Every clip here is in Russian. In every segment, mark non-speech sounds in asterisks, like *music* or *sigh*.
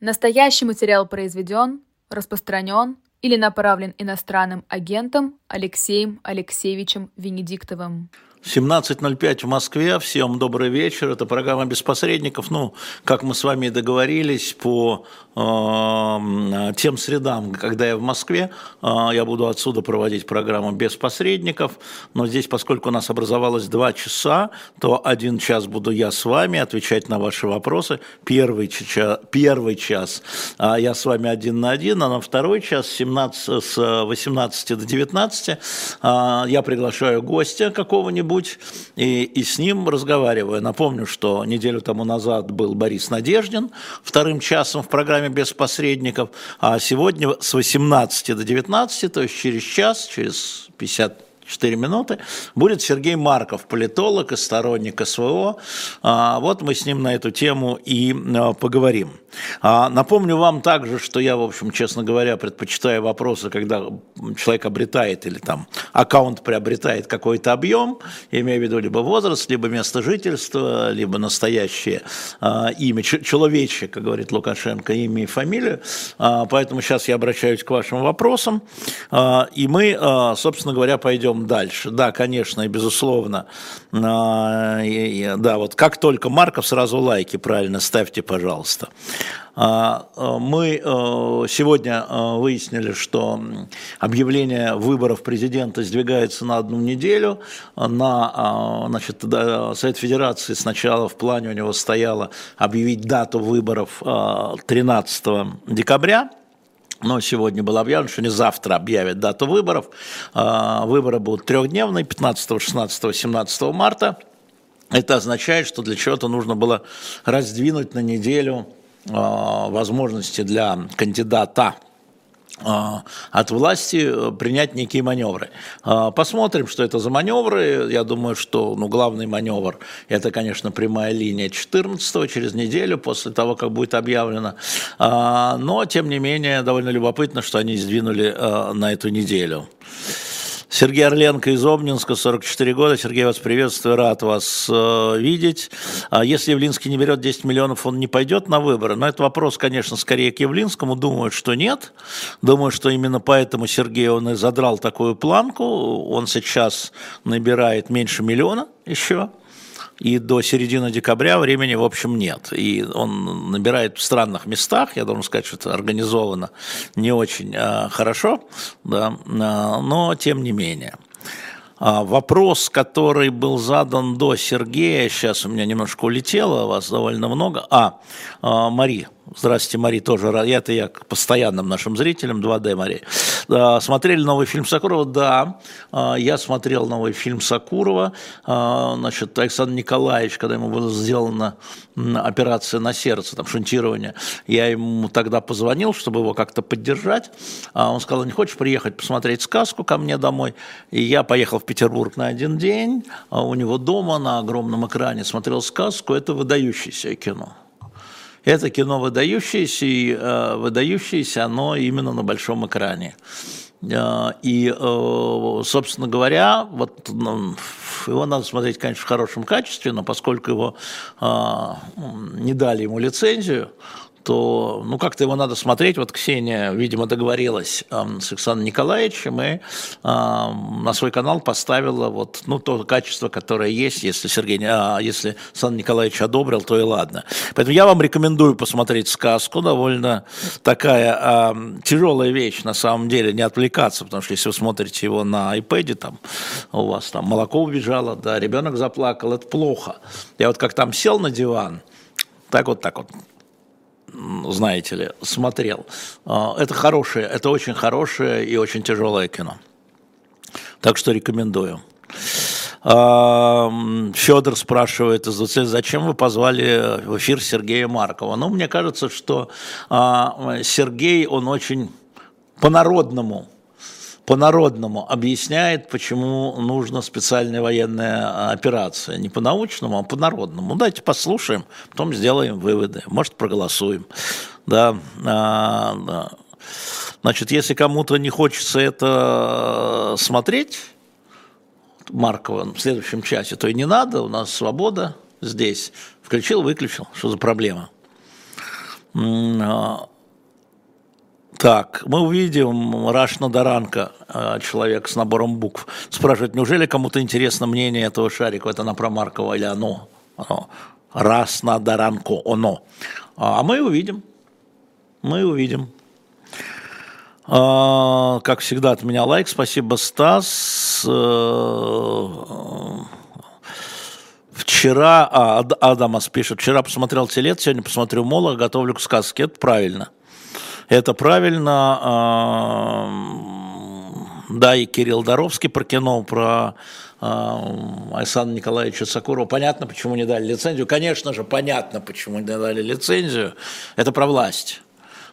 Настоящий материал произведен, распространен или направлен иностранным агентом Алексеем Алексеевичем Венедиктовым. 17.05 в Москве. Всем добрый вечер. Это программа «Без посредников». Ну, как мы с вами и договорились, по э, тем средам, когда я в Москве, э, я буду отсюда проводить программу «Без посредников». Но здесь, поскольку у нас образовалось два часа, то один час буду я с вами отвечать на ваши вопросы. Первый, час, первый час э, я с вами один на один, а на второй час с, 17, с 18 до 19 э, я приглашаю гостя какого-нибудь где-нибудь и, и с ним разговариваю. Напомню, что неделю тому назад был Борис Надеждин вторым часом в программе «Без посредников», а сегодня с 18 до 19, то есть через час, через 50 4 минуты, будет Сергей Марков, политолог и сторонник СВО. А, вот мы с ним на эту тему и а, поговорим. А, напомню вам также, что я, в общем, честно говоря, предпочитаю вопросы, когда человек обретает или там аккаунт приобретает какой-то объем, имея в виду либо возраст, либо место жительства, либо настоящее имя, человечье, как говорит Лукашенко, имя и фамилию. Поэтому сейчас я обращаюсь к вашим вопросам, и мы, собственно говоря, пойдем дальше. Да, конечно, и безусловно. А, да, вот как только Марков, сразу лайки правильно ставьте, пожалуйста. А, а, мы сегодня выяснили, что объявление выборов президента сдвигается на одну неделю. На, значит, Совет Федерации сначала в плане у него стояло объявить дату выборов 13 декабря но сегодня было объявлено, что не завтра объявят дату выборов. А, выборы будут трехдневные, 15, 16, 17 марта. Это означает, что для чего-то нужно было раздвинуть на неделю а, возможности для кандидата а, от власти э, принять некие маневры. А, посмотрим, что это за маневры. Я думаю, что ну, главный маневр – это, конечно, прямая линия 14 через неделю после того, как будет объявлено. А, но, тем не менее, довольно любопытно, что они сдвинули на эту неделю. Сергей Орленко из Обнинска, 44 года. Сергей, вас приветствую, рад вас э, видеть. А если Явлинский не берет 10 миллионов, он не пойдет на выборы? Но это вопрос, конечно, скорее к Явлинскому. Думаю, что нет. Думаю, что именно поэтому Сергей, он и задрал такую планку. Он сейчас набирает меньше миллиона еще и до середины декабря времени, в общем, нет. И он набирает в странных местах, я должен сказать, что это организовано не очень а, хорошо, да, а, но тем не менее. А, вопрос, который был задан до Сергея, сейчас у меня немножко улетело, вас довольно много. А, а Здравствуйте, Мари, тоже рад. Это я к постоянным нашим зрителям, 2D Мари. Смотрели новый фильм Сакурова? Да, а, я смотрел новый фильм Сакурова. А, значит, Александр Николаевич, когда ему была сделана операция на сердце, там, шунтирование, я ему тогда позвонил, чтобы его как-то поддержать. А он сказал, не хочешь приехать посмотреть сказку ко мне домой? И я поехал в Петербург на один день, у него дома на огромном экране смотрел сказку. Это выдающееся кино. Это кино выдающееся, и э, выдающееся оно именно на большом экране. Э, и, э, собственно говоря, вот ну, его надо смотреть, конечно, в хорошем качестве, но поскольку его не дали ему лицензию, то ну как-то его надо смотреть. Вот Ксения, видимо, договорилась э, с Александром Николаевичем и э, на свой канал поставила вот ну то качество, которое есть. Если Сергей, а, если Александр Николаевич одобрил, то и ладно. Поэтому я вам рекомендую посмотреть сказку. Довольно такая э, тяжелая вещь на самом деле, не отвлекаться, потому что если вы смотрите его на iPad, там у вас там молоко убежало, да, ребенок заплакал, это плохо. Я вот как там сел на диван, так вот, так вот знаете ли, смотрел. А, это хорошее, это очень хорошее и очень тяжелое кино. Так что рекомендую. А, Федор спрашивает из ДЦ, зачем вы позвали в эфир Сергея Маркова? Ну, мне кажется, что а, Сергей, он очень по-народному по-народному объясняет, почему нужна специальная военная операция. Не по-научному, а по-народному. Давайте послушаем, потом сделаем выводы. Может, проголосуем. Да, а. Значит, если кому-то не хочется это смотреть, Маркова в следующем часе, то и не надо, у нас свобода здесь. Включил, выключил, что за проблема? А, так, мы увидим Рашна Даранка, а, человек с набором букв, спрашивает, неужели кому-то интересно мнение этого шарика, это на про Маркова или оно? оно. Рашна Даранко, оно. А мы увидим, мы увидим. Как всегда, от меня лайк. Спасибо, Стас. Э, Вчера, а, Адамас пишет, вчера посмотрел телет, сегодня посмотрю Мола, готовлю к сказке. Это правильно. Это правильно. А, да, и Кирилл Доровский про кино, про а, Александра Николаевича Сакурова. Понятно, почему не дали лицензию. Конечно же, понятно, почему не дали лицензию. Это про власть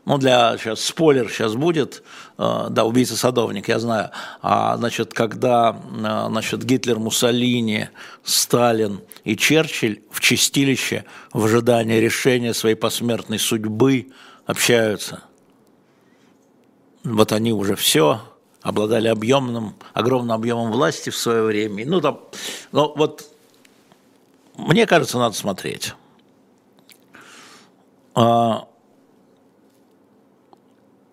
ну, для, сейчас спойлер сейчас будет, э, да, убийца-садовник, я знаю, а, значит, когда, значит, Гитлер, Муссолини, Сталин и Черчилль в чистилище в ожидании решения своей посмертной судьбы общаются. Вот они уже все обладали объемным, огромным объемом власти в свое время. Ну, там, ну, вот, мне кажется, надо смотреть. А,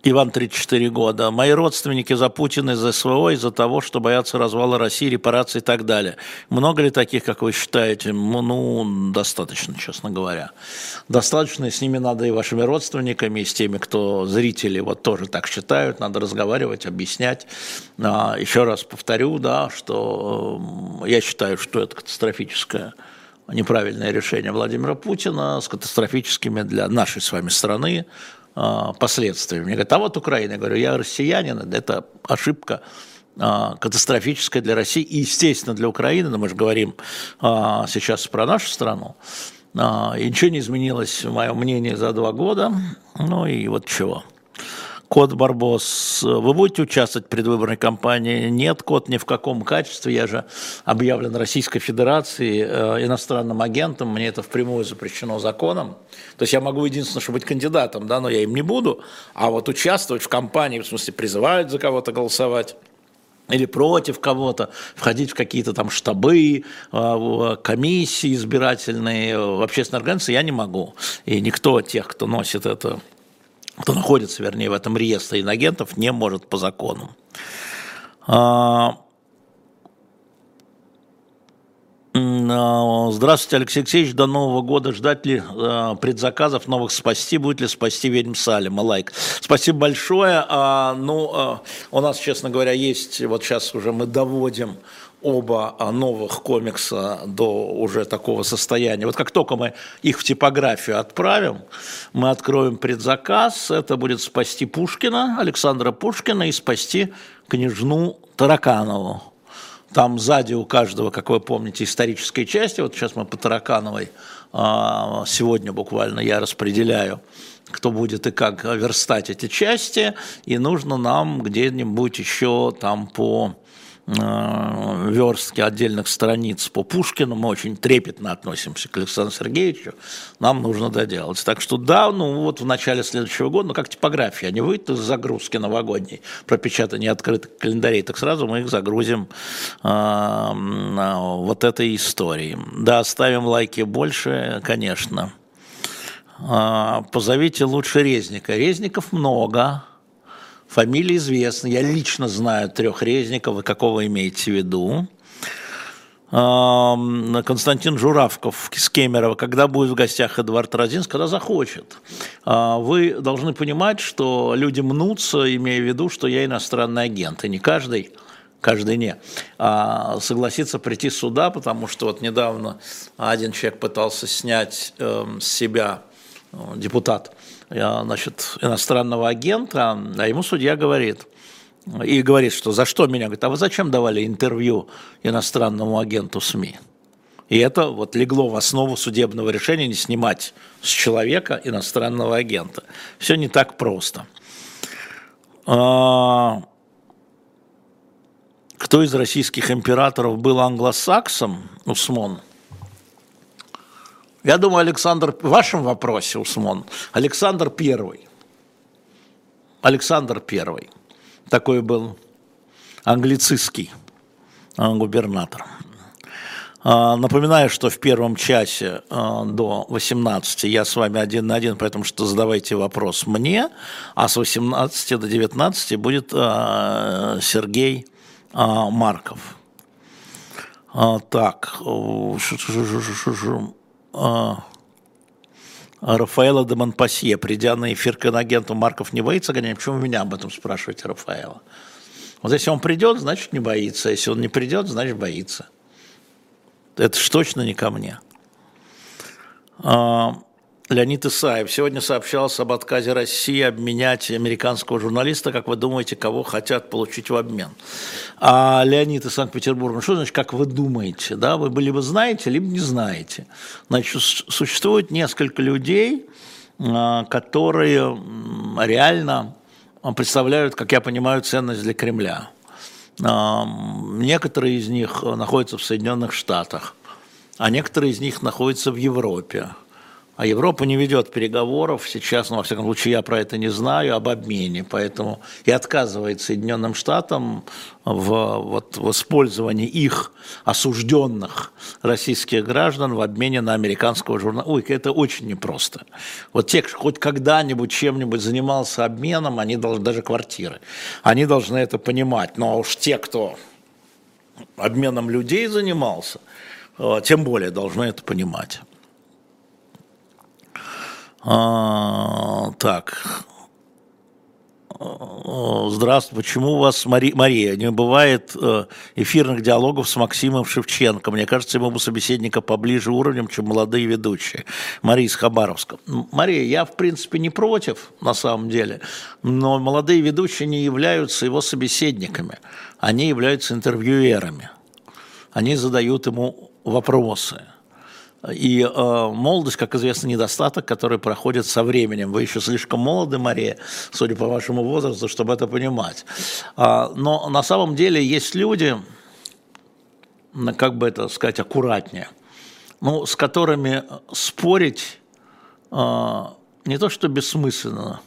Иван 34 года. Мои родственники за Путина из СВО из-за того, что боятся развала России, репараций и так далее. Много ли таких, как вы считаете? Ну, достаточно, честно говоря. Достаточно, и с ними надо и вашими родственниками, и с теми, кто зрители вот тоже так считают, надо разговаривать, объяснять. А, еще раз повторю, да, что я считаю, что это катастрофическое неправильное решение Владимира Путина с катастрофическими для нашей с вами страны последствиями. Мне говорят, а вот Украина. Я говорю, я россиянин, это ошибка а, катастрофическая для России и, естественно, для Украины, но мы же говорим а, сейчас про нашу страну. И ничего не изменилось, мое мнение, за два года. Ну и вот чего. Кот Барбос, вы будете участвовать в предвыборной кампании? Нет, Кот ни в каком качестве. Я же объявлен Российской Федерацией э, иностранным агентом. Мне это впрямую запрещено законом. То есть я могу единственное, что быть кандидатом, да, но я им не буду. А вот участвовать в кампании, в смысле призывают за кого-то голосовать, или против кого-то, входить в какие-то там штабы, э, комиссии избирательные, в общественные организации я не могу. И никто тех, кто носит это кто находится, вернее, в этом реестре инагентов, не может по закону. А, а, здравствуйте, Алексей Алексеевич. До Нового года ждать ли э, предзаказов новых спасти? Будет ли спасти ведьм Салима? Лайк. Спасибо большое. А, ну, а, у нас, честно говоря, есть, вот сейчас уже мы доводим оба новых комикса до уже такого состояния. Вот как только мы их в типографию отправим, мы откроем предзаказ, это будет спасти Пушкина, Александра Пушкина и спасти княжну Тараканову. Там сзади у каждого, как вы помните, исторической части, вот сейчас мы по Таракановой, а, сегодня буквально я распределяю, кто будет и как верстать эти части, и нужно нам где-нибудь еще там по верстки отдельных страниц по Пушкину, мы очень трепетно относимся к Александру Сергеевичу, нам нужно доделать. Так что да, ну вот в начале следующего года, ну как типография, они выйдут из загрузки новогодней, пропечатания открытых календарей, так сразу мы их загрузим э, э, вот этой историей. Да, ставим лайки больше, конечно. Э, позовите лучше Резника. Резников много, Фамилии известны. Я лично знаю трех резников. Какого имеете в виду? Константин Журавков из Кемерово, когда будет в гостях Эдуард Розинс, когда захочет. А, вы должны понимать, что люди мнутся, имея в виду, что я иностранный агент, и не каждый каждый не, а согласится прийти сюда, потому что вот недавно один человек пытался снять э, с себя, э, депутат, значит, иностранного агента, а ему судья говорит, и говорит, что за что меня? Говорит, а вы зачем давали интервью иностранному агенту СМИ? И это вот легло в основу судебного решения не снимать с человека иностранного агента. Все не так просто. А, кто из российских императоров был англосаксом? Усмон – я думаю, Александр, в вашем вопросе, Усмон, Александр Первый. Александр Первый. Такой был англицистский губернатор. А, напоминаю, что в первом часе а, до 18 я с вами один на один, поэтому что задавайте вопрос мне, а с 18 до 19 будет а, Сергей Марков. Так, Рафаэла де Монпасье, придя на эфир к инагенту, Марков не боится гонять? Почему меня об этом спрашиваете, Рафаэла? Вот если он придет, значит не боится. Если он не придет, значит боится. Это ж точно не ко мне. А, Леонид Исаев сегодня сообщался об отказе России обменять американского журналиста. Как вы думаете, кого хотят получить в обмен? А Леонид из Санкт-Петербурга, что значит, как вы думаете? Да? Вы либо знаете, либо не знаете. Значит, существует несколько людей, а, которые реально представляют, как я понимаю, ценность для Кремля. Некоторые из них находятся в Соединенных Штатах, а некоторые из них находятся в Европе. А Европа не ведет переговоров сейчас, ну, во всяком случае, я про это не знаю, об обмене. Поэтому и отказывает Соединенным Штатам в, вот, в использовании их осужденных российских граждан в обмене на американского журнала. Ой, это очень непросто. Вот те, кто хоть когда-нибудь чем-нибудь занимался обменом, они должны, даже квартиры, они должны это понимать. Но уж те, кто обменом людей занимался, э, тем более должны это понимать. А, так. Здравствуйте. Почему у вас, Мари, Мария, не бывает э, эфирных диалогов с Максимом Шевченко? Мне кажется, ему собеседника поближе уровнем, чем молодые ведущие. Мария из Хабаровска. Мария, я, в принципе, не против, на самом деле, но молодые ведущие не являются его собеседниками. Они являются интервьюерами. Они задают ему вопросы. И э, молодость, как известно, недостаток, который проходит со временем. Вы еще слишком молоды, Мария, судя по вашему возрасту, чтобы это понимать. А, но на самом деле есть люди, как бы это сказать, аккуратнее, ну, с которыми спорить э, не то что бессмысленно,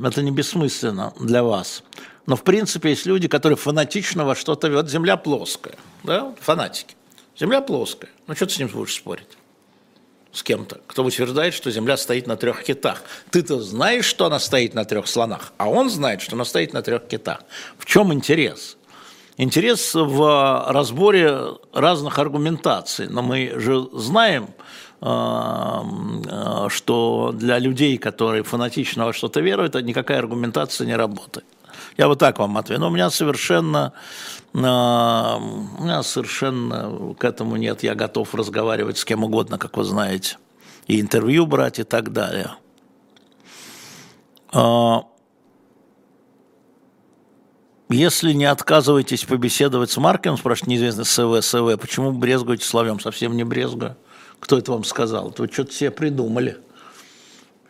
это не бессмысленно для вас, но в принципе есть люди, которые фанатично во что-то... Вот земля плоская, да, фанатики. Земля плоская. Ну, что ты с ним будешь спорить? С кем-то, кто утверждает, что Земля стоит на трех китах. Ты-то знаешь, что она стоит на трех слонах, а он знает, что она стоит на трех китах. В чем интерес? Интерес в разборе разных аргументаций. Но мы же знаем, э, э, что для людей, которые фанатично во что-то веруют, никакая аргументация не работает. Я вот так вам отвечу. Но у меня совершенно, а, у меня совершенно к этому нет. Я готов разговаривать с кем угодно, как вы знаете. И интервью брать и так далее. А, если не отказываетесь побеседовать с Маркиным, спрашивает неизвестный СВ, СВ, почему брезгуете словем? Совсем не брезгую. Кто это вам сказал? Это вы что-то себе придумали.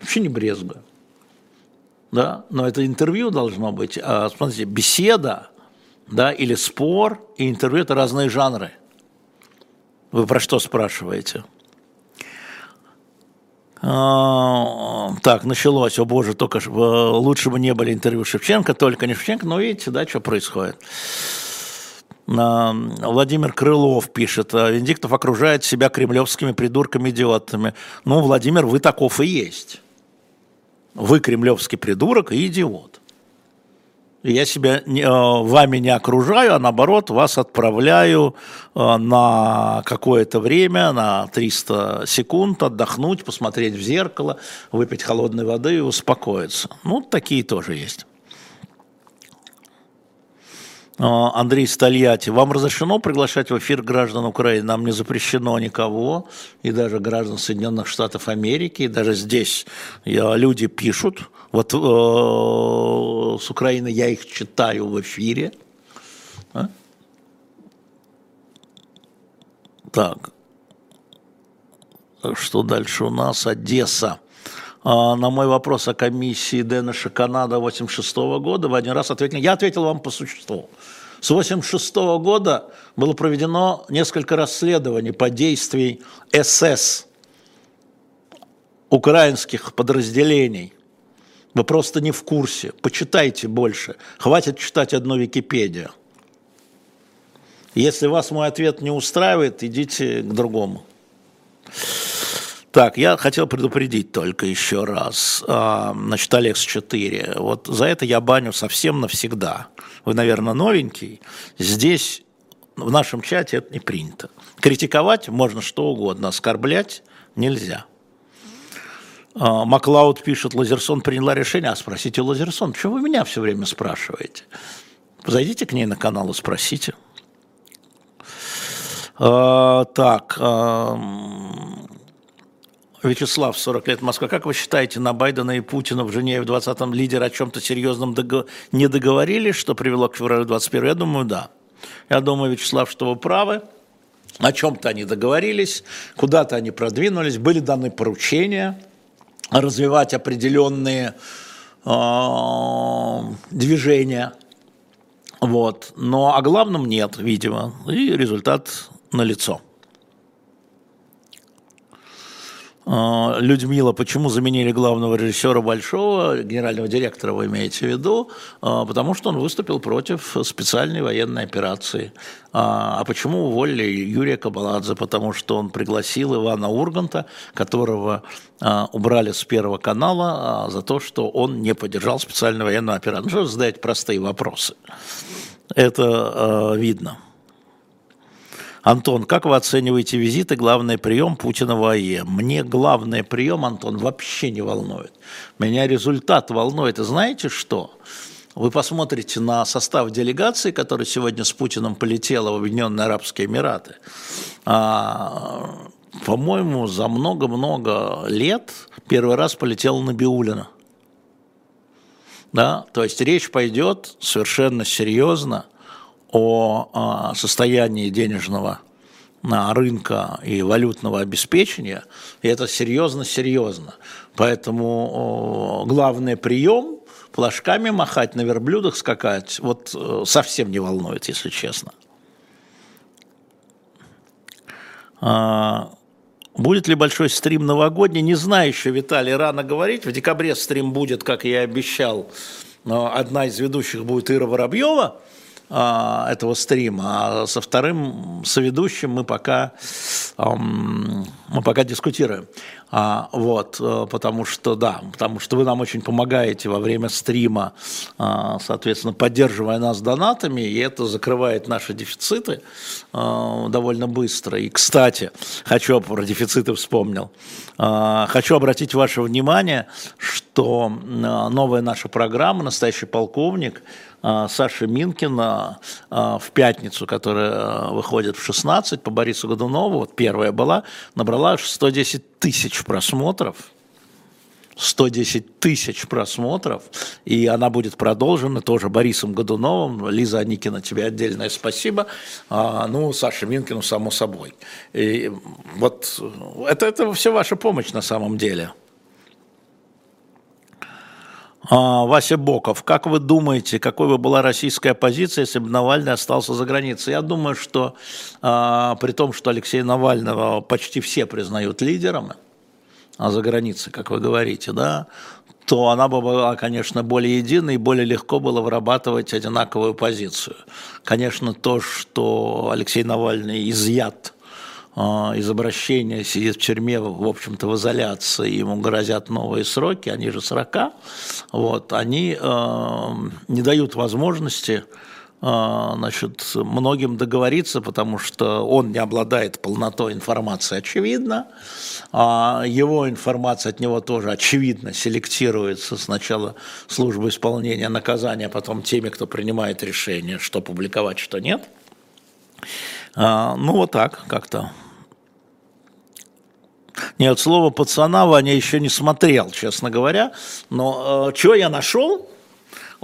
Вообще не брезгую да, но это интервью должно быть, а, смотрите, беседа, да, или спор, и интервью – это разные жанры. Вы про что спрашиваете? А, так, началось, о боже, только э, лучше бы не были интервью Шевченко, только не Шевченко, но видите, да, что происходит. А, Владимир Крылов пишет, Венедиктов окружает себя кремлевскими придурками-идиотами. Ну, Владимир, вы таков и есть. Вы кремлевский придурок и идиот. Я себя не, э, вами не окружаю, а наоборот вас отправляю э, на какое-то время, на 300 секунд отдохнуть, посмотреть в зеркало, выпить холодной воды и успокоиться. Ну, такие тоже есть. А, Андрей Стальяти, вам разрешено приглашать в эфир граждан Украины? Нам не запрещено никого, и даже граждан Соединенных Штатов Америки, и даже здесь люди пишут. Вот э, с Украины я их читаю в эфире. А? Так, что дальше у нас? Одесса. А, на мой вопрос о комиссии Дэниша Канада 86 года вы один раз ответили. Я ответил вам по существу. С 86 года было проведено несколько расследований по действий СС украинских подразделений. Вы просто не в курсе. Почитайте больше. Хватит читать одну Википедию. Если вас мой ответ не устраивает, идите к другому. Так, я хотел предупредить только еще раз. А, значит, Алекс 4. Вот за это я баню совсем навсегда. Вы, наверное, новенький. Здесь, в нашем чате, это не принято. Критиковать можно что угодно, оскорблять нельзя. А, Маклауд пишет, Лазерсон приняла решение. А спросите Лазерсон, почему вы меня все время спрашиваете? Зайдите к ней на канал и спросите. А, так, Вячеслав, 40 лет Москва. Как вы считаете, на Байдена и Путина в Женеве в 20-м лидеры о чем-то серьезном не договорились, что привело к февралю 21 Я думаю, да. Я думаю, Вячеслав, что вы правы. О чем-то они договорились, куда-то они продвинулись, были даны поручения развивать определенные э, движения. Вот. Но о главном нет, видимо. И результат налицо. А, Людмила, почему заменили главного режиссера Большого, генерального директора вы имеете в виду? А, потому что он выступил против специальной военной операции. А, а почему уволили Юрия Кабаладзе? Потому что он пригласил Ивана Урганта, которого убрали с Первого канала за то, что он не поддержал специальную военную операцию. Ну, задать простые вопросы? Это видно. Антон, как вы оцениваете визиты, главный прием Путина в АЕ? Мне главный прием, Антон, вообще не волнует. Меня результат волнует. И знаете что? Вы посмотрите на состав делегации, которая сегодня с Путиным полетела в Объединенные Арабские Эмираты. А, по-моему, за много-много лет первый раз полетела на Биулина. Да? То есть речь пойдет совершенно серьезно о состоянии денежного рынка и валютного обеспечения, и это серьезно-серьезно. Поэтому главный прием флажками махать, на верблюдах скакать, вот э, совсем не волнует, если честно. А, будет ли большой стрим новогодний? Не знаю еще, Виталий, рано говорить. В декабре стрим будет, как я и обещал. Одна из ведущих будет Ира Воробьева – а, этого стрима, а со вторым соведущим мы пока, мы пока дискутируем. А, вот, э, потому что, да, потому что вы нам очень помогаете во время стрима, соответственно, поддерживая нас донатами, и это закрывает наши дефициты довольно быстро. И, кстати, хочу про дефициты вспомнил. Хочу обратить ваше внимание, что новая наша программа «Настоящий полковник» А, Саши Минкина а, в пятницу, которая а, выходит в 16 по Борису Годунову, вот первая была, набрала аж 110 тысяч просмотров. 110 тысяч просмотров, и она будет продолжена тоже Борисом Годуновым. Лиза Аникина, тебе отдельное спасибо. А, ну, Саше Минкину, само собой. И вот это, это все ваша помощь на самом деле. А, Вася Боков, как вы думаете, какой бы была российская позиция, если бы Навальный остался за границей? Я думаю, что а, при том, что Алексея Навального почти все признают лидером, а за границей, как вы говорите, да, то она бы была, конечно, более единой и более легко было вырабатывать одинаковую позицию. Конечно, то, что Алексей Навальный изъят а, из обращения, сидит в тюрьме, в общем-то, в изоляции, ему грозят новые сроки, они же 40, вот, они э, не дают возможности э, значит, многим договориться, потому что он не обладает полнотой информации, очевидно. А его информация от него тоже, очевидно, селектируется сначала службой исполнения наказания, а потом теми, кто принимает решение, что публиковать, что нет. А, ну, вот так как-то. Нет, слово пацана Ваня еще не смотрел, честно говоря. Но э, что я нашел?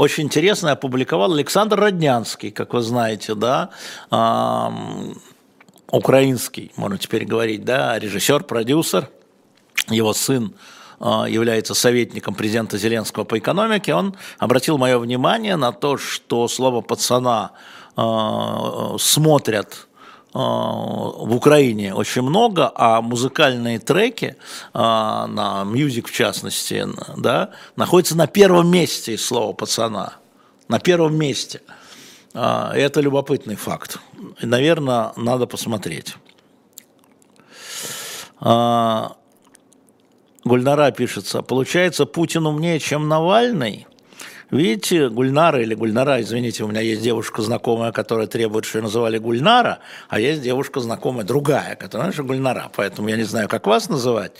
Очень интересно опубликовал Александр Роднянский, как вы знаете, да, украинский, можно теперь говорить, да, режиссер, продюсер, его сын э, является советником президента Зеленского по экономике, он обратил мое внимание на то, что слово пацана э, смотрят в Украине очень много, а музыкальные треки, э, на мюзик в частности, да, находятся на первом месте из слова «пацана». На первом месте. А, это любопытный факт. И, наверное, надо посмотреть. А, Гульнара пишется. Получается, Путин умнее, чем Навальный? Видите, Гульнара или Гульнара, извините, у меня есть девушка знакомая, которая требует, что ее называли Гульнара, а есть девушка знакомая другая, которая, знаешь, Гульнара, поэтому я не знаю, как вас называть.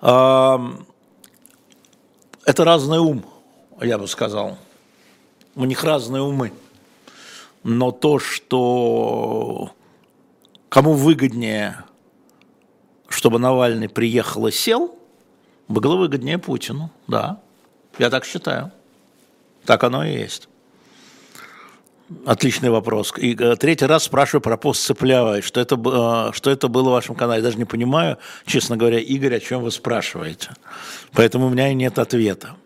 Это разный ум, я бы сказал. У них разные умы. Но то, что кому выгоднее, чтобы Навальный приехал и сел, было выгоднее Путину, да. Я так считаю. Так оно и есть. Отличный вопрос. И э, третий раз спрашиваю про пост Цыплявой, что это, э, что это было в вашем канале. Я даже не понимаю, честно говоря, Игорь, о чем вы спрашиваете. Поэтому у меня и нет ответа.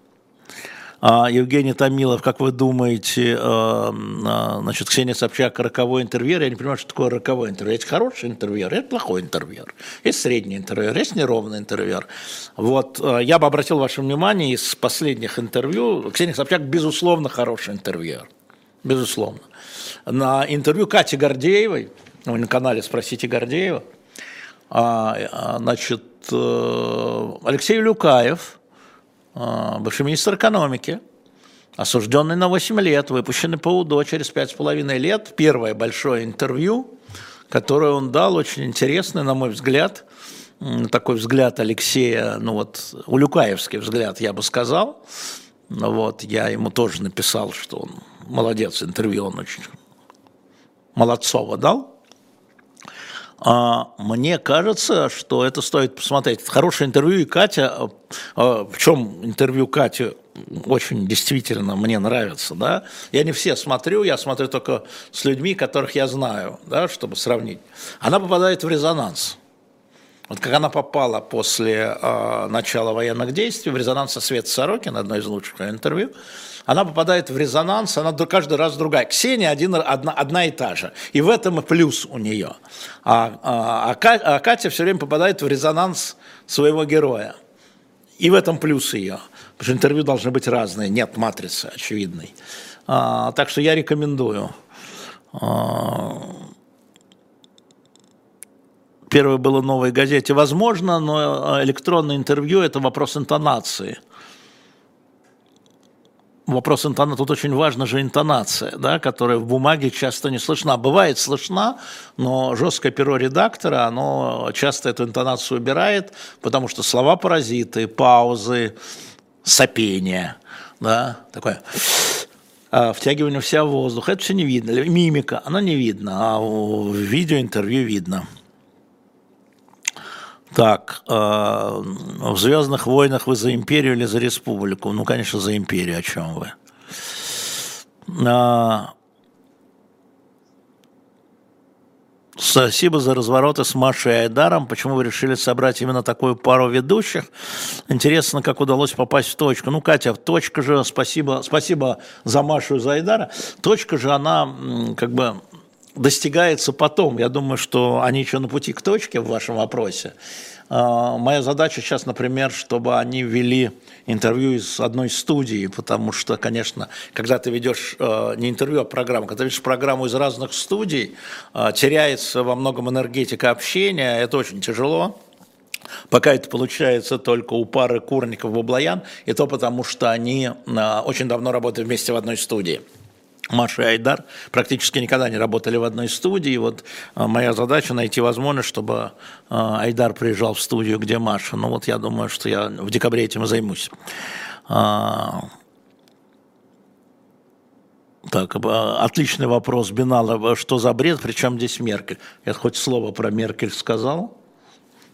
А, Евгений Томилов, как вы думаете, э, э, значит, Ксения Собчак роковой интервьюер, я не понимаю, что такое роковой интервьюер. Есть хороший интервьюер, есть плохой интервьюер, есть средний интервьюер, есть неровный интервьюер. Вот, э, я бы обратил ваше внимание из последних интервью, Ксения Собчак, безусловно, хороший интервьюер, безусловно. На интервью Кати Гордеевой, на канале спросите Гордеева, а, значит, Алексей Люкаев – а, бывший министр экономики, осужденный на 8 лет, выпущенный по УДО через 5,5 лет. Первое большое интервью, которое он дал, очень интересный, на мой взгляд, такой взгляд Алексея, ну вот, улюкаевский взгляд, я бы сказал. Вот, я ему тоже написал, что он молодец, интервью он очень молодцово дал. А мне кажется, что это стоит посмотреть. Хорошее интервью, и Катя, а, в чем интервью Кати очень действительно мне нравится, да. Я не все смотрю, я смотрю только с людьми, которых я знаю, да, чтобы сравнить. Она попадает в резонанс. Вот как она попала после э, начала военных действий в резонанс со Свет Сорокин, одно из лучших интервью, она попадает в резонанс, она каждый раз другая. Ксения один, одна, одна и та же. И в этом плюс у нее. А, а, а, а Катя все время попадает в резонанс своего героя. И в этом плюс ее. Потому что интервью должны быть разные. Нет матрицы очевидной. А, так что я рекомендую. А, первое было «Новой газете». Возможно, но электронное интервью – это вопрос интонации – вопрос интонации, тут очень важна же интонация, да, которая в бумаге часто не слышна. Бывает слышна, но жесткое перо редактора, оно часто эту интонацию убирает, потому что слова паразиты, паузы, сопение, да, такое а, втягивание вся воздуха, это все не видно. Мимика, она не видно, а в видеоинтервью видно. Так, э, в «Звездных войнах» вы за империю или за республику? Ну, конечно, за империю, о чем вы. А, Спасибо за развороты с Машей и Айдаром. Почему вы решили собрать именно такую пару ведущих? Интересно, как удалось попасть в точку. Ну, Катя, точка же, спасибо, спасибо за Машу и за Айдара. Точка же, она как бы достигается потом. Я думаю, что они еще на пути к точке в вашем вопросе. А, моя задача сейчас, например, чтобы они вели интервью из одной студии, потому что, конечно, когда ты ведешь а, не интервью, а программу, когда ты ведешь программу из разных студий, а, теряется во многом энергетика общения, это очень тяжело. Пока это получается только у пары Курников Баблоян, и то потому, что они очень давно работают вместе в одной студии. Маша и Айдар практически никогда не работали в одной студии. Вот а, моя задача найти возможность, чтобы а, Айдар приезжал в студию, где Маша. Ну вот я думаю, что я в декабре этим займусь. А, так, отличный вопрос Бинала. Что за бред? Причем здесь Меркель? Я хоть слово про Меркель сказал?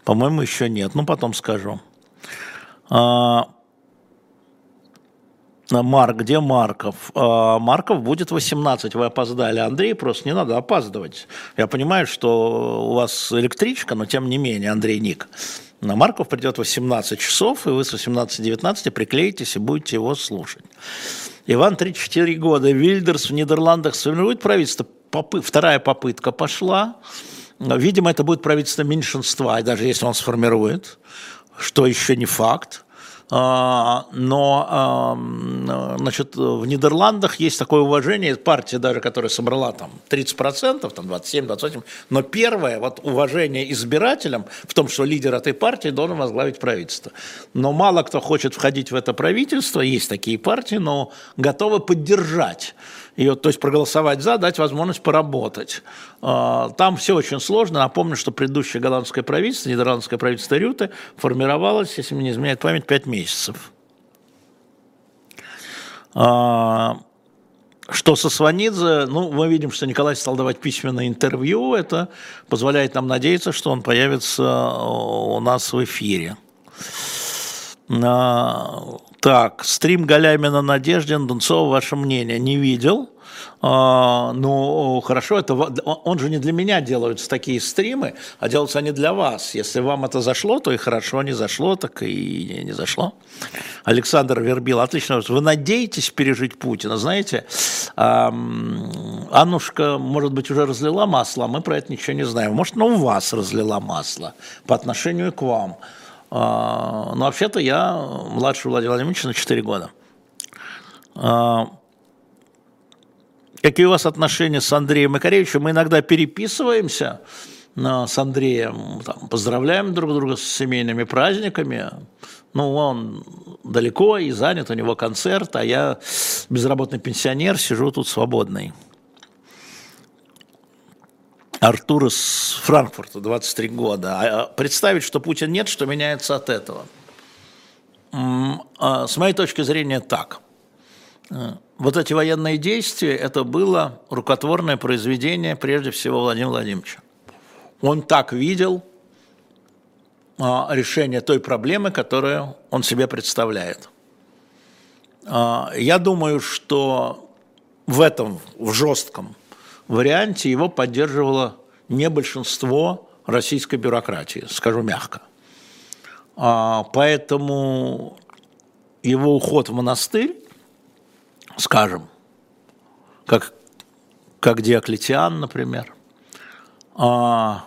По-моему, еще нет. Ну, потом скажу. Марк, где Марков? А, Марков будет 18, вы опоздали. Андрей, просто не надо опаздывать. Я понимаю, что у вас электричка, но тем не менее, Андрей Ник. На Марков придет 18 часов, и вы с 18-19 приклеитесь и будете его слушать. Иван, 34 года. Вильдерс в Нидерландах сформирует правительство. Попы... Вторая попытка пошла. Видимо, это будет правительство меньшинства, и даже если он сформирует, что еще не факт. А, но значит, в Нидерландах есть такое уважение, партия даже, которая собрала там 30%, там 27-28%, но первое вот уважение избирателям в том, что лидер этой партии должен возглавить правительство. Но мало кто хочет входить в это правительство, есть такие партии, но готовы поддержать ее, то есть проголосовать за, дать возможность поработать. А, там все очень сложно. Напомню, что предыдущее голландское правительство, нидерландское правительство Рюты, формировалось, если мне не изменяет память, 5 месяцев. А, что со Сванидзе, ну, мы видим, что Николай стал давать письменное интервью, это позволяет нам надеяться, что он появится у нас в эфире. Так, стрим Галямина Надеждин, Дунцова, ваше мнение, не видел. А, ну, хорошо, это, он же не для меня делаются такие стримы, а делаются они для вас. Если вам это зашло, то и хорошо, не зашло, так и не, зашло. Александр Вербил, отлично. Вы надеетесь пережить Путина? Знаете, Аннушка, может быть, уже разлила масло, а мы про это ничего не знаем. Может, ну, у вас разлила масло по отношению к вам. А, но вообще-то я младше Владимира Владимировича на 4 года. А, какие у вас отношения с Андреем Макаревичем? Мы иногда переписываемся с Андреем, там, поздравляем друг друга с семейными праздниками. Ну, он далеко и занят, у него концерт, а я безработный пенсионер, сижу тут свободный. Артур из Франкфурта, 23 года. А представить, что Путин нет, что меняется от этого? А, с моей точки зрения, так. Э, вот эти военные действия, это было рукотворное произведение, прежде всего, Владимира Владимировича. Он так видел а, решение той проблемы, которую он себе представляет. А, я думаю, что в этом, в жестком варианте его поддерживало не большинство российской бюрократии, скажу мягко. А, поэтому его уход в монастырь, скажем, как, как Диоклетиан, например, а,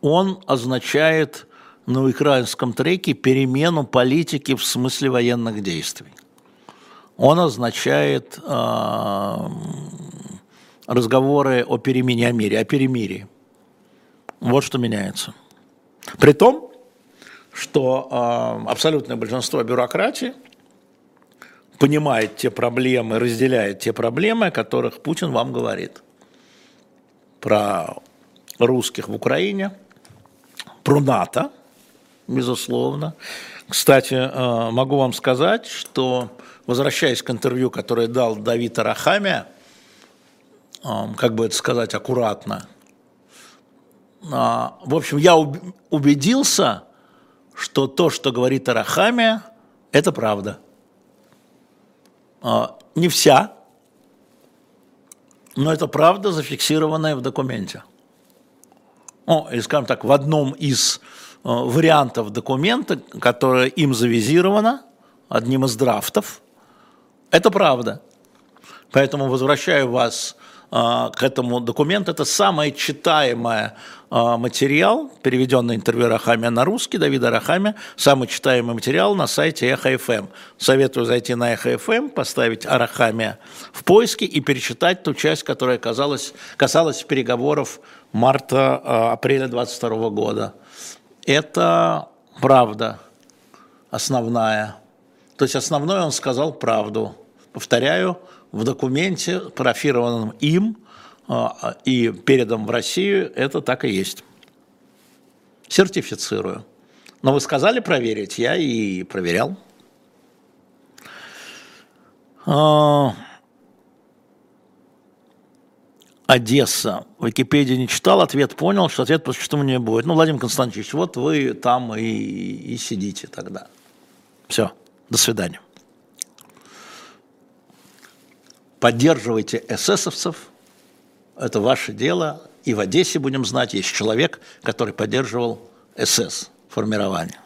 он означает на украинском треке перемену политики в смысле военных действий. Он означает а, разговоры о перемене о мире, о перемирии. Вот что меняется. При том, что э, абсолютное большинство бюрократии понимает те проблемы, разделяет те проблемы, о которых Путин вам говорит. Про русских в Украине, про НАТО, безусловно. Кстати, э, могу вам сказать, что, возвращаясь к интервью, которое дал Давид Арахамия, как бы это сказать аккуратно. А, в общем, я убедился, что то, что говорит Арахамия, это правда. А, не вся, но это правда, зафиксированная в документе. Ну, и, скажем так, в одном из а, вариантов документа, которое им завизировано, одним из драфтов, это правда. Поэтому возвращаю вас к этому документу. Это самый читаемый а, материал, переведенный интервью Рахамия на русский, Давида Рахамия, самый читаемый материал на сайте Эхо.ФМ. Советую зайти на Эхо.ФМ, поставить Арахамия в поиске и перечитать ту часть, которая казалась, касалась переговоров марта-апреля 22 года. Это правда основная. То есть основное он сказал правду. Повторяю, в документе, парафированном им а, и передан в Россию, это так и есть. Сертифицирую. Но вы сказали проверить, я и проверял. А, Одесса. Википедия не читал, ответ понял, что ответ почему не будет. Ну, Владимир Константинович, вот вы там и, и сидите тогда. Все, до свидания поддерживайте эсэсовцев, это ваше дело. И в Одессе, будем знать, есть человек, который поддерживал СС формирование.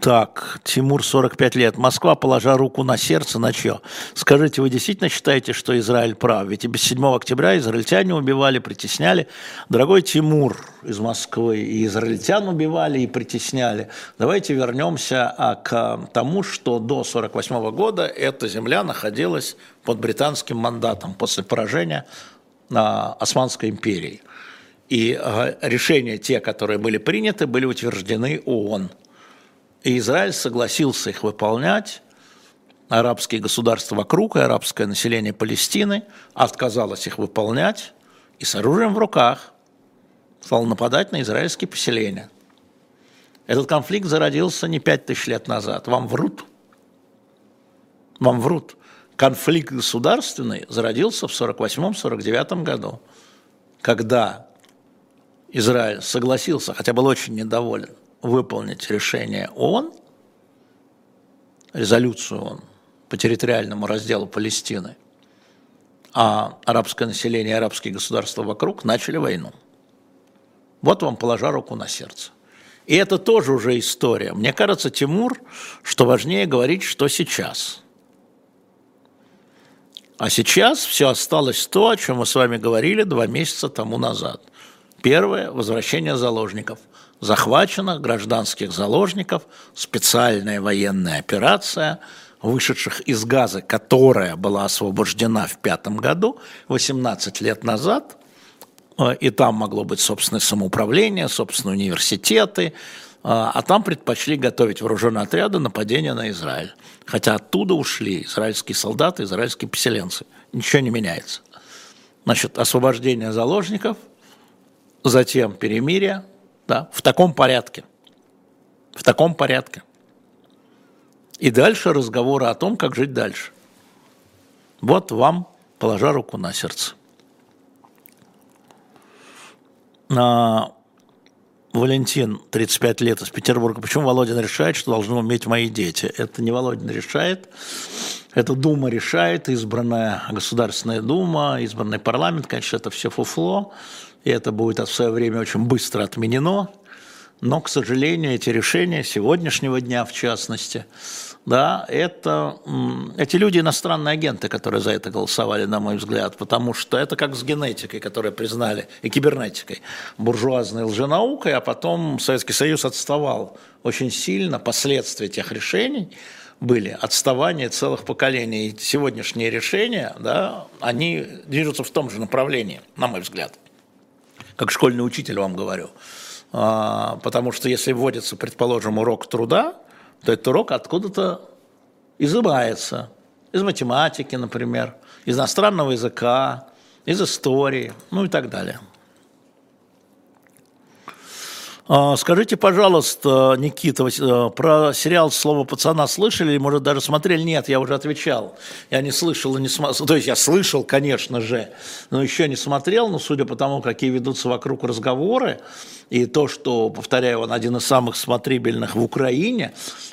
Так, Тимур, 45 лет. Москва, положа руку на сердце, на чье? Скажите, вы действительно считаете, что Израиль прав? Ведь и без 7 октября израильтяне убивали, притесняли. Дорогой Тимур из Москвы, и израильтян убивали, и притесняли. Давайте вернемся а, к тому, что до 48 года эта земля находилась под британским мандатом после поражения а, Османской империи. И а, решения те, которые были приняты, были утверждены ООН – и Израиль согласился их выполнять. Арабские государства вокруг и арабское население Палестины отказалось их выполнять и с оружием в руках стал нападать на израильские поселения. Этот конфликт зародился не пять тысяч лет назад. Вам врут. Вам врут. Конфликт государственный зародился в 48-49 году, когда Израиль согласился, хотя был очень недоволен, выполнить решение ООН, резолюцию ООН по территориальному разделу Палестины, а арабское население и арабские государства вокруг начали войну. Вот вам положа руку на сердце. И это тоже уже история. Мне кажется, Тимур, что важнее говорить, что сейчас. А сейчас все осталось то, о чем мы с вами говорили два месяца тому назад. Первое – возвращение заложников – захваченных гражданских заложников, специальная военная операция, вышедших из Газы, которая была освобождена в пятом году, 18 лет назад, э, и там могло быть собственное самоуправление, собственные университеты, э, а там предпочли готовить вооруженные отряды нападения на Израиль. Хотя оттуда ушли израильские солдаты, израильские поселенцы. Ничего не меняется. Значит, освобождение заложников, затем перемирие, да, в таком порядке. В таком порядке. И дальше разговоры о том, как жить дальше. Вот вам, положа руку на сердце. А, Валентин, 35 лет, из Петербурга. Почему Володин решает, что должны уметь мои дети? Это не Володин решает, это Дума решает, избранная Государственная Дума, избранный парламент, конечно, это все фуфло и это будет в свое время очень быстро отменено. Но, к сожалению, эти решения сегодняшнего дня, в частности, да, это, эти люди иностранные агенты, которые за это голосовали, на мой взгляд, потому что это как с генетикой, которую признали, и кибернетикой, буржуазной лженаукой, а потом Советский Союз отставал очень сильно, последствия тех решений были отставание целых поколений. И сегодняшние решения, да, они движутся в том же направлении, на мой взгляд как школьный учитель вам говорю. А, потому что если вводится, предположим, урок труда, то этот урок откуда-то изымается. Из математики, например, из иностранного языка, из истории, ну и так далее. А, скажите, пожалуйста, Никита, э, про сериал «Слово пацана» слышали может, даже смотрели? Нет, я уже отвечал. Я не слышал и не смотрел. То есть я слышал, конечно же, но еще не смотрел. Но судя по тому, какие ведутся вокруг разговоры, и то, что, повторяю, он один из самых смотрибельных в Украине,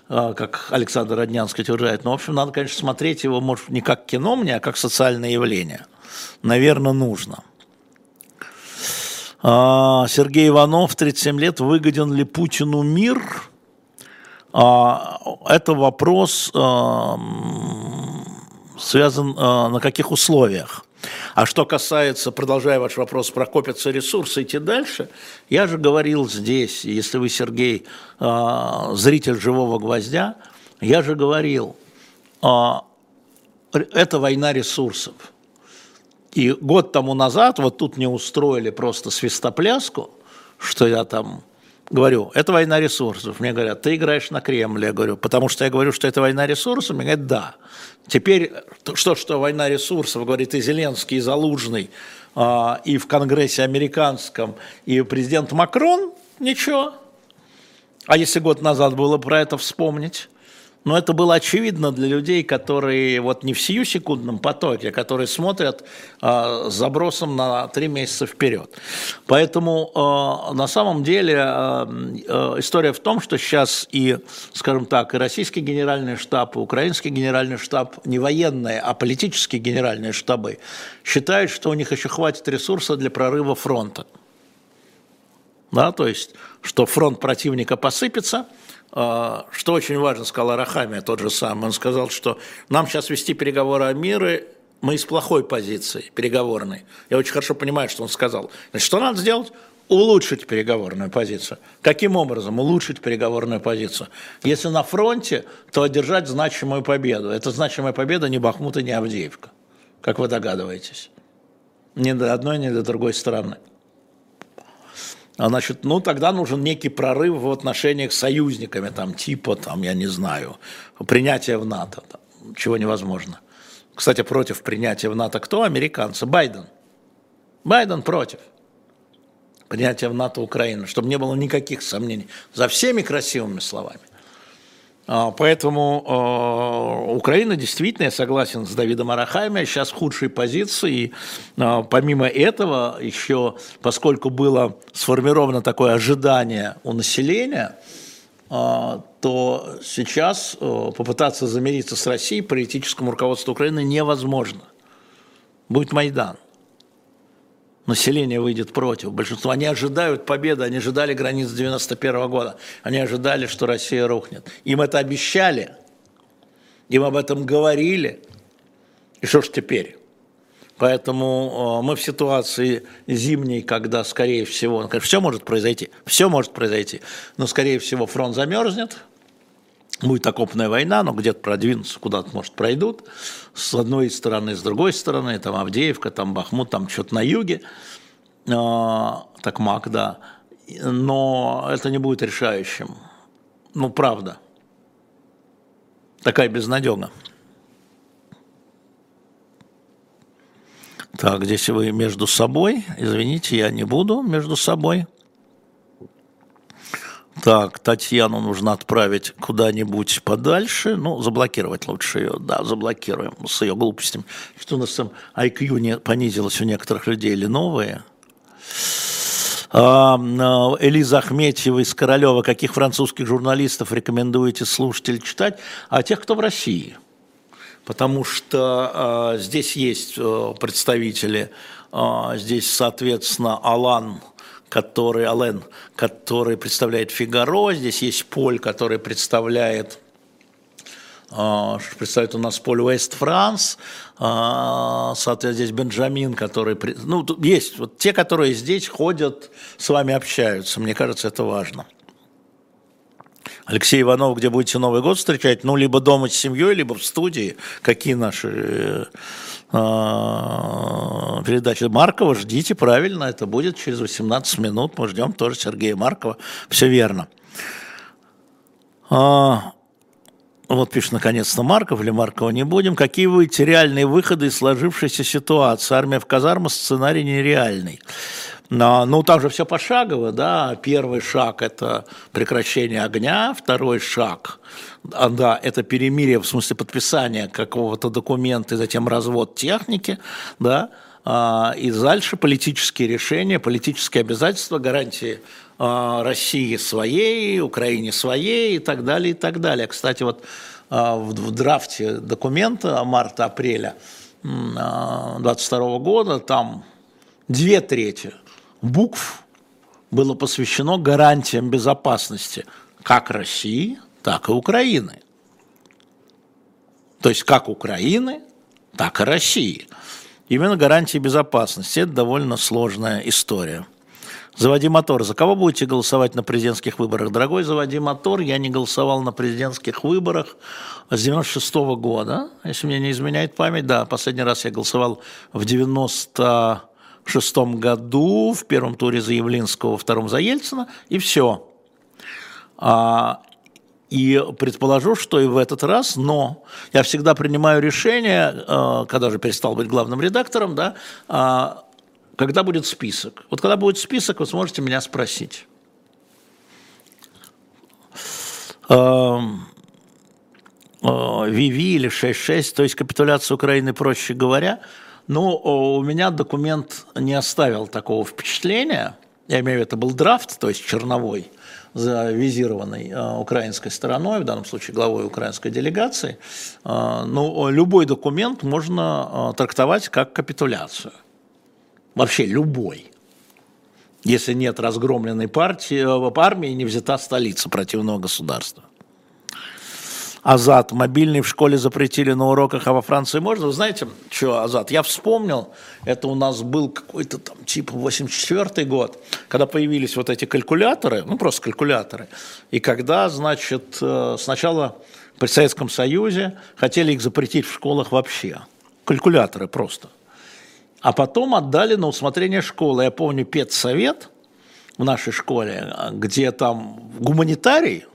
э, как Александр Роднянский утверждает, ну, в общем, надо, конечно, смотреть его, может, не как кино мне, а как социальное явление. Наверное, нужно. А, Сергей Иванов, 37 лет, выгоден ли Путину мир? А, это вопрос а, связан на каких условиях. А что касается, продолжая ваш вопрос, прокопятся ресурсы, идти дальше, я же говорил здесь, если вы, Сергей, зритель «Живого гвоздя», я же говорил, это война ресурсов. И год тому назад вот тут мне устроили просто свистопляску, что я там говорю, это война ресурсов. Мне говорят, ты играешь на Кремле. Я говорю, потому что я говорю, что это война ресурсов. Мне говорят, да. Теперь, что, что война ресурсов, говорит и Зеленский, и Залужный, а, и в Конгрессе американском, и президент Макрон, ничего. А если год назад было про это вспомнить? Но это было очевидно для людей, которые вот не в сию секундном потоке, а которые смотрят э, с забросом на три месяца вперед. Поэтому э, на самом деле э, э, история в том, что сейчас и, скажем так, и российский генеральный штаб, и украинский генеральный штаб, не военные, а политические генеральные штабы, считают, что у них еще хватит ресурса для прорыва фронта. Да, то есть, что фронт противника посыпется – что очень важно, сказал Арахами, тот же самый, он сказал, что нам сейчас вести переговоры о мире мы из плохой позиции переговорной. Я очень хорошо понимаю, что он сказал. Значит, что надо сделать? Улучшить переговорную позицию. Каким образом улучшить переговорную позицию? Если на фронте, то одержать значимую победу. Это значимая победа не Бахмут и не Авдеевка, как вы догадываетесь. Ни до одной, ни до другой стороны. А значит, ну тогда нужен некий прорыв в отношениях с союзниками, там, типа, там, я не знаю, принятия в НАТО, там, чего невозможно. Кстати, против принятия в НАТО кто? Американцы. Байден. Байден против принятия в НАТО Украины, чтобы не было никаких сомнений. За всеми красивыми словами. А, поэтому э, Украина действительно, я согласен с Давидом Арахами, сейчас в худшей позиции. И, э, помимо этого, еще поскольку было сформировано такое ожидание у населения, э, то сейчас попытаться замириться с Россией политическому руководству Украины невозможно. Будет Майдан. Население выйдет против. Большинство. Они ожидают победы, они ожидали границ 91 года. Они ожидали, что Россия рухнет. Им это обещали. Им об этом говорили. И что ж теперь? Поэтому э, мы в ситуации зимней, когда, скорее всего, все может произойти, все может произойти, но, скорее всего, фронт замерзнет, будет окопная война, но где-то продвинутся, куда-то, может, пройдут, с одной стороны, с другой стороны, там Авдеевка, там Бахмут, там что-то на юге, э, так Мак, да, но это не будет решающим, ну, правда, такая безнадега. Так, здесь вы между собой, извините, я не буду между собой. Так, Татьяну нужно отправить куда-нибудь подальше. Ну, заблокировать лучше ее. Да, заблокируем с ее глупостями. Что у нас там IQ не понизилось у некоторых людей или новые? А, а, Элиза Ахметьева из Королева. Каких французских журналистов рекомендуете слушать или читать? А тех, кто в России. Потому что э, здесь есть э, представители, э, здесь, соответственно, Алан который, Ален, который представляет Фигаро, здесь есть Поль, который представляет а, представляет у нас Поль Уэст Франс, а, соответственно, здесь Бенджамин, который... Ну, есть вот те, которые здесь ходят, с вами общаются. Мне кажется, это важно. Алексей Иванов, где будете Новый год встречать? Ну, либо дома с семьей, либо в студии. Какие наши а, передачи Маркова, ждите, правильно, это будет через 18 минут, мы ждем тоже Сергея Маркова, все верно. А, вот пишет наконец-то Марков, или Маркова не будем. Какие вы реальные выходы из сложившейся ситуации? Армия в казармах, сценарий нереальный. Но, ну, там же все пошагово, да. Первый шаг – это прекращение огня, второй шаг а, да, это перемирие в смысле подписания какого-то документа и затем развод техники, да, а, и дальше политические решения, политические обязательства, гарантии а, России своей, Украине своей и так далее, и так далее. Кстати, вот в драфте документа марта-апреля 22 года там две трети букв было посвящено гарантиям безопасности как России, так и Украины. То есть как Украины, так и России. Именно гарантии безопасности – это довольно сложная история. Заводи мотор. За кого будете голосовать на президентских выборах? Дорогой, заводи мотор. Я не голосовал на президентских выборах с 96 -го года, если мне не изменяет память. Да, последний раз я голосовал в 96 году, в первом туре за Явлинского, во втором за Ельцина, и все. А, и предположу, что и в этот раз, но я всегда принимаю решение, э, когда же перестал быть главным редактором, да, а, когда будет список. Вот когда будет список, вы сможете меня спросить. Эм, э, Виви или 6.6, то есть капитуляция Украины, проще говоря. Но у меня документ не оставил такого впечатления. Я имею в виду, это был драфт, то есть черновой завизированной э, украинской стороной, в данном случае главой украинской делегации, э, ну, любой документ можно э, трактовать как капитуляцию. Вообще любой. если нет разгромленной партии, э, армии, не взята столица противного государства. Азат. Мобильный в школе запретили на уроках, а во Франции можно. Знаете, что Азат? Я вспомнил, это у нас был какой-то там типа 84 год, когда появились вот эти калькуляторы, ну просто калькуляторы, и когда, значит, э, сначала при Советском Союзе хотели их запретить в школах вообще. Калькуляторы просто. А потом отдали на усмотрение школы. Я помню педсовет в нашей школе, где там гуманитарий,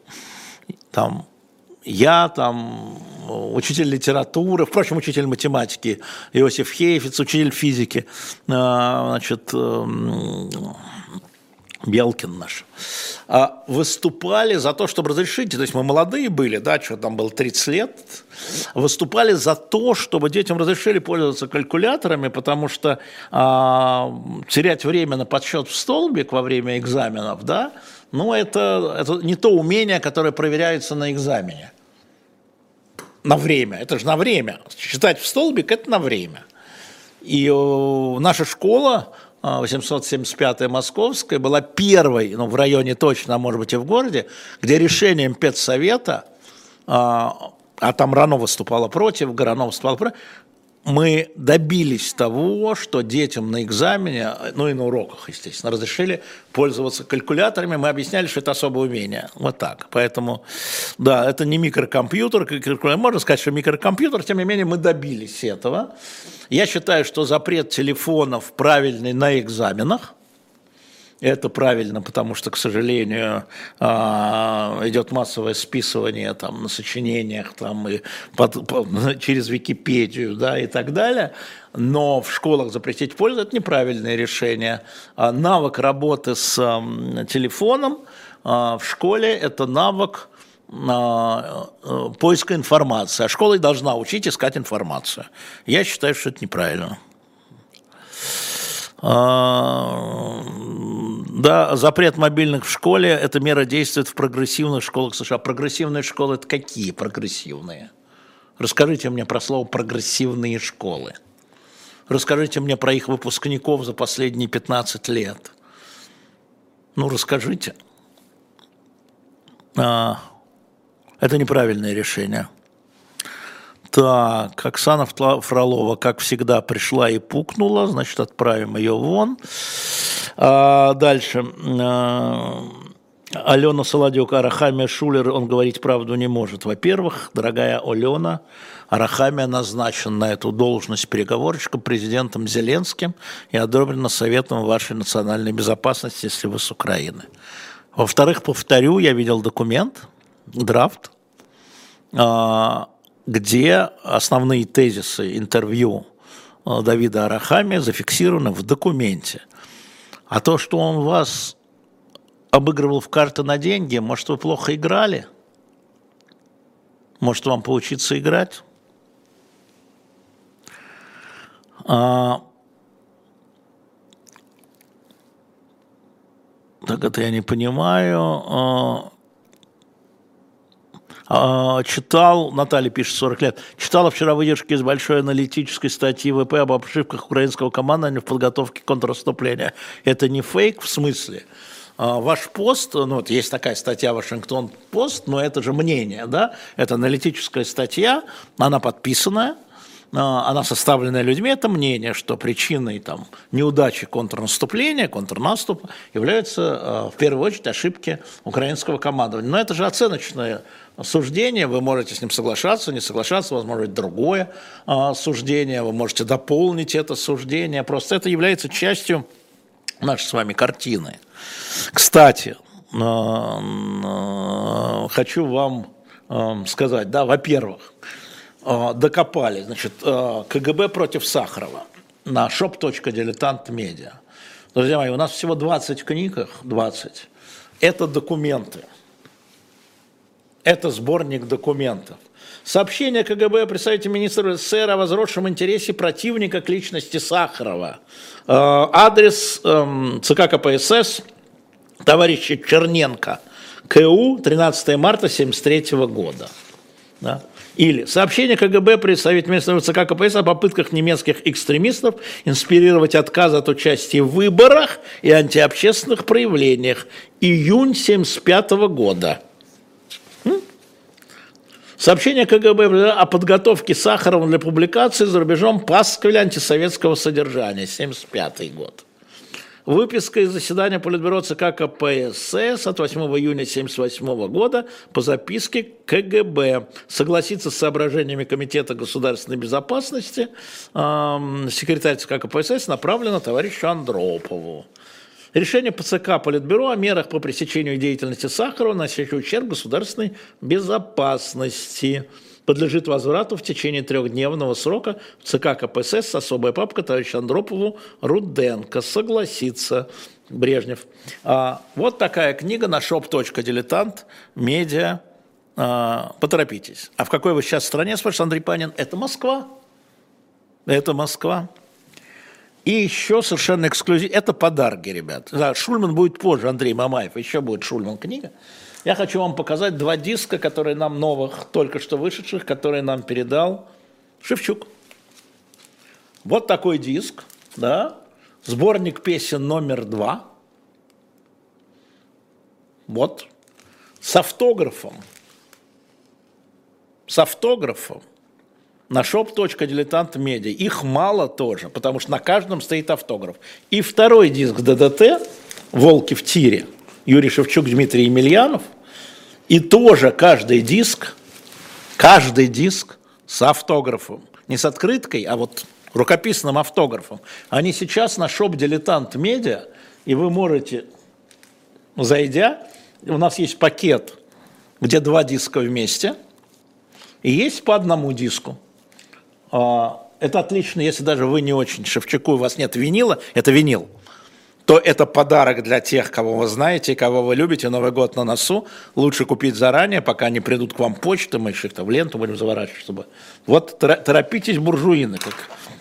там я там учитель литературы, впрочем, учитель математики Иосиф Хейфиц, учитель физики, а, значит, эм, Белкин наш, а, выступали за то, чтобы разрешить, то есть мы молодые были, да, что там было 30 лет, выступали за то, чтобы детям разрешили пользоваться калькуляторами, потому что а, терять время на подсчет в столбик во время экзаменов, да, ну, это, это не то умение, которое проверяется на экзамене. На время. Это же на время. Считать в столбик – это на время. И э, наша школа, 875-я Московская, была первой, ну, в районе точно, а может быть и в городе, где решением педсовета, а, а там РАНО выступала против, ГРАНО выступала против, мы добились того, что детям на экзамене, ну и на уроках, естественно, разрешили пользоваться калькуляторами. Мы объясняли, что это особое умение. Вот так. Поэтому, да, это не микрокомпьютер. Можно сказать, что микрокомпьютер, тем не менее, мы добились этого. Я считаю, что запрет телефонов правильный на экзаменах – это правильно, потому что, к сожалению, а, идет массовое списывание там, на сочинениях там, и под, по, *laughs* через Википедию да, и так далее. Но в школах запретить пользу – это неправильное решение. А навык работы с телефоном а, в школе – это навык э, поиска информации. А школа должна учить искать информацию. Я считаю, что это неправильно. Да, запрет мобильных в школе – это мера действует в прогрессивных школах США. Прогрессивные школы – это какие прогрессивные? Расскажите мне про слово «прогрессивные школы». Расскажите мне про их выпускников за последние 15 лет. Ну, расскажите. А, это неправильное решение. Так, Оксана Фролова, как всегда, пришла и пукнула, значит, отправим ее вон. А, дальше. А, Алена Солодюк, Арахамия Шулер, он говорить правду не может. Во-первых, дорогая Алена, Арахамия назначен на эту должность переговорщика президентом Зеленским и одобрена Советом вашей национальной безопасности, если вы с Украины. Во-вторых, повторю, я видел документ, драфт, а, где основные тезисы интервью э, Давида Арахами зафиксированы в документе. А то, что он вас обыгрывал в карты на деньги, может, вы плохо играли? Может, вам поучиться играть? А... Так это я не понимаю. А... А, читал, Наталья пишет, 40 лет, читала вчера выдержки из большой аналитической статьи ВП об ошибках украинского командования в подготовке контрнаступления. Это не фейк в смысле? А, ваш пост, ну вот есть такая статья Вашингтон пост, но это же мнение, да, это аналитическая статья, она подписанная, она составлена людьми, это мнение, что причиной там, неудачи контрнаступления, контрнаступа являются в первую очередь ошибки украинского командования. Но это же оценочное суждение, вы можете с ним соглашаться, не соглашаться, возможно, другое а, суждение, вы можете дополнить это суждение, просто это является частью нашей с вами картины. Кстати, а, а, хочу вам а, сказать, да, во-первых, а, докопали, значит, а, КГБ против Сахарова на shop.diletant.media. Друзья мои, у нас всего 20 в книгах, 20. Это документы – это сборник документов. Сообщение КГБ о представителе министра СССР о возросшем интересе противника к личности Сахарова. Э, адрес эм, ЦК КПСС товарища Черненко, КУ, 13 марта 1973 года. Да. Или сообщение КГБ представить местного ЦК КПСС о попытках немецких экстремистов инспирировать отказ от участия в выборах и антиобщественных проявлениях. Июнь 1975 года. Сообщение КГБ о подготовке Сахарова для публикации за рубежом пасквиля антисоветского содержания, 1975 год. Выписка из заседания Политбюро ЦК КПСС от 8 июня 1978 года по записке КГБ. Согласиться с соображениями Комитета государственной безопасности э, секретарь ЦК КПСС направлено товарищу Андропову. Решение ПЦК Политбюро о мерах по пресечению деятельности Сахарова, носящей ущерб государственной безопасности подлежит возврату в течение трехдневного срока в ЦК КПСС с особой папкой товарища Андропову Руденко. Согласится Брежнев. А, вот такая книга на shop.diletant медиа. А, поторопитесь. А в какой вы сейчас стране, спрашивает Андрей Панин? Это Москва. Это Москва. И еще совершенно эксклюзив. Это подарки, ребят. Да, Шульман будет позже, Андрей Мамаев. Еще будет Шульман книга. Я хочу вам показать два диска, которые нам новых, только что вышедших, которые нам передал Шевчук. Вот такой диск, да, сборник песен номер два. Вот, с автографом. С автографом на shop.diletant.media. Их мало тоже, потому что на каждом стоит автограф. И второй диск ДДТ «Волки в тире» Юрий Шевчук, Дмитрий Емельянов. И тоже каждый диск, каждый диск с автографом. Не с открыткой, а вот рукописным автографом. Они сейчас на шоп «Дилетант Медиа», и вы можете, зайдя, у нас есть пакет, где два диска вместе, и есть по одному диску. А, это отлично, если даже вы не очень Шевчуку, у вас нет винила, это винил – то это подарок для тех, кого вы знаете, кого вы любите. Новый год на носу. Лучше купить заранее, пока не придут к вам почты, мы их в ленту будем заворачивать, чтобы... Вот торопитесь, буржуины, как,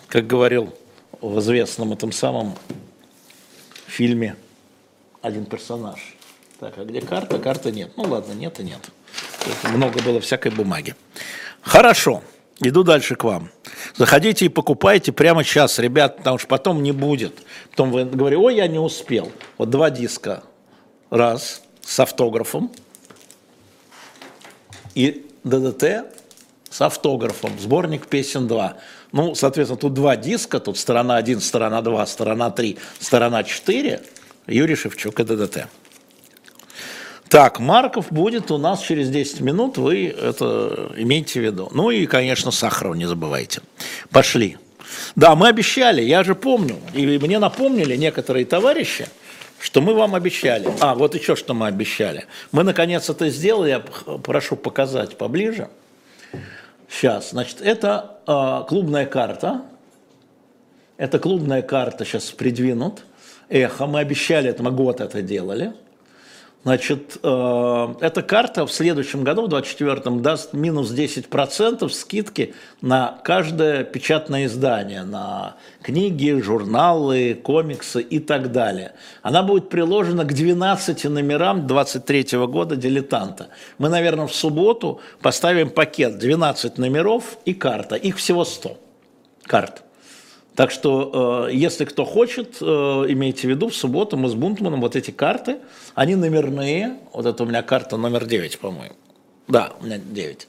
как говорил в известном этом самом фильме один персонаж. Так, а где карта? Карты нет. Ну ладно, нет и нет. Много было всякой бумаги. Хорошо. Иду дальше к вам. Заходите и покупайте прямо сейчас, ребят, потому что потом не будет. Потом вы говорите, ой, я не успел. Вот два диска. Раз, с автографом. И ДДТ с автографом. Сборник песен 2. Ну, соответственно, тут два диска. Тут сторона 1, сторона 2, сторона 3, сторона 4. Юрий Шевчук и ДДТ. Так, Марков будет у нас через 10 минут, вы это имейте в виду. Ну и, конечно, Сахаров не забывайте. Пошли. Да, мы обещали, я же помню, и мне напомнили некоторые товарищи, что мы вам обещали. А, вот еще что мы обещали. Мы наконец это сделали, я прошу показать поближе. Сейчас, значит, это э, клубная карта. Это клубная карта, сейчас придвинут. Эхо, мы обещали это, мы год это делали. Значит, э, эта карта в следующем году, в 2024, даст минус 10% скидки на каждое печатное издание, на книги, журналы, комиксы и так далее. Она будет приложена к 12 номерам 23 года «Дилетанта». Мы, наверное, в субботу поставим пакет 12 номеров и карта. Их всего 100 карт. Так что, э, если кто хочет, э, имейте в виду, в субботу мы с Бунтманом вот эти карты, они номерные. Вот это у меня карта номер 9, по-моему. Да, у меня 9.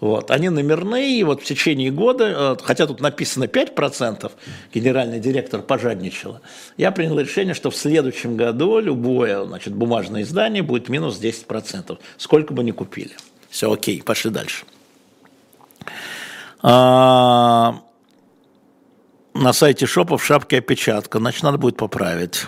Вот, они номерные, и вот в течение года, э, хотя тут написано 5%, генеральный директор пожадничала, я принял решение, что в следующем году любое значит, бумажное издание будет минус 10%, сколько бы ни купили. Все, окей, пошли дальше. А, на сайте шопа в шапке опечатка, значит, надо будет поправить.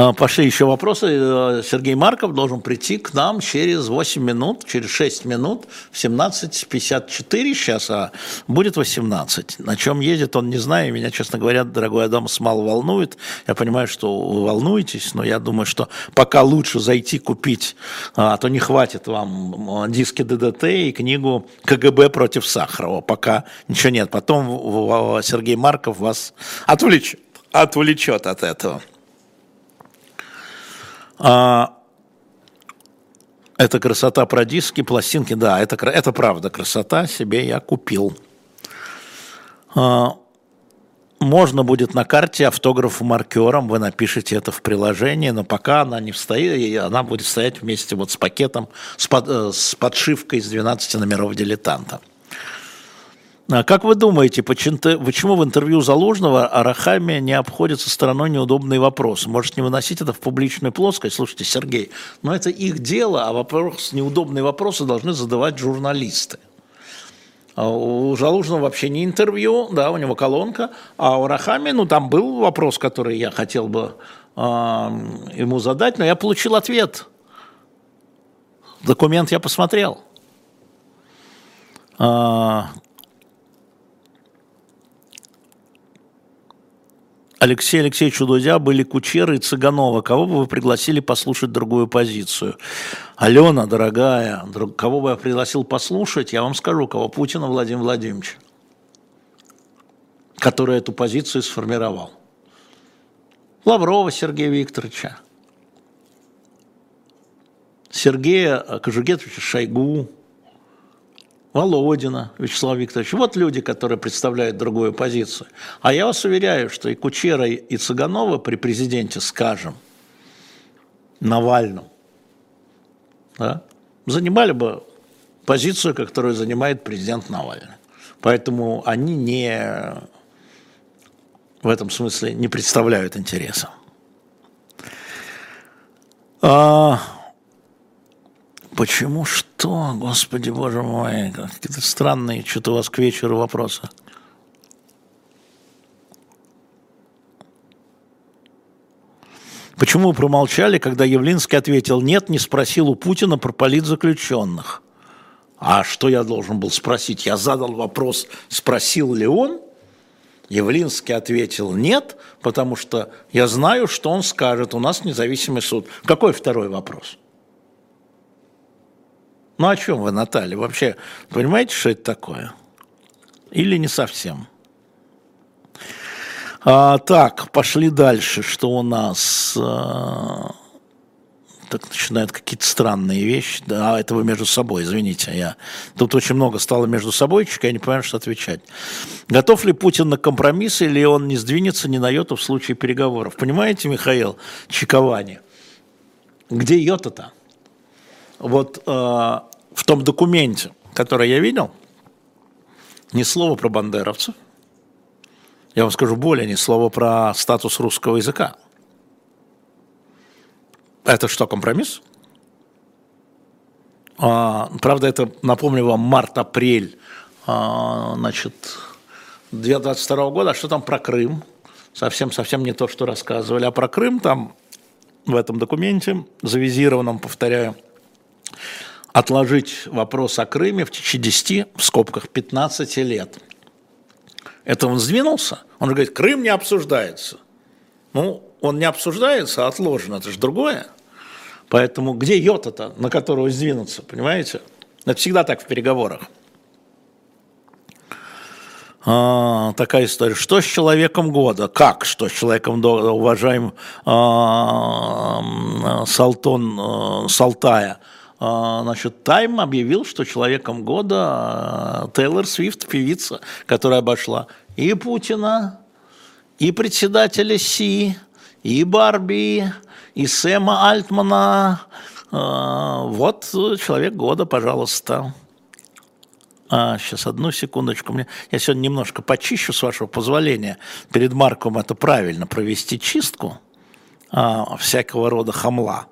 А, пошли еще вопросы. Э, Сергей Марков должен прийти к нам через 8 минут, через 6 минут, в 17.54 сейчас, а будет 18. На чем едет, он не знает. Меня, честно говоря, дорогой Адамс, мало волнует. Я понимаю, что вы волнуетесь, но я думаю, что пока лучше зайти купить, а то не хватит вам диски ДДТ и книгу КГБ против Сахарова. Пока ничего нет. Потом Сергей Марков вас отвлечет, отвлечет от этого. А, Это красота про диски, пластинки, да, это, это правда красота, себе я купил. А, можно будет на карте автографу маркером, вы напишите это в приложении, но пока она не встоит, она будет стоять вместе вот с пакетом, с, под, э, с подшивкой из 12 номеров дилетанта. А как вы думаете, почему в интервью Залужного Арахами не обходится стороной неудобные вопросы? Может, не выносить это в публичную плоскость? Слушайте, Сергей, но это их дело, а вопрос, неудобные вопросы должны задавать журналисты. А у Залужного вообще не интервью, да, у него колонка, а у Рахами, ну, там был вопрос, который я хотел бы э, ему задать, но я получил ответ. Документ я посмотрел. Алексей Алексеевич Дудя были Кучеры и Цыганова. Кого бы вы пригласили послушать другую позицию? Алена, дорогая, друг, кого бы я пригласил послушать, я вам скажу, кого Путина Владимир Владимирович, который эту позицию сформировал. Лаврова Сергея Викторовича, Сергея Кожугетовича Шойгу, Володина Вячеслав Викторович. Вот люди, которые представляют другую позицию. А я вас уверяю, что и Кучера, и Цыганова при президенте, скажем, Навальном, да, занимали бы позицию, которую занимает президент Навальный. Поэтому они не в этом смысле не представляют интереса. А, Почему что? Господи, боже мой, какие-то странные что-то у вас к вечеру вопросы. Почему вы промолчали, когда Явлинский ответил «нет», не спросил у Путина про политзаключенных? А что я должен был спросить? Я задал вопрос, спросил ли он? Явлинский ответил «нет», потому что я знаю, что он скажет, у нас независимый суд. Какой второй вопрос? Ну о чем вы, Наталья? Вообще понимаете, что это такое? Или не совсем? А, так, пошли дальше. Что у нас? А, так начинают какие-то странные вещи. Да, это вы между собой, извините. Я... Тут очень много стало между собой, я не понимаю, что отвечать. Готов ли Путин на компромисс, или он не сдвинется ни на йоту в случае переговоров? Понимаете, Михаил Чиковани? Где йота-то? Вот э, в том документе, который я видел, ни слова про бандеровцев. Я вам скажу более, ни слова про статус русского языка. Это что, компромисс? А, правда, это, напомню вам, март-апрель а, значит, 2022 года. А что там про Крым? Совсем-совсем не то, что рассказывали. А про Крым там в этом документе, завизированном, повторяю, отложить вопрос о Крыме в течение 10, в скобках, 15 лет. Это он сдвинулся? Он же говорит, Крым не обсуждается. Ну, он не обсуждается, а отложен, это же другое. Поэтому где йота-то, на которого сдвинуться, понимаете? Это всегда так в переговорах. А, такая история. Что с человеком года? Как что с человеком года, уважаемый а, Салтон а, Салтая? А, значит, Тайм объявил, что человеком года а, Тейлор Свифт, певица, которая обошла и Путина, и председателя Си, и Барби, и Сэма Альтмана. А, вот человек года, пожалуйста. А, сейчас, одну секундочку. Мне, я сегодня немножко почищу, с вашего позволения. Перед Марком это правильно провести чистку а, всякого рода хамла.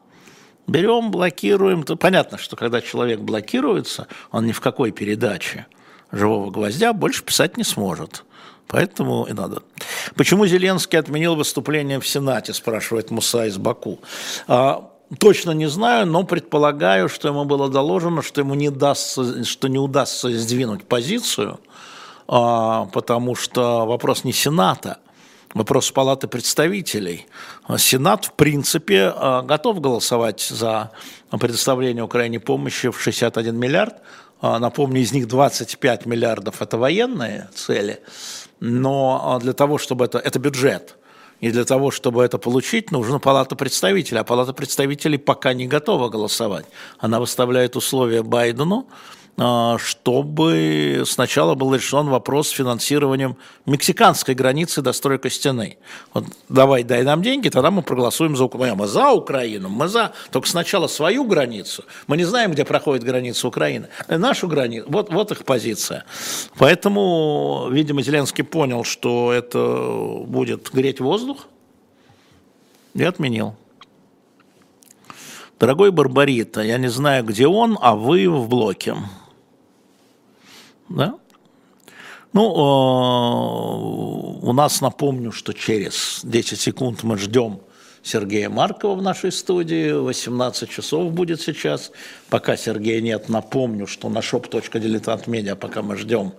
Берем, блокируем. Понятно, что когда человек блокируется, он ни в какой передаче живого гвоздя больше писать не сможет. Поэтому и надо. Почему Зеленский отменил выступление в Сенате, спрашивает Муса из Баку. А, точно не знаю, но предполагаю, что ему было доложено, что ему не, дастся, что не удастся сдвинуть позицию, а, потому что вопрос не Сената, вопрос Палаты представителей. Сенат, в принципе, э, готов голосовать за предоставление Украине помощи в 61 миллиард. Э, напомню, из них 25 миллиардов – это военные цели, но э, для того, чтобы это, это бюджет, И для того, чтобы это получить, нужна палата представителей. А палата представителей пока не готова голосовать. Она выставляет условия Байдену, а, чтобы сначала был решен вопрос с финансированием мексиканской границы достройка стены. Вот давай, дай нам деньги, тогда мы проголосуем за Украину. Мы за Украину, мы за... Только сначала свою границу. Мы не знаем, где проходит граница Украины. Нашу границу. Вот, вот их позиция. Поэтому, видимо, Зеленский понял, что это будет греть воздух и отменил. Дорогой Барбарита, я не знаю, где он, а вы в блоке. Да? Ну, у нас, напомню, что через 10 секунд мы ждем Сергея Маркова в нашей студии. 18 часов будет сейчас. Пока Сергея нет, напомню, что на shop.diletantmedia, пока мы ждем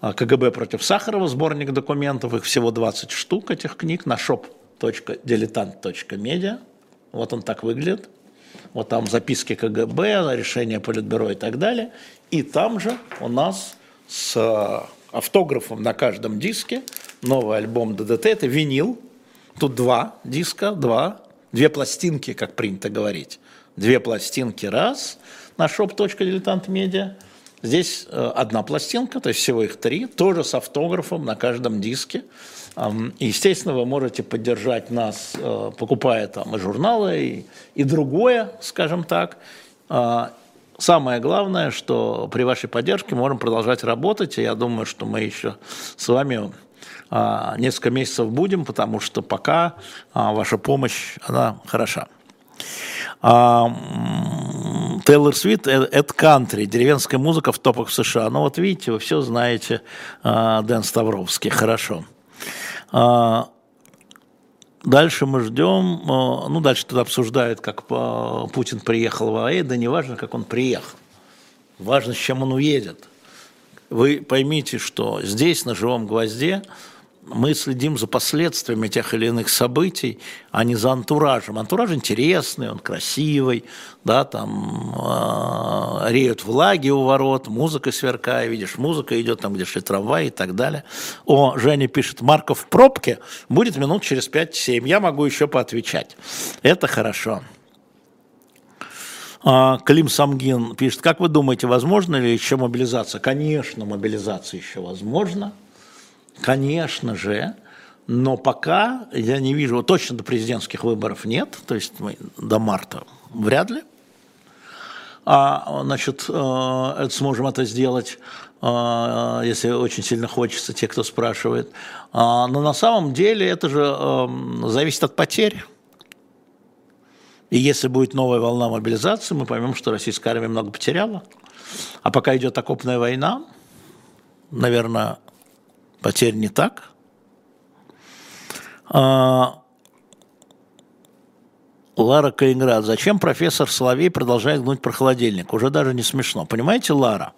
а, КГБ против Сахарова, сборник документов, их всего 20 штук, этих книг, на shop.diletant.media. Вот он так выглядит. Вот там записки КГБ, решения Политбюро и так далее. И там же у нас с э, автографом на каждом диске. Новый альбом ДДТ – это винил. Тут два диска, два, две пластинки, как принято говорить. Две пластинки раз на shop.diletantmedia. Здесь э, одна пластинка, то есть всего их три, тоже с автографом на каждом диске. Естественно, вы можете поддержать нас, э, покупая там и журналы, и, и другое, скажем так. А, Самое главное, что при вашей поддержке можем продолжать работать, и я думаю, что мы еще с вами а, несколько месяцев будем, потому что пока а, ваша помощь, она хороша. Тейлор Свит – это кантри, деревенская музыка в топах в США. Ну вот видите, вы все знаете, а, Дэн Ставровский, хорошо. Дальше мы ждем, э, ну, дальше тут обсуждают, как э, Путин приехал в АЭ, да не важно, как он приехал. Важно, с чем он уедет. Вы поймите, что здесь, на живом гвозде, мы следим за последствиями тех или иных событий, а не за антуражем. Антураж интересный, он красивый, да, там э, реют влаги у ворот, музыка сверкая, видишь, музыка идет там, где шли трамвай и так далее. О, Женя пишет, Марков в пробке будет минут через 5-7, я могу еще поотвечать. Это хорошо. А, Клим Самгин пишет, как вы думаете, возможно ли еще мобилизация? Конечно, мобилизация еще возможна. Конечно же, но пока я не вижу, точно до президентских выборов нет, то есть мы до марта вряд ли. А, значит, э, сможем это сделать, э, если очень сильно хочется, те, кто спрашивает. А, но на самом деле это же эм, зависит от потерь. И если будет новая волна мобилизации, мы поймем, что российская армия много потеряла. А пока идет окопная война, наверное, потерь не так. А, Лара Калининград. Зачем профессор Соловей продолжает гнуть про холодильник? Уже даже не смешно. Понимаете, Лара?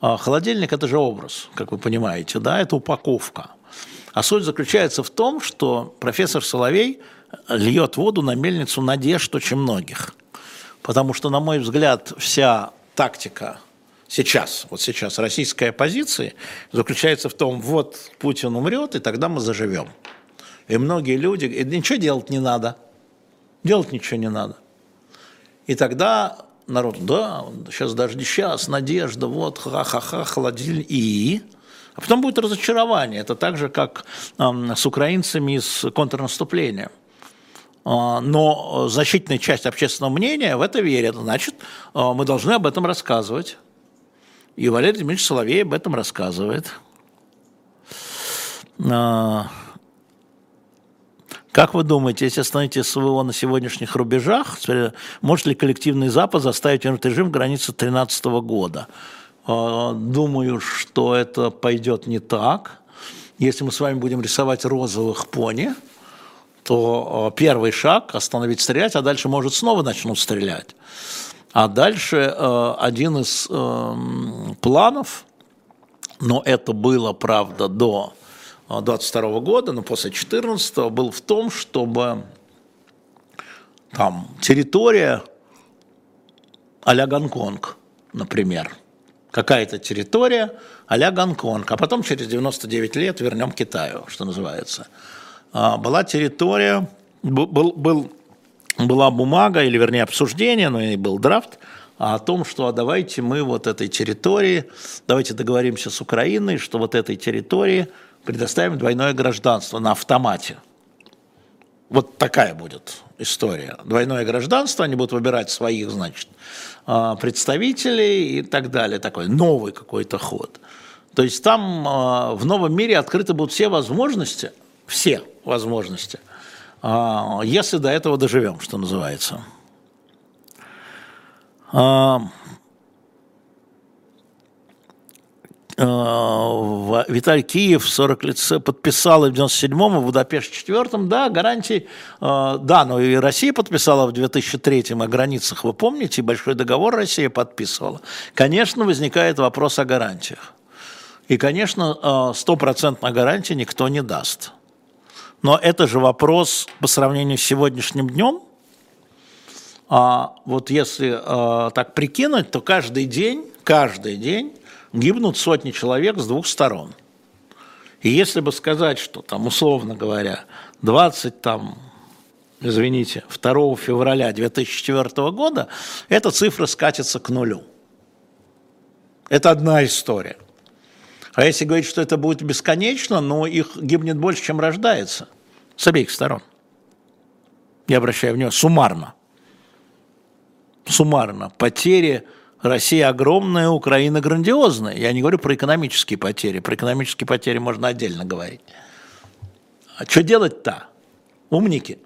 А, холодильник – это же образ, как вы понимаете, да, это упаковка. А суть заключается в том, что профессор Соловей льет воду на мельницу надежд очень многих. Потому что, на мой взгляд, вся тактика сейчас, вот сейчас российской оппозиции заключается в том, вот Путин умрет, и тогда мы заживем. И многие люди, и ничего делать не надо, делать ничего не надо. И тогда народ, да, сейчас не сейчас, надежда, вот, ха-ха-ха, холодильник, и... А потом будет разочарование. Это так же, как э, с украинцами с контрнаступлением. А, но значительная часть общественного мнения в это верит. Значит, э, мы должны об этом рассказывать. И Валерий Дмитриевич Соловей об этом рассказывает. А, как вы думаете, если остановите СВО на сегодняшних рубежах, может ли коллективный Запад заставить вернуть режим границы 2013 года? А, думаю, что это пойдет не так. Если мы с вами будем рисовать розовых пони, то а, первый шаг – остановить стрелять, а дальше, может, снова начнут стрелять. А дальше э, один из э, планов, но это было, правда, до 22 года, но после 14 был в том, чтобы там территория а-ля Гонконг, например, какая-то территория а-ля Гонконг, а потом через 99 лет вернем Китаю, что называется. была территория, был, был, была бумага, или вернее обсуждение, но и был драфт, о том, что а давайте мы вот этой территории, давайте договоримся с Украиной, что вот этой территории предоставим двойное гражданство на автомате. Вот такая будет история. Двойное гражданство, они будут выбирать своих, значит, а, представителей и так далее. Такой новый какой-то ход. То есть там а, в новом мире открыты будут все возможности, все возможности, а, если до этого доживем, что называется. Виталий Киев 40 лет подписала в 97-м, в Будапеште 4 да, гарантии, да, но и Россия подписала в 2003-м о границах, вы помните, большой договор Россия подписывала. Конечно, возникает вопрос о гарантиях. И, конечно, стопроцентной гарантии никто не даст. Но это же вопрос по сравнению с сегодняшним днем – а вот если а, так прикинуть, то каждый день, каждый день гибнут сотни человек с двух сторон. И если бы сказать, что там, условно говоря, 20 там, извините, 2 февраля 2004 года, эта цифра скатится к нулю. Это одна история. А если говорить, что это будет бесконечно, но их гибнет больше, чем рождается, с обеих сторон. Я обращаю внимание, суммарно суммарно потери России огромная, Украина грандиозная. Я не говорю про экономические потери. Про экономические потери можно отдельно говорить. А что делать-то? Умники.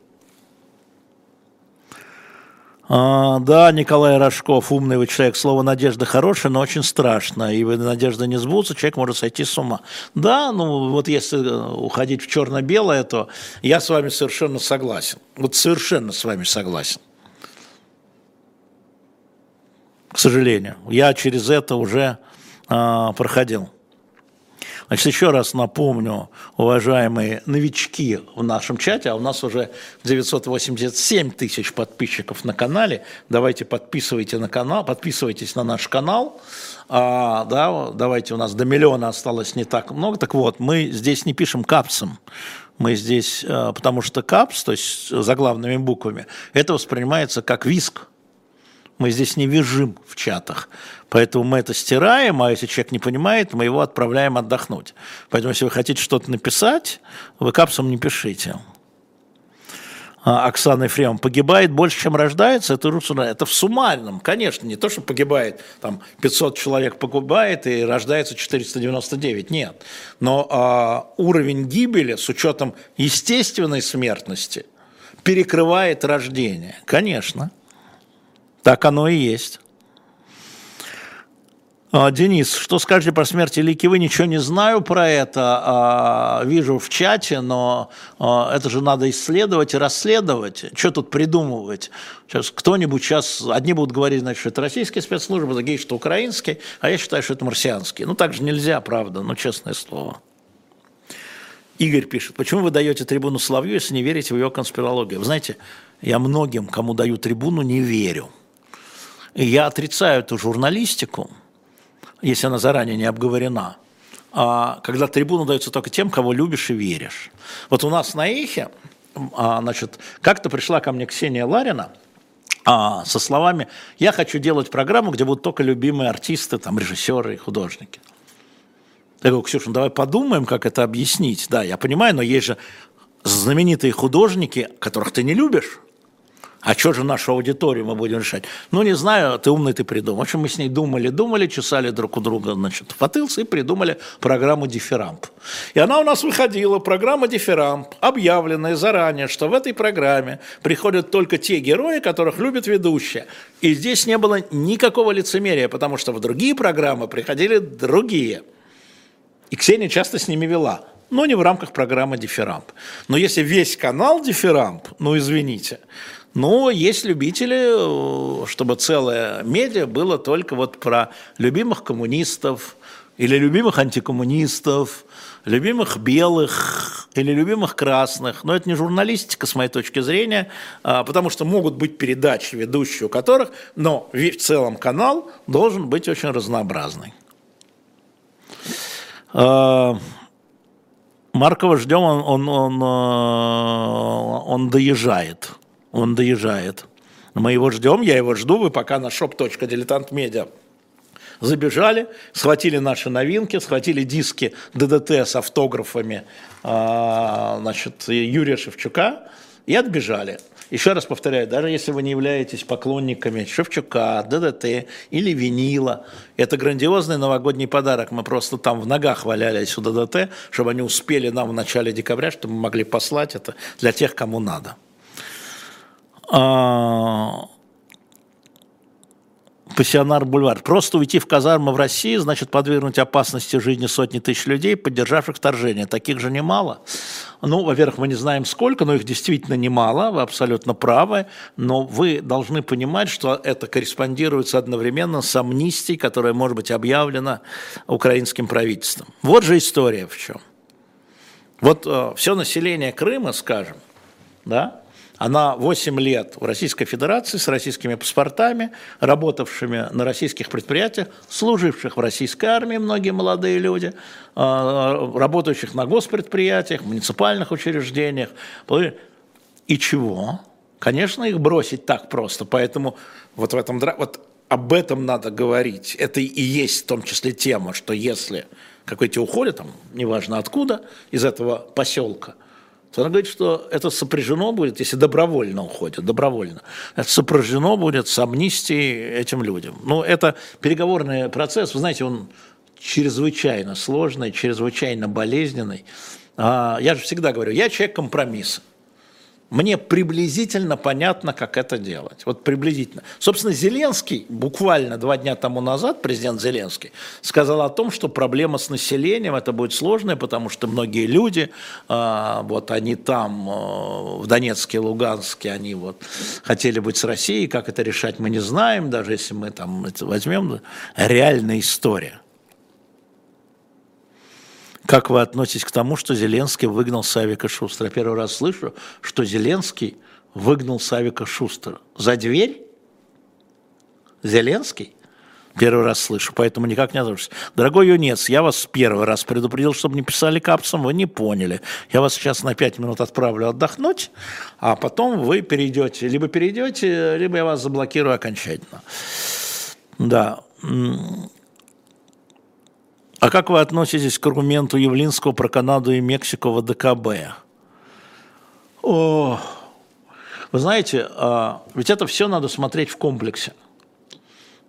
А, да, Николай Рожков, умный вы человек. Слово «надежда» хорошее, но очень страшно. И надежда не сбудутся, человек может сойти с ума. Да, ну вот если э, уходить в черно-белое, то я с вами совершенно согласен. Вот совершенно с вами согласен к сожалению. Я через это уже а, проходил. Значит, еще раз напомню, уважаемые новички в нашем чате, а у нас уже 987 тысяч подписчиков на канале. Давайте подписывайте на канал, подписывайтесь на наш канал. А, да, давайте, у нас до миллиона осталось не так много. Так вот, мы здесь не пишем капсом. Мы здесь, а, потому что капс, то есть заглавными буквами, это воспринимается как виск мы здесь не визжим в чатах. Поэтому мы это стираем, а если человек не понимает, мы его отправляем отдохнуть. Поэтому если вы хотите что-то написать, вы капсом не пишите. А, Оксана Ефремова, погибает больше, чем рождается, это, это в суммарном, конечно, не то, что погибает, там 500 человек погибает и рождается 499, нет. Но а, уровень гибели с учетом естественной смертности перекрывает рождение, конечно. Так оно и есть. А, Денис, что скажете про смерть Илики? Вы ничего не знаю про это, а, вижу в чате, но а, это же надо исследовать и расследовать. Что тут придумывать? Сейчас кто-нибудь сейчас, одни будут говорить, значит, что это российские спецслужбы, другие, что украинские, а я считаю, что это марсианские. Ну, так же нельзя, правда, ну, честное слово. Игорь пишет, почему вы даете трибуну Соловью, если не верите в его конспирологию? Вы знаете, я многим, кому даю трибуну, не верю. Я отрицаю эту журналистику, если она заранее не обговорена, а когда трибуна дается только тем, кого любишь и веришь. Вот у нас на Эхе, а, значит, как-то пришла ко мне Ксения Ларина а, со словами «Я хочу делать программу, где будут только любимые артисты, там, режиссеры и художники». Я говорю, Ксюша, ну давай подумаем, как это объяснить. Да, я понимаю, но есть же знаменитые художники, которых ты не любишь, а что же нашу аудиторию мы будем решать? Ну, не знаю, ты умный, ты придумал. В общем, мы с ней думали, думали, чесали друг у друга, значит, фатылсы и придумали программу «Дифирамп». И она у нас выходила, программа «Дифирамп», объявленная заранее, что в этой программе приходят только те герои, которых любит ведущая. И здесь не было никакого лицемерия, потому что в другие программы приходили другие. И Ксения часто с ними вела но не в рамках программы «Дифирамп». Но если весь канал «Дифирамп», ну, извините, но есть любители, э, чтобы целое медиа было только вот про любимых коммунистов или любимых антикоммунистов, любимых белых или любимых красных. Но это не журналистика, с моей точки зрения, а, потому что могут быть передачи, ведущие у которых, но в целом канал должен быть очень разнообразный. А, Маркова ждем, он, он, он, э, он доезжает. Он доезжает. Мы его ждем, я его жду, вы пока на shop.diletantmedia забежали, схватили наши новинки, схватили диски ДДТ с автографами а, значит, Юрия Шевчука и отбежали. Еще раз повторяю, даже если вы не являетесь поклонниками Шевчука, ДДТ или винила, это грандиозный новогодний подарок. Мы просто там в ногах валялись у ДДТ, чтобы они успели нам в начале декабря, чтобы мы могли послать это для тех, кому надо. А, пассионар бульвар. Просто уйти в казармы в России значит подвергнуть опасности жизни сотни тысяч людей, поддержавших вторжение. Таких же немало. Ну, во-первых, мы не знаем сколько, но их действительно немало, вы абсолютно правы. Но вы должны понимать, что это корреспондируется одновременно с амнистией, которая может быть объявлена украинским правительством. Вот же история в чем. Вот э, все население Крыма, скажем, да, она 8 лет в Российской Федерации с российскими паспортами, работавшими на российских предприятиях, служивших в российской армии, многие молодые люди, а, работающих на госпредприятиях, муниципальных учреждениях. И чего? Конечно, их бросить так просто. Поэтому вот в этом вот об этом надо говорить. Это и есть в том числе тема, что если какой-то уходит, там, неважно откуда, из этого поселка – то она говорит, что это сопряжено будет, если добровольно уходят, добровольно, это сопряжено будет с амнистией этим людям. Ну, это переговорный процесс, вы знаете, он чрезвычайно сложный, чрезвычайно болезненный. А, я же всегда говорю, я человек компромисса. Мне приблизительно понятно, как это делать. Вот приблизительно. Собственно, Зеленский, буквально два дня тому назад, президент Зеленский, сказал о том, что проблема с населением, это будет сложная, потому что многие люди, э, вот они там, э, в Донецке, Луганске, они вот хотели быть с Россией, как это решать мы не знаем, даже если мы там возьмем, реальная история. Как вы относитесь к тому, что Зеленский выгнал Савика Шустера? Первый раз слышу, что Зеленский выгнал Савика Шустера. За дверь? Зеленский? Первый раз слышу, поэтому никак не озвучусь. Дорогой юнец, я вас первый раз предупредил, чтобы не писали капсом, вы не поняли. Я вас сейчас на пять минут отправлю отдохнуть, а потом вы перейдете, либо перейдете, либо я вас заблокирую окончательно. Да. А как вы относитесь к аргументу Явлинского про Канаду и Мексику в АДКБ? О, вы знаете, а, ведь это все надо смотреть в комплексе.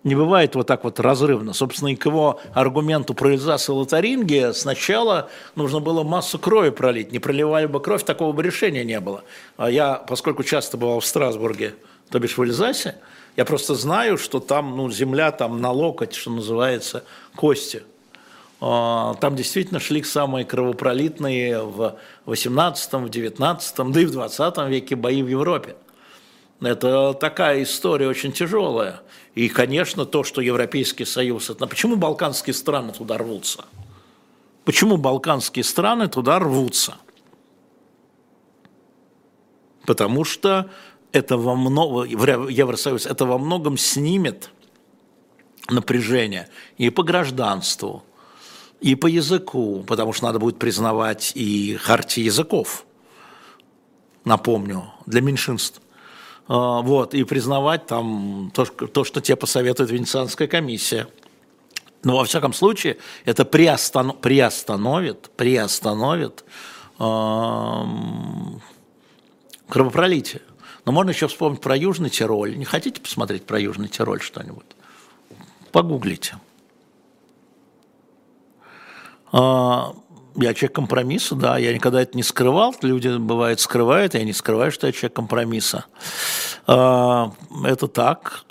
Не бывает вот так вот разрывно. Собственно, и к его аргументу про Эльзас и Лотарингия сначала нужно было массу крови пролить. Не проливали бы кровь, такого бы решения не было. А я, поскольку часто бывал в Страсбурге, то бишь в Эльзасе, я просто знаю, что там ну, земля там на локоть, что называется, кости – там действительно шли самые кровопролитные в 18, в 19, да и в 20 веке бои в Европе. Это такая история очень тяжелая. И, конечно, то, что Европейский Союз... Это... Почему балканские страны туда рвутся? Почему балканские страны туда рвутся? Потому что это во многом, Евросоюз, это во многом снимет напряжение и по гражданству, и по языку, потому что надо будет признавать и хартии языков, напомню, для меньшинств. А, вот, и признавать там то, то, что тебе посоветует Венецианская комиссия. Но во всяком случае это приостанов, приостановит, приостановит э, кровопролитие. Но можно еще вспомнить про Южный Тироль. Не хотите посмотреть про Южный Тироль что-нибудь? Погуглите. А, я человек компромисса, да, я никогда это не скрывал. Люди, бывает, скрывают, я не скрываю, что я человек компромисса. А, это так.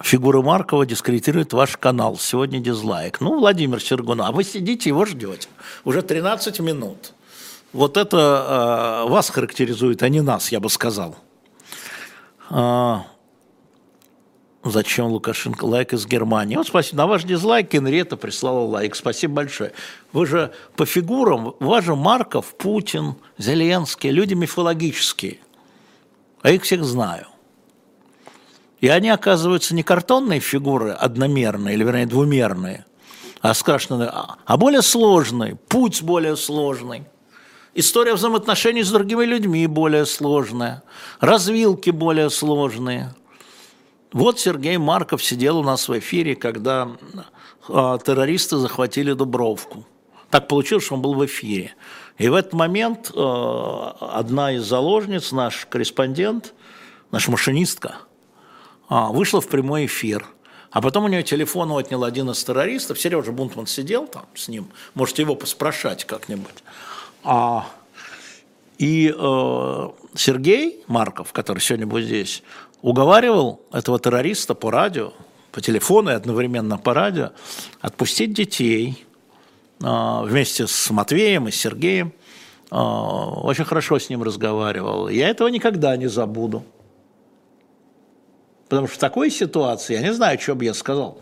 Фигура Маркова дискредитирует ваш канал. Сегодня дизлайк. Ну, Владимир Сергунов, а вы сидите, его ждете. Уже 13 минут. Вот это вас характеризует, а не нас, я бы сказал. Зачем Лукашенко лайк из Германии? Вот спасибо. На ваш дизлайк Энрета прислала лайк. Спасибо большое. Вы же по фигурам, у вас же Марков, Путин, Зеленский, люди мифологические. А их всех знаю. И они, оказываются, не картонные фигуры одномерные, или, вернее, двумерные, а страшно, а, а более сложный, путь более сложный. История взаимоотношений с другими людьми более сложная, развилки более сложные. Вот Сергей Марков сидел у нас в эфире, когда э, террористы захватили Дубровку. Так получилось, что он был в эфире. И в этот момент э, одна из заложниц, наш корреспондент, наша машинистка, э, вышла в прямой эфир – а потом у нее телефон отнял один из террористов. Сережа Бунтман сидел там с ним. Можете его поспрашать как-нибудь. А, и э, Сергей Марков, который сегодня будет здесь, уговаривал этого террориста по радио, по телефону и одновременно по радио, отпустить детей э, вместе с Матвеем и Сергеем. Э, очень хорошо с ним разговаривал. Я этого никогда не забуду. Потому что в такой ситуации, я не знаю, что бы я сказал,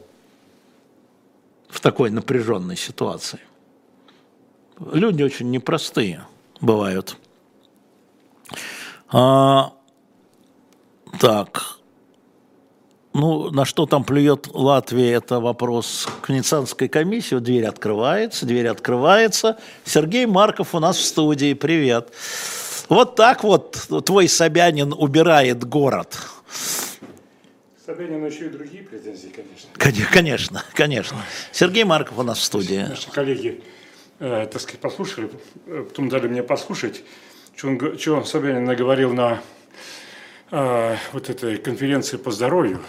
в такой напряженной ситуации. Люди очень непростые бывают. А, так, ну, на что там плюет Латвия, это вопрос к Венецианской комиссии. Дверь открывается, дверь открывается. Сергей Марков у нас в студии, привет. Вот так вот твой Собянин убирает город. Собянину еще и другие претензии, конечно. Конечно, конечно. Сергей Марков у нас в студии. Наши коллеги, э, так сказать, послушали, э, потом дали мне послушать, что, он, что Собянин наговорил на э, вот этой конференции по здоровью.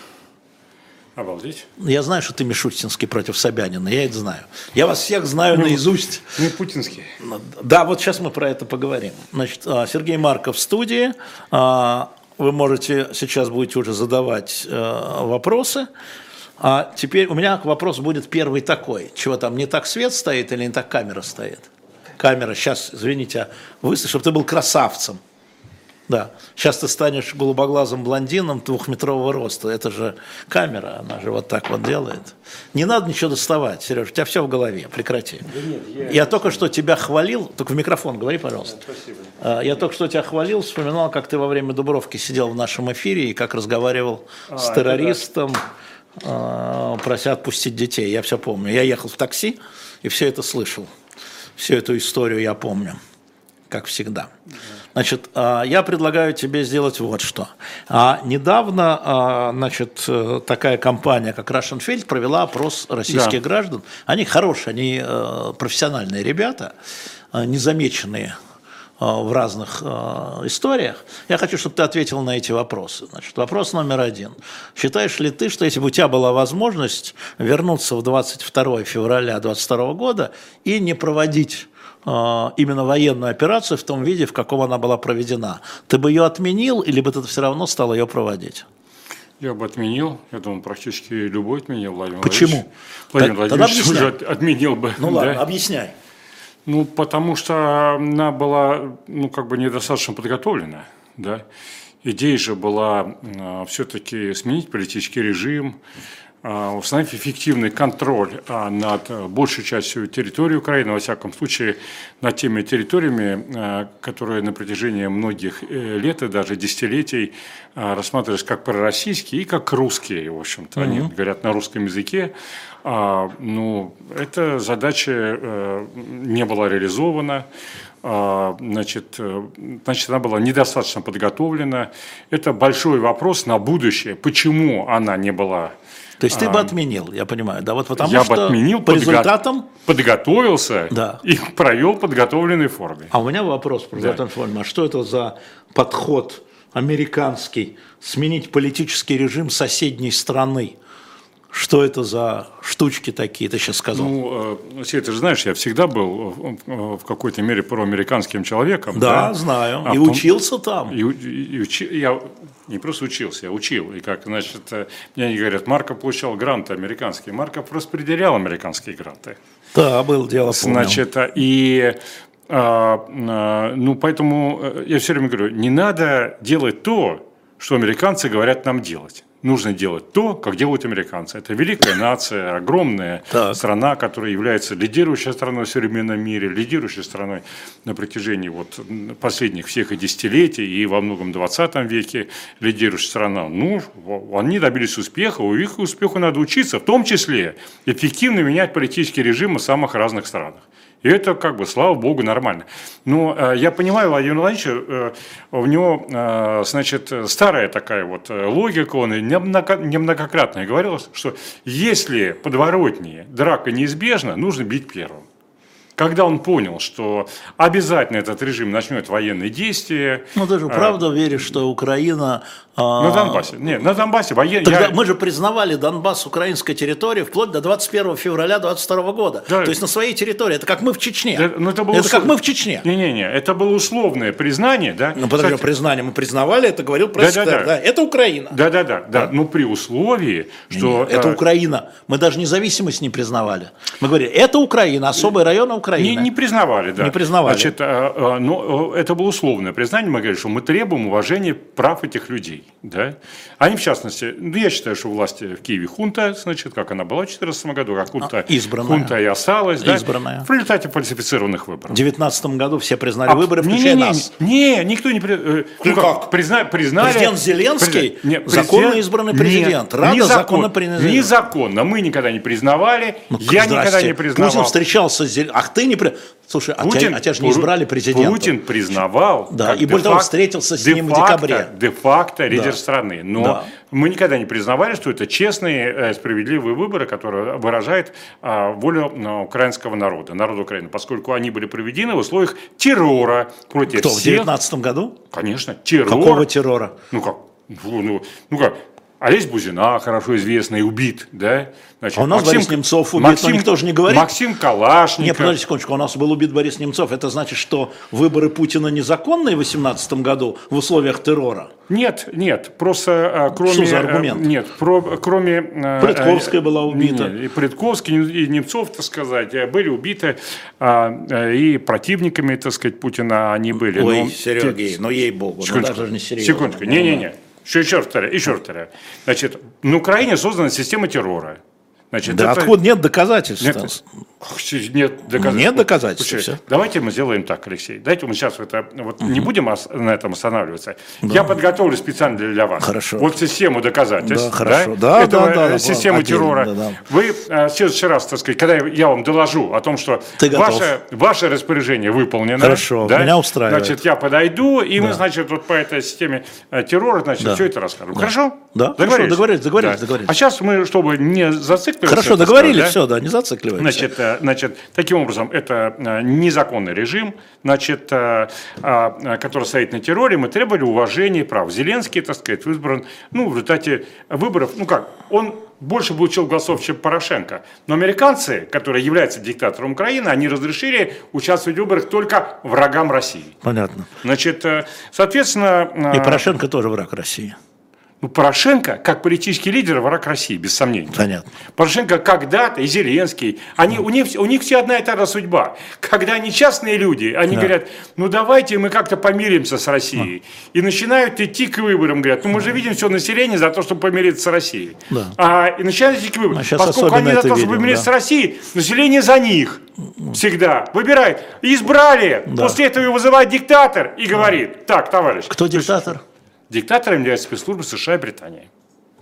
Обалдеть. Я знаю, что ты Мишустинский против Собянина, я это знаю. Я вас всех знаю ну, наизусть. Не ну путинский. Да, вот сейчас мы про это поговорим. Значит, а, Сергей Марков в студии. А, вы можете сейчас будете уже задавать э, вопросы. А теперь у меня вопрос будет первый такой. Чего там, не так свет стоит или не так камера стоит? Камера, сейчас, извините, выставь, чтобы ты был красавцем. Да. Сейчас ты станешь голубоглазым блондином двухметрового роста. Это же камера, она же вот так вот делает. Не надо ничего доставать, Сереж, у тебя все в голове, прекрати. Да нет, я... я только что тебя хвалил, только в микрофон говори, пожалуйста. Да, спасибо. А, я только что тебя хвалил, вспоминал, как ты во время Дубровки сидел в нашем эфире и как разговаривал а, с террористом, да. Прося отпустить детей. Я все помню. Я ехал в такси и все это слышал. Всю эту историю я помню, как всегда. Да. Значит, а, я предлагаю тебе сделать вот что. А, недавно, а, значит, э, такая компания, как Russian провела опрос российских да. граждан. Они хорошие, они э, профессиональные ребята, незамеченные в разных историях. Я хочу, чтобы ты ответил на эти вопросы. Значит, вопрос номер один. Считаешь ли ты, что если бы у тебя была возможность вернуться в 22 февраля 2022 года и не проводить именно военную операцию в том виде, в каком она была проведена. Ты бы ее отменил или бы ты все равно стал ее проводить? Я бы отменил, я думаю, практически любой отменил Владимир Почему? Владимир Владимирович уже отменил бы. Ну ладно, да? объясняй. Ну, потому что она была, ну, как бы недостаточно подготовлена, да. Идея же была э, все-таки сменить политический режим, а, установить эффективный контроль а, над э, большей частью территории Украины, во всяком случае, над теми территориями, э, которые на протяжении многих э, лет и даже десятилетий рассматривались как пророссийские и как русские, в общем-то. Mm-hmm. Они говорят на русском языке. А, ну, эта задача не была реализована значит, значит, она была недостаточно подготовлена. Это большой вопрос на будущее, почему она не была то есть ты бы отменил, я понимаю, да, вот потому я что бы отменил, по результатам подготовился да. и *laughs* провел подготовленной форме. А у меня вопрос про да. форме. А что это за подход американский сменить политический режим соседней страны? Что это за штучки такие, ты сейчас сказал? Ну, э, ты же знаешь, я всегда был в какой-то мере проамериканским человеком. Да, да? знаю. А и том, учился там. И, и, и учи, я не просто учился, я учил. И как, значит, э, мне они говорят, Марко получал гранты американские. Марко распределял американские гранты. Да, был дело, помню. Значит, и ну, поэтому э, я все время говорю, не надо делать то, что американцы говорят нам делать. Нужно делать то, как делают американцы. Это великая нация, огромная Так. страна, которая является лидирующей страной в современном мире, лидирующей страной на протяжении вот последних всех и десятилетий, и во многом 20 веке лидирующая страна. Ну, они добились успеха, у их успеху надо учиться, в том числе эффективно менять политические режимы в самых разных странах. И это, как бы, слава богу, нормально. Но э, я понимаю Владимира Владимировича, э, у него, э, значит, старая такая вот логика, он немногократно говорил, что если подворотни драка неизбежна, нужно бить первым. Когда он понял, что обязательно этот режим начнет военные действия, Ну, ты же правда веришь, что Украина... а, на Донбассе, не, на Донбассе военные... Тогда мы же признавали Донбасс украинской территорией вплоть до 21 февраля 22 года. Да. То есть на своей территории. Это как мы в Чечне. Да, ну, это было это как услов- мы в Чечне. Не-не-не, это было условное признание, да? Ну, подожди, Кстати, признание мы признавали, это говорил пресс Да-да-да. да, Это Украина. Да-да-да, да. но при условии, что... Это э, Украина. Мы даже независимость не признавали. Мы говорили, это Украина, особый район Не, Украины. не признавали, да. Не признавали. Значит, а, а, но э, это было условное признание. Мы говорили, что мы требуем уважения прав этих людей. Да? Они, в частности, ну, я считаю, что власти в Киеве хунта, значит, как она была в 2014 году, как хунта, А, избранная. хунта и осталась. Да? Избранная. В результате фальсифицированных выборов. В 2019 году все признали А, выборы, не, включая не, не, нас. Не, никто не... при- э, Ну как? призна- признали... Президент Зеленский Призна- не, законно президент- избранный Нет, президент. Рада незакон- законно принята. Незаконно. Мы никогда не признавали. Ну, я здрасте. никогда не признавал. Путин встречался с Зелен- Ах, ты не... при- Слушай, а, тебя, а тебя же не избрали президентом. Путин признавал. Да, и более того, встретился с ним в декабре. Де-факто лидер Да. страны. Но Да. мы никогда не признавали, что это честные, э, справедливые выборы, которые выражают а, волю а, украинского народа, народа Украины, поскольку они были проведены в условиях террора против Кто, в всех. 2019 году? Конечно, террор. Какого террора? Ну как? Ну, ну, ну как? Олесь Бузина, хорошо известный, убит, да? Значит, А у нас Борис Немцов убит, но никто же не говорит. Максим Калашников. Не, подожди секундочку, у нас был убит Борис Немцов. Это значит, что выборы Путина незаконные в 2018 году в условиях террора? Нет, нет, просто а, кроме... Что за э, аргумент? Нет, про- кроме... э, Прядковская э, была убита. не, И Прядковский, и Немцов, так сказать, э, были убиты, а, э, и противниками, так сказать, Путина они были. Ой, Но- Серегей, ну ей-богу, ну даже не серьезно. секундочку, не-не-не. Еще, еще раз повторяю, еще раз повторяю. Значит, на Украине создана система террора. Значит, Да это- откуда нет доказательств? Нет, нет доказательств. Нет доказательств, всё. Давайте мы сделаем так, Алексей. Давайте мы сейчас это, вот, не будем на этом останавливаться. Я подготовлю специально для, вас. Хорошо. Вот систему доказательств. Да, хорошо. Да, этого, да, да, э, да, систему отдельно, террора. да, да. Вы э, в следующий раз, так сказать, когда я вам доложу о том, что Ты готов. ваше, ваше распоряжение выполнено. Хорошо, да, меня устраивает. Значит, я подойду, и мы, значит, вот по этой системе террора, значит, Да. все это расскажем. Хорошо? Да, хорошо, договорились, договорились, договорились. А сейчас мы, чтобы не зацикливаться... Хорошо, договорились, сказать, да, все, да, не зацикливаемся. Значит, значит, таким образом, это э, незаконный режим, значит, э, а, э, который стоит на терроре. Мы требовали уважения прав. Зеленский, так сказать, избран, ну, в результате выборов, ну как, он больше получил голосов, чем Порошенко. Но американцы, которые являются диктатором Украины, они разрешили участвовать в выборах только врагам России. Понятно. Значит, соответственно... И Порошенко тоже враг России. Ну, Порошенко, как политический лидер, враг России, без сомнений. Понятно. Порошенко когда-то и Зеленский, они, у, них, у них все одна и та же судьба. Когда они частные люди, они Да. говорят, ну давайте мы как-то помиримся с Россией. И начинают идти к выборам, говорят, ну мы же видим все население за то, чтобы помириться с Россией. Да. А, и начинают идти к выборам. А щас Поскольку они за то, чтобы помириться да. с Россией, население за них всегда выбирает. Избрали, Да. после этого вызывает диктатор и говорит, так, товарищ, Кто диктатор? Диктатором является спецслужбы США и Британии.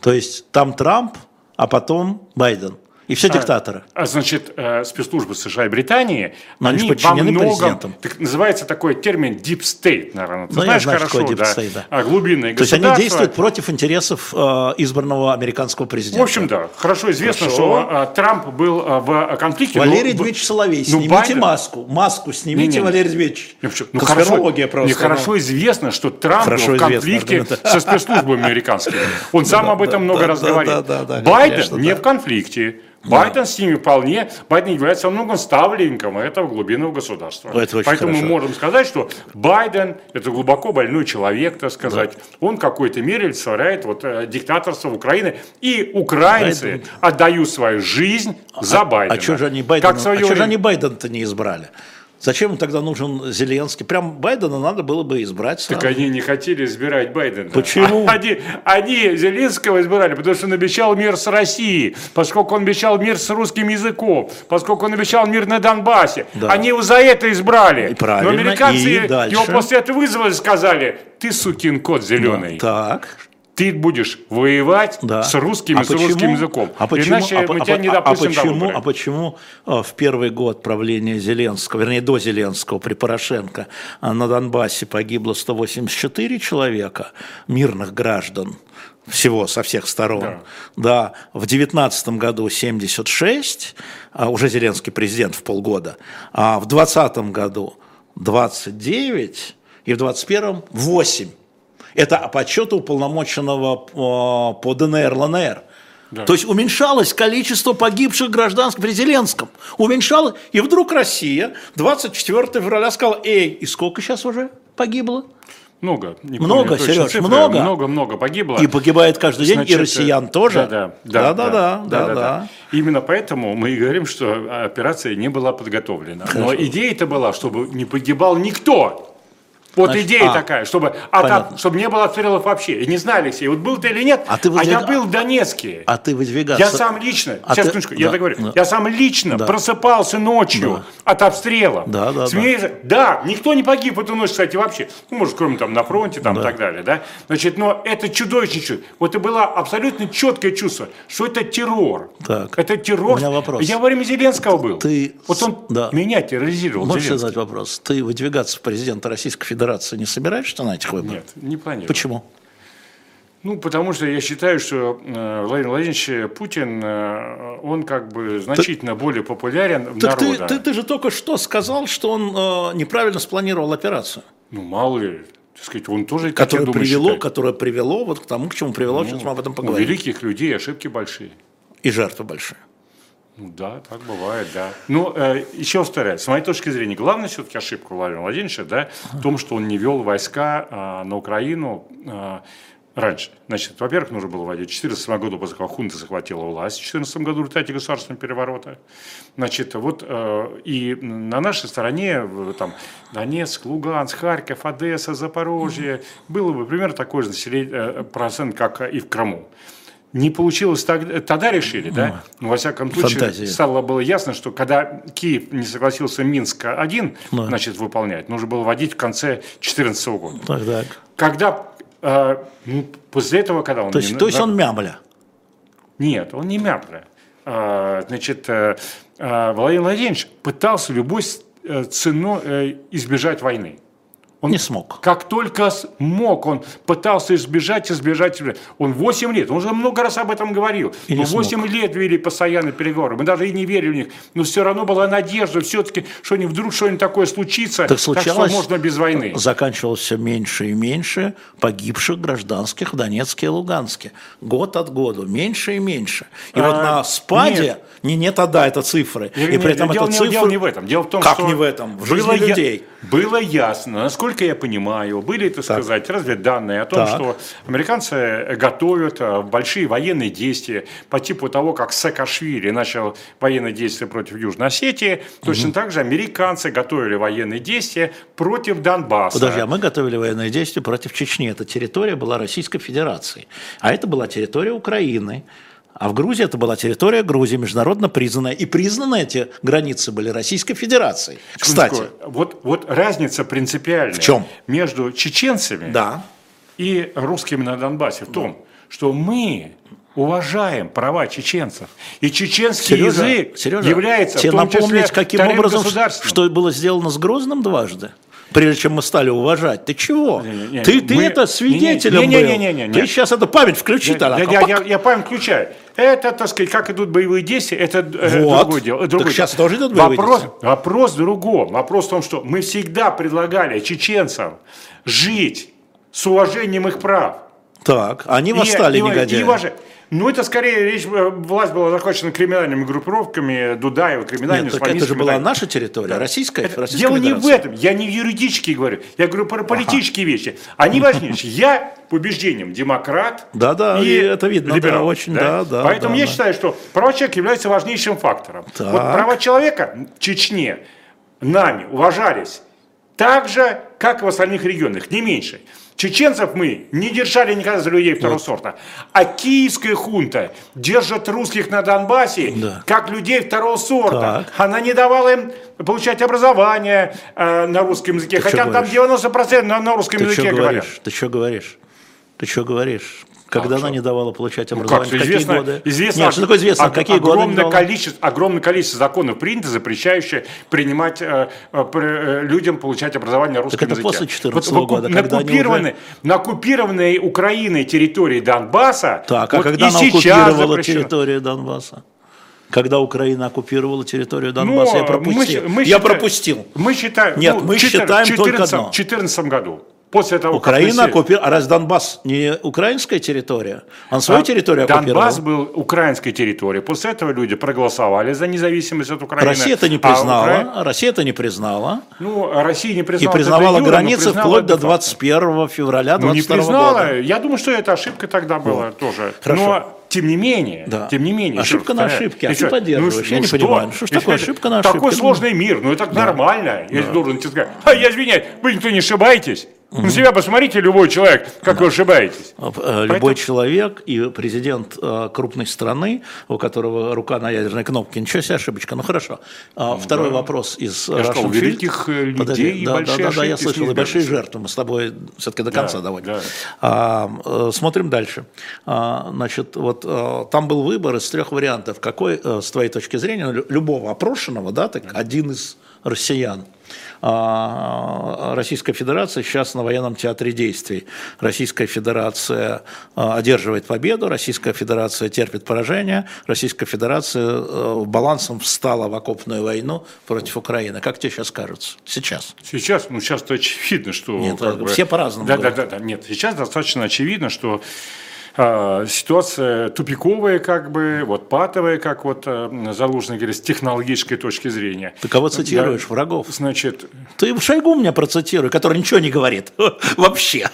То есть там Трамп, а потом Байден. И все диктаторы. А, значит, э, спецслужбы США и Британии, Но они во многом, президентам. так называется такой термин deep state, наверное. Ты Ну, я знаешь знаю, хорошо, такое deep да, state, да. А, глубинные То есть они действуют против интересов э, избранного американского президента. В общем, да, хорошо известно, Хорошо. что а, Трамп был а, в конфликте. Валерий но- Дмитриевич Соловей, ну, снимите Байден- маску. Маску снимите, Не-не-не. Валерий Дмитриевич. Ну, хорошо, просто. мне хорошо известно, что Трамп Хорошо был в известно, конфликте аргумент. со спецслужбами американскими. Он сам об этом много раз говорил. Байден не в конфликте. Байден с ними вполне, Байден является во многом ставленником этого глубинного государства. Это очень Поэтому хорошо. мы можем сказать, что Байден – это глубоко больной человек, так сказать. Он в какой-то мере олицетворяет вот, э, диктаторство Украины. И украинцы Байден. отдают свою жизнь за Байдена. А что же они Байдена, Как в свое а чё же время- они Байдена-то не избрали? Зачем тогда нужен Зеленский? Прям Байдена надо было бы избрать сразу. Так они не хотели избирать Байдена. Почему? *laughs* Они, они Зеленского избирали, потому что он обещал мир с Россией, поскольку он обещал мир с русским языком, поскольку он обещал мир на Донбассе. Да. Они его за это избрали. И правильно, Но американцы и дальше? его после этого вызвали и сказали, ты сукин кот зеленый. Так. Ты будешь воевать Да. с русским А с русским почему- языком. А почему, Иначе а, мы а- тебя не а- допустим а почему, а почему а, в первый год правления Зеленского, вернее, до Зеленского при Порошенко а, на Донбассе погибло 184 человека, мирных граждан, всего со всех сторон. Да, в 2019 году 76, а, уже Зеленский президент в полгода, а в 2020 году 29 и в 2021 8. Это по отчету уполномоченного по, ДНР, ЛНР. То есть уменьшалось количество погибших гражданских при Зеленском. Уменьшалось. И вдруг Россия 24 февраля сказала, эй, и сколько сейчас уже погибло? Много. не Много, Серёж, цифры. много? Много-много погибло. И погибает каждый день, и Значит, россиян тоже. Да, да, да, да, да, да. Именно поэтому мы и говорим, что операция не была подготовлена. Но идея-то была, чтобы не погибал никто. Вот Значит, идея а, такая, чтобы, от- понятно. чтобы не было обстрелов вообще. И не знаю, Алексей, вот был ты или нет, А ты а выдвига- я был в Донецке. А ты выдвигаться... Я сам лично, А сейчас, ты- секундочку, я да, договорю, да. я сам лично Да. просыпался ночью от обстрела. Да, да, Смеялся. да. никто не погиб в эту ночь, кстати, вообще. Ну, может, кроме там на фронте там, и так далее, да. Значит, но это чудовищный чувство. Вот это было абсолютно четкое чувство, что это террор. Так. Это террор. У меня вопрос. Я во время Зеленского был. Ты Вот он да. меня терроризировал, Можешь задать вопрос? Ты выдвигаться в президента Российской Федерации не собираешься на этих выборах? Нет, не планирую. Почему? Ну, потому что я считаю, что э, Владимир Владимирович Путин, э, он как бы значительно более популярен в Так ты, народа. ты, ты же только что сказал, что он э, неправильно спланировал операцию, Ну, мало ли, так сказать, он тоже, которое думаю, привело, считает. которое привело вот к тому, к чему привело, сейчас мы об этом У поговорим. великих людей ошибки большие. И жертвы большие. Ну да, так бывает, да. Но э, еще повторяю, с моей точки зрения, главная все-таки ошибка Владимира Владимировича, да, в том, что он не вел войска э, на Украину э, раньше. Значит, во-первых, нужно было вводить в 2014 году, после того, хунта захватила власть, в 2014 году в результате государственного переворота. Значит, вот э, и на нашей стороне, там, Донецк, Луганск, Харьков, Одесса, Запорожье, было бы примерно такой же население, э, процент, как и в Крыму. Не получилось так- тогда решили, да? Ну, во всяком случае, Фантазия. стало было ясно, что когда Киев не согласился Минск-1, Да. значит, выполнять, нужно было вводить в конце 2014 года. Так, так. Когда, э, ну, после этого, когда он... То есть, не- то есть да- он мямля. Нет, он не мямля. А, Значит, э, э, Владимир Владимирович пытался любой э, ценой э, избежать войны. Он Не смог. Как только смог, он пытался избежать, избежать. Он 8 лет, он уже много раз об этом говорил. И но 8 лет вели постоянно переговоры. Мы даже и не верили в них. Но все равно была надежда все-таки, что не вдруг что-нибудь такое случится. Так что случалось, можно без войны. заканчивалось все меньше и меньше погибших гражданских в Донецке и Луганске. Год от года, меньше и меньше. И А, вот на спаде, нет. не нет, а да, это цифры. Я и говорю, при нет, этом дело, это цифры... дело не в этом. Дело в том, Как что не в этом? В жизни было я- людей. было ясно, насколько я понимаю, были, так, сказать, разведданные о том, Так. что американцы готовят э, большие военные действия по типу того, как Саакашвили начал военные действия против Южной Осетии. Точно так же американцы готовили военные действия против Донбасса. Подожди, а мы готовили военные действия против Чечни. Эта территория была Российской Федерации. А это была территория Украины. А в Грузии это была территория Грузии, международно признанная. И признаны эти границы были Российской Федерацией. Кстати, вот, вот разница принципиальная В чем? между чеченцами да. и русскими на Донбассе в том, что мы уважаем права чеченцев. И чеченский Сережа, язык Сережа, является тебе в том числе напомнить, каким вторым образом, что было сделано с Грозным дважды? Прежде чем мы стали уважать. Ты чего? Не-не-не, ты ты мы- это свидетелем не-не- был. не-не-не-не, Ты нет. сейчас эту память включи, Я, тогда. я- я- я память включаю. Это, так сказать, как идут боевые действия, это э, Вот. другое дело. Так другое сейчас дело. тоже идут боевые вопрос, действия. Вопрос в другом. Вопрос в том, что мы всегда предлагали чеченцам жить с уважением их прав. Так, они И- восстали, и- негодяи. и ваше- ну, это скорее речь, э, власть была захвачена криминальными группировками, Дудаева, криминальными, Нет, так это же была наша территория, российская, Это- Российская Дело не в этом. Я не юридически говорю. Я говорю про политические вещи. Они важнее. Я по убеждениям демократ. Да-да, и это видно, да, либерал, очень, да, да, Поэтому да, я да. считаю, что права человека являются важнейшим фактором. Так. Вот права человека в Чечне нами уважались так же, как и в остальных регионах, не меньше. Чеченцев мы не держали никогда за людей второго вот. сорта. А киевская хунта держит русских на Донбассе да. как людей второго сорта. Так. Она не давала им получать образование э, на русском языке. Ты хотя там 90% на, на русском Ты языке говорят. Ты что говоришь? Ты что говоришь? Когда а она не давала получать образование? Ну, как, известно, какие годы? Известно, Нет, что такое известно? Ог- какие огромное годы количество, огромное количество законов принято, запрещающее принимать э, э, людям получать образование русском так это языке. после 14 вот, года, на, оккупированной, уже... на оккупированной Украиной территории Донбасса. Так, а вот когда она оккупировала запрещено. территорию Донбасса? Когда Украина оккупировала территорию Донбасса, Но я пропустил. Мы, мы я считаем, пропустил. Мы считаем. Нет, ну, мы 14, считаем 14, только одно. В 2014 году. После того, Украина как оккупировала. А раз Донбасс не украинская территория? Он свою а территорию оккупировал? Донбасс был украинской территорией. После этого люди проголосовали за независимость от Украины. Россия это не признала. А Укра... Россия это не признала. Ну, Россия не признала. И признавала юра, границы признала вплоть до 21 февраля 22 ну, не признала. года. Я думаю, что это ошибка тогда была вот. тоже. Хорошо. Но тем не менее, да. тем не менее. Ошибка на ошибке, а ты поддерживаешь, ну, я ну не что? понимаю. Что ж такое ошибка на ошибке? Такой сложный мир, ну это да. нормально. Я да. должен тебе сказать, а я извиняюсь, вы никто не ошибаетесь. Угу. На себя посмотрите, любой человек, как да. вы ошибаетесь. Э, любой Поэтому... человек и президент э, крупной страны, у которого рука на ядерной кнопке, ничего себе ошибочка, ну хорошо. А, ну, второй да. вопрос из Я сказал, у великих э, людей Подожди, и да, большие да, да, да, я слышал, и большие жертвы, мы с тобой все-таки до конца да, доводим. Да. А, смотрим дальше. А, значит, вот там был выбор из трех вариантов. Какой, с твоей точки зрения, любого опрошенного, да, так один из россиян – а, Российская Федерация сейчас на военном театре действий. Российская Федерация а, одерживает победу, Российская Федерация терпит поражение, Российская Федерация э, балансом встала в окопную войну против Украины. Как тебе сейчас кажется? Сейчас. Сейчас, ну сейчас-то очевидно, что... Нет, как все бы, по-разному. Да, да, да, да, нет, сейчас достаточно очевидно, что а, ситуация тупиковая, как бы, вот патовая, как вот э, Залужный говорит, с технологической точки зрения. Ты кого цитируешь? Да, Врагов? Значит... Ты Шойгу меня процитируй, который ничего не говорит. *laughs* Вообще.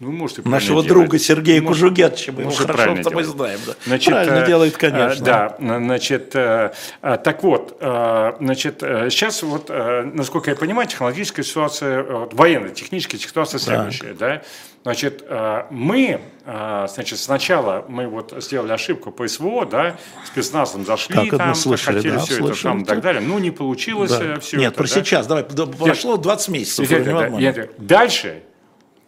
Ну, можете Нашего делать. друга Сергея Может, Кужугетовича, мы его хорошо мы знаем. Да. Значит, правильно э, делает, конечно. Да, значит, э, э, так вот, значит, сейчас вот, насколько я понимаю, технологическая ситуация, военная, техническая ситуация следующая, да. Значит, мы, значит, сначала мы вот сделали ошибку по СВО, да, спецназом зашли как там, слышали, хотели да, все слышали, это там и так далее, ну, не получилось да. все Нет, это. про да? сейчас, давай, прошло 20 месяцев. Нет, нет, нет, дальше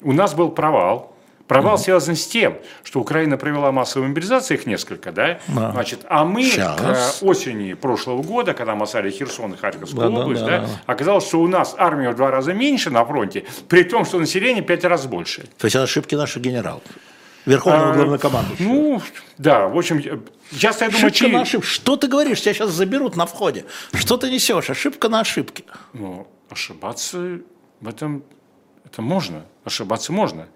у нас был провал. Провал mm связан с тем, что Украина провела массовую мобилизацию, их несколько, да? да. Значит, а мы Сейчас. к осени прошлого года, когда мы осали Херсон и Харьковскую да, область, да, да, да, оказалось, что у нас армия в два раза меньше на фронте, при том, что население пять раз больше. То есть это ошибки наших генералов? Верховного а, главнокомандующего. Ну, да, в общем, я я думаю, ошибка на ошибку. Что ты говоришь? Тебя сейчас заберут на входе. Что ты несешь? Ошибка на ошибке. Ну, ошибаться в этом это можно. Ошибаться можно.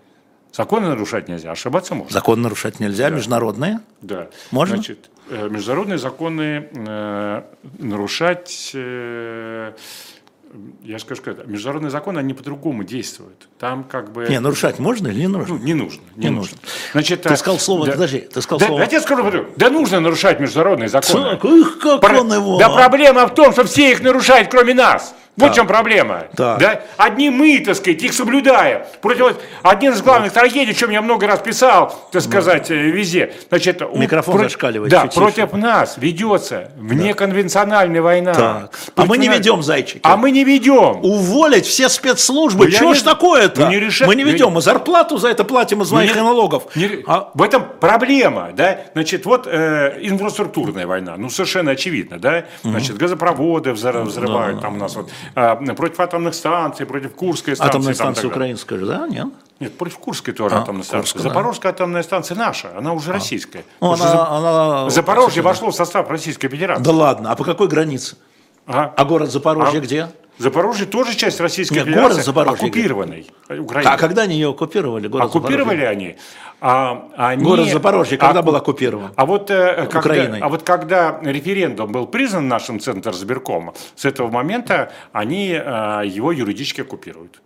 Законы нарушать нельзя, ошибаться можно. Закон нарушать нельзя, да. международные? Да. Можно? Значит, э, международные законы э, нарушать, э, я скажу, как международные законы, они по-другому действуют. Там как бы... Не, нарушать можно или не нужно? Ну, не нужно. Не, не нужно. нужно. Значит, ты сказал слово, да, подожди, ты сказал да, слово... Да, я тебе скажу, да нужно нарушать международные законы. Так, их как Про... он его? Да проблема в том, что все их нарушают, кроме нас. Вот так. в чем проблема. Так. Да? Одни мы, так сказать, их соблюдаем. Против... Один из главных да. трагедий, о чем я много раз писал, так сказать, да. везде. Значит, Микрофон про... зашкаливает. Да, против нас ведется внеконвенциональная война. Так. А мы не ведем, зайчики. А мы не ведем. Уволить все спецслужбы. Ну, Чего ж не... такое-то? Ну, не реша... Мы не ведем. Мы зарплату за это платим из моих не... налогов. Не... А... В этом проблема. Да? Значит, вот э, инфраструктурная война. Ну, совершенно очевидно. Да? Значит, газопроводы взрывают да. там у нас вот против атомных станций, против Курской станции. Атомная станция украинская же, да? Нет? Нет, против Курской тоже а, атомная станция. Курская, Запорожская да. атомная станция наша, она уже а. российская. Ну, она, за... она... Запорожье вошло в состав Российской Федерации. Да ладно, а по какой границе? Ага. А город Запорожье а... где? Запорожье тоже часть Российской Нет, Федерации, город Запорожье оккупированный Украиной. А когда они ее оккупировали? Город оккупировали Запорожье? они, а, они... Город Запорожье когда а, был оккупирован? А вот, э, когда, а вот когда референдум был признан нашим Центром сберкома, с этого момента они э, его юридически оккупируют.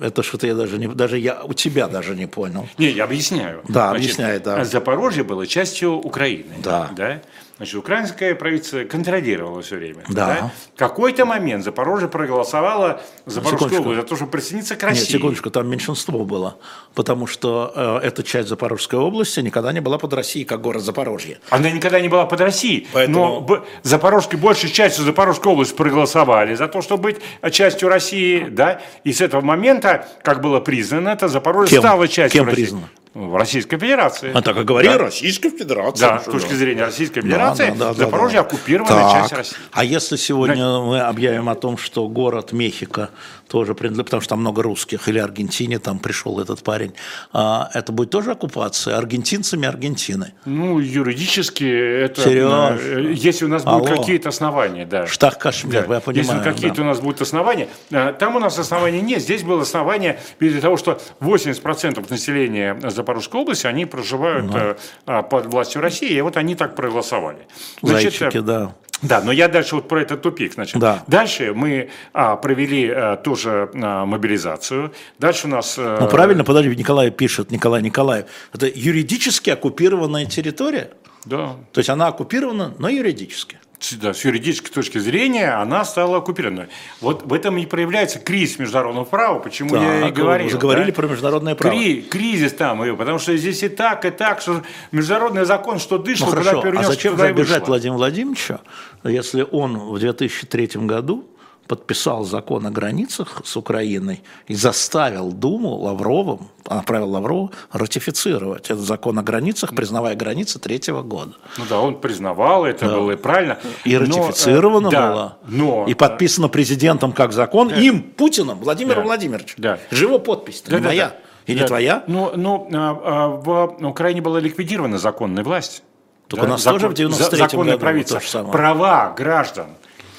Это что-то я даже не, даже я у тебя даже не понял. Не, я объясняю. Да, Значит, объясняй, да. Запорожье было частью Украины. Да. да? Значит, украинское правительство контролировало все время. Да. В какой-то момент Запорожье проголосовало Запорожскую Секундочку. область за то, чтобы присоединиться к России. Нет, секундочку, там меньшинство было, потому что э, эта часть Запорожской области никогда не была под Россией, как город Запорожье. Она никогда не была под Россией. Поэтому- Но Запорожской, большей частью Запорожской области проголосовали за то, чтобы быть частью России. Да? И с этого момента, как было признано, это Запорожье Кем? стало частью Кем России. признано? Ну, Российской Федерации. А так и говорили, Да. Российская Федерация. Да, с точки зрения Российской Да, Федерации, да, да, да, Запорожье да. оккупированная Так. часть России. А если сегодня мы объявим о том, что город Мехико тоже принадлежит, потому что там много русских, или Аргентине там пришел этот парень, а, это будет тоже оккупация аргентинцами Аргентины? Ну, юридически это... Серёж. э, Если у нас будут Алло. какие-то основания, да. Штах Кашмир, Да. я понимаю. Если какие-то да. у нас будут основания, э, там у нас оснований нет. Здесь было основание из-за того, что 80% населения Запорожской области, они проживают Ну. э, а, под властью России, и вот они так проголосовали. Зайчики, э, да. Да, но я дальше вот про этот тупик. Значит, Да. Дальше мы а, провели а, тоже а, мобилизацию. Дальше у нас... э, Ну правильно, подожди, Николай пишет, Николай Николаев, это юридически оккупированная территория? Да, То есть она оккупирована, но юридически. Да, с юридической точки зрения она стала оккупированной. Вот в этом и проявляется кризис международного права, почему я и говорил. вы заговорили да? про международное право. Кри- кризис там, и- потому что здесь и так, и так, что международный закон, что дышал, Ну куда хорошо, а перенес, зачем забежать вышло. Владимиру Владимировичу, если он в 2003 году подписал закон о границах с Украиной и заставил Думу Лавровым, направил Лаврову ратифицировать этот закон о границах, признавая границы третьего года. Ну да, он признавал, это было и правильно. И Но, э, ратифицировано да, было, Но, и подписано президентом как закон, им, Путиным, Владимиром Да. Владимировичем. Да. Его подпись, Да, не да, моя. да. И не Да. твоя. Ну, ну, а, а, в Украине была ликвидирована законная власть. Так у нас тоже в 93-м за- законное году правительство. Права граждан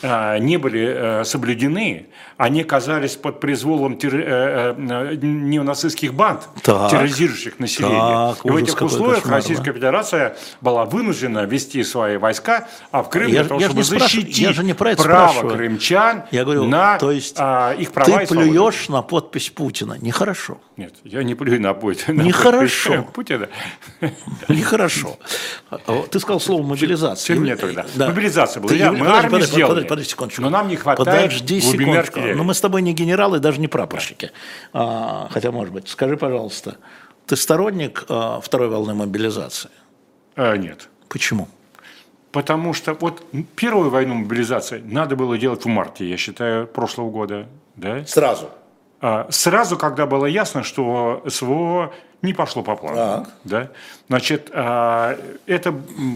не были э, соблюдены, они оказались под произволом терро- э, э, неонацистских банд, Так. терроризирующих население. Так, И в этих условиях кошмар, Российская Федерация была вынуждена вести свои войска, а в Крым Я для того, я чтобы защитить я же не про это право спрашиваю. крымчан Я говорю, на то есть а, их права ты и плюешь на подпись Путина. Нехорошо. Нет, я не плюю на *laughs* Путина. Нехорошо. Путина. *laughs* Нехорошо. Ты сказал слово мобилизация. Чем мне тогда? Да. Мобилизация была. Ты Я- явля- мы армию сделали. Подожди, секундочку. Но нам не хватает Подожди секундочку. артиллерии. Ну, мы с тобой не генералы, даже не прапорщики. А, хотя, может быть. Скажи, пожалуйста, ты сторонник а, второй волны мобилизации? А, нет. Почему? Потому что вот первую войну мобилизации надо было делать в марте, я считаю, прошлого года. Да? Сразу. А, Сразу, когда было ясно, что СВО не пошло по плану. Так. Да? Значит, а, это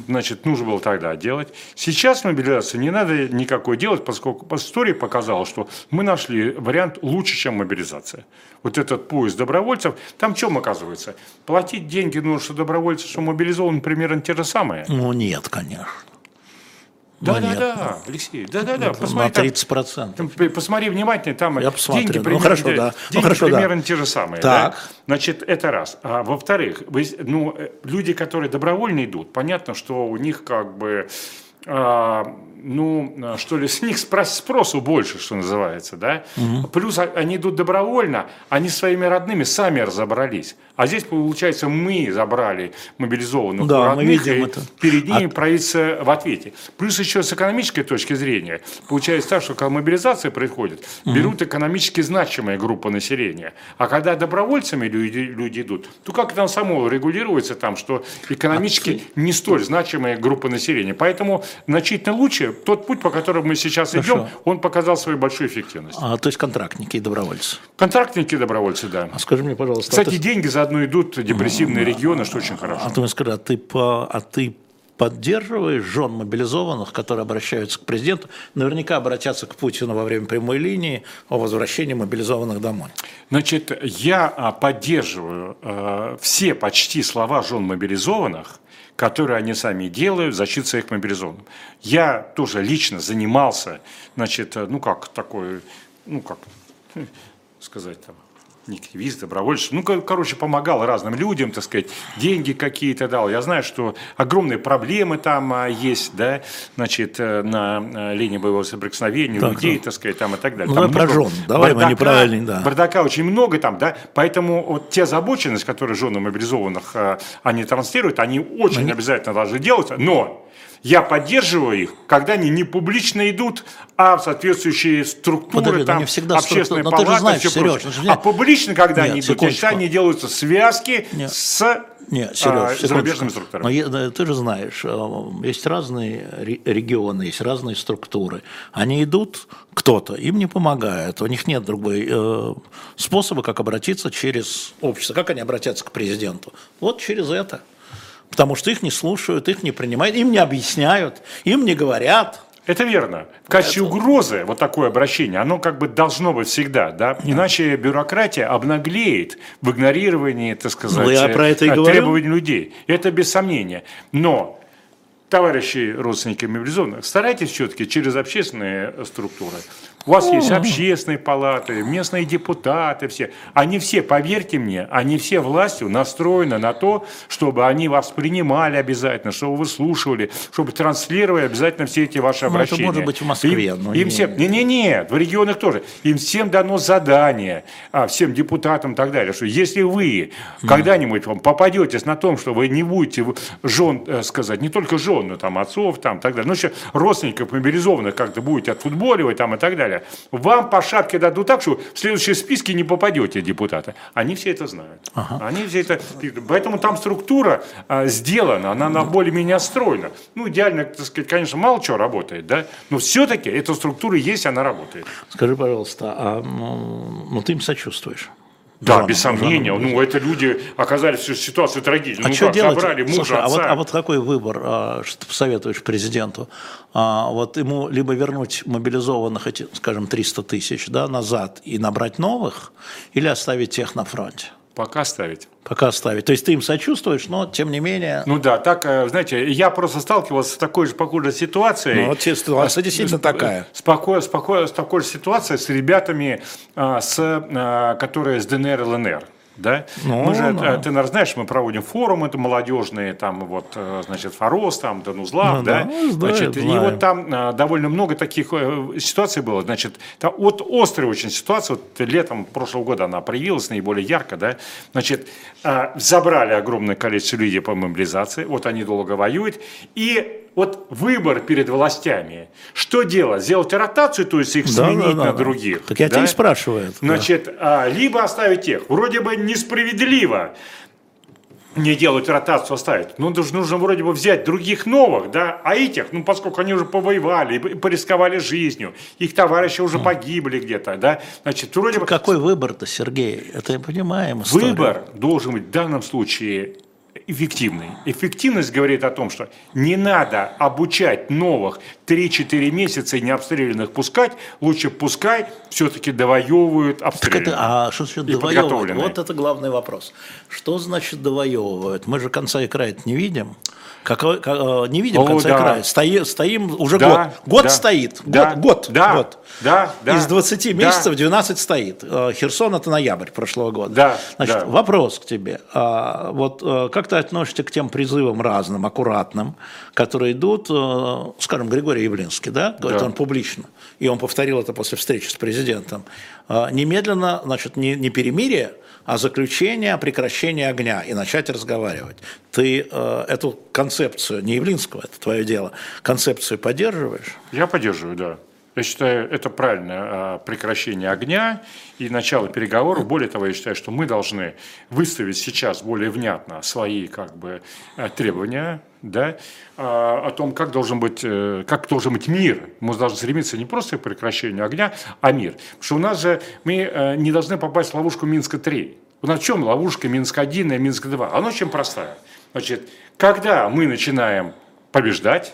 значит, нужно было тогда делать. Сейчас мобилизацию не надо никакой делать, поскольку история показала, что мы нашли вариант лучше, чем мобилизация. Вот этот поезд добровольцев, там чем оказывается? Платить деньги нужно, что добровольцы, что мобилизованы, примерно те же самые. Ну, нет, конечно. Да, Ну, да, да, Алексей, да, да, да. На Посмотри, там- 30%. там, п- Посмотри внимательно, там Я посмотрю. деньги Ну, примерно, хорошо, да. Ну, деньги хорошо, да. примерно те же самые. Так. да? Значит, это раз. А, во-вторых, ну, э, люди, которые добровольно идут, понятно, что у них как бы а, ну, а, что ли, *laughs* с них спро- спросу больше, что называется, да. Плюс а- они идут добровольно, они своими родными сами разобрались. А здесь, получается, мы забрали мобилизованных Да, у мы родных, видим и это. перед ними А- правительство в ответе. Плюс еще с экономической точки зрения. Получается так, что когда мобилизация происходит, берут экономически значимая группа населения. А когда добровольцами люди, люди идут, то как там само регулируется там, что экономически не столь значимая группа населения. Поэтому значительно лучше тот путь, по которому мы сейчас Хорошо. идем, он показал свою большую эффективность. А, то есть контрактники и добровольцы. Контрактники добровольцы, да. А скажи мне, пожалуйста, а Кстати, ты- деньги заодно идут в депрессивные регионы, что очень хорошо. А ты мне скажи, а ты, по, а ты поддерживаешь жен мобилизованных, которые обращаются к президенту, наверняка обратятся к Путину во время прямой линии о возвращении мобилизованных домой? Значит, я а, поддерживаю э, все почти слова жен мобилизованных, которые они сами делают в защиту своих мобилизованных. Я тоже лично занимался, значит, э, ну как такой, ну как хм, сказать там, не активист, добровольец, ну, кор- короче, помогал разным людям, так сказать, деньги какие-то дал. Я знаю, что огромные проблемы там а, есть, да, значит, э, на э, линии боевого соприкосновения, Так, людей, ну. так сказать, там и так далее. Ну, Там давай про много жен. Давай мы бардака, неправильный, да. Бардака очень много там, да, поэтому вот те озабоченность, которые жены мобилизованных, э, они транслируют, они очень обязательно должны делать, но Я поддерживаю их, когда они не публично идут, а в соответствующие структуры, Подожди, там, не всегда общественные структура- но палаты, знаешь, всё Серёж, прочее. же А публично, когда Нет, они идут, секундочку. считаю, они делаются связки Нет. с Нет, а, Сереж, зарубежными Но структурами. е- да, ты же знаешь, э, есть разные ре- регионы, есть разные структуры. Они идут, кто-то, им не помогает, у них нет другой э, способа, как обратиться через общество. Как они обратятся к президенту? Вот через это. Потому что их не слушают, их не принимают, им не объясняют, им не говорят. Это верно. В качестве угрозы вот такое обращение, оно как бы должно быть всегда, да? Иначе бюрократия обнаглеет в игнорировании, так сказать, Ну, я про это и э, говорю. требований людей. Это без сомнения. Но, товарищи родственники мобилизованных, старайтесь все-таки через общественные структуры. У вас есть общественные палаты, местные депутаты, все. Они все, поверьте мне, они все властью настроены на то, чтобы они вас принимали обязательно, чтобы вы слушали, чтобы транслировали обязательно все эти ваши Ну, это обращения. может быть в Москве, Им, но им не- всем, не, не, не, в регионах тоже. Им всем дано задание, а, всем депутатам и так далее, что если вы когда-нибудь вам попадетесь на том, что вы не будете жен, э, сказать, не только жен, но там отцов, там так далее, ну еще родственников мобилизованных как-то будете отфутболивать там и так далее, вам по шапке дадут так, что в следующие списки не попадете депутата. Они все это знают. Они все это... Поэтому там структура а, сделана, она на более-менее отстроена. Ну, идеально, так сказать, конечно, мало чего работает, да, но все-таки эта структура есть, она работает. Скажи, пожалуйста, а ну, ну, ты им сочувствуешь? Да, без сомнения. Жану. Ну, это люди оказались в ситуации трагедии. А ну, что как, делать? собрали мужа, Слушай, а вот, отца. а вот какой выбор, а, что ты посоветуешь президенту? А, вот ему либо вернуть мобилизованных, эти, скажем, 300 тысяч да, назад и набрать новых, или оставить тех на фронте? Пока ставить. Пока оставить. То есть ты им сочувствуешь, но тем не менее... Ну да, так, э, знаете, я просто сталкивался с такой же похожей ситуацией. Ну, вот ситуация действительно С- такая. Споко, споко- с такой же ситуацией с ребятами, а, с, а, которые с ДНР и ЛНР. Да? Ну, мы же, да. ты, наверное, знаешь, мы проводим форумы это молодежные, там вот, э, значит, Форос, там, Данузлав, Ну да, да, ну, знаю, значит, и знаю. вот там а, довольно много таких э, ситуаций было, значит, та- вот острая очень ситуация, вот летом прошлого года она проявилась наиболее ярко, да, значит, забрали огромное количество людей по мобилизации, вот они долго воюют, и вот выбор перед властями, что делать, сделать ротацию, то есть их Да, сменить да, да, на да. других, Так я да? тебя и спрашиваю. да. Значит, а, либо оставить тех. Вроде бы несправедливо не делать ротацию, оставить. Ну, нужно, нужно вроде бы взять других новых, да, а этих, ну, поскольку они уже повоевали, и порисковали жизнью, их товарищи уже погибли где-то, да, значит, вроде бы Какой выбор-то, Сергей? Это я понимаем. историю. выбор должен быть в данном случае эффективный. Эффективность говорит о том, что не надо обучать новых 3-4 месяца и не обстрелянных пускать, лучше пускай все-таки довоевывают обстрелянных. это, а что значит довоевывают? Вот это главный вопрос. Что значит довоевывают? Мы же конца и края не видим. Какой- ка- э, не видим О, конца да. и края. Стои- стоим уже Да, год. Год да, стоит. да, год, год, да, год. да, да, Из 20 да. месяцев 12 стоит. Э, Херсон это ноябрь прошлого года. Да, Значит, да. вопрос к тебе. А, вот э, как ты относишься к тем призывам разным, аккуратным, которые идут, э, скажем, Григорий Явлинский, да, говорит Да. он публично, и он повторил это после встречи с президентом, э, немедленно, значит, не, не перемирие, а заключение о прекращении огня и начать разговаривать. Ты э, эту концепцию, не Явлинского, это твое дело, концепцию поддерживаешь? Я поддерживаю, да. Я считаю, это правильное а, прекращение огня и начало переговоров. Более того, я считаю, что мы должны выставить сейчас более внятно свои как бы, э, требования да, а, о том, как должен, быть, э, как должен быть мир. Мы должны стремиться не просто к прекращению огня, а мир. Потому что у нас же мы э, не должны попасть в ловушку Минска-3. У нас в чем ловушка Минск-1 и Минск-2? Она очень простая. Значит, когда мы начинаем побеждать,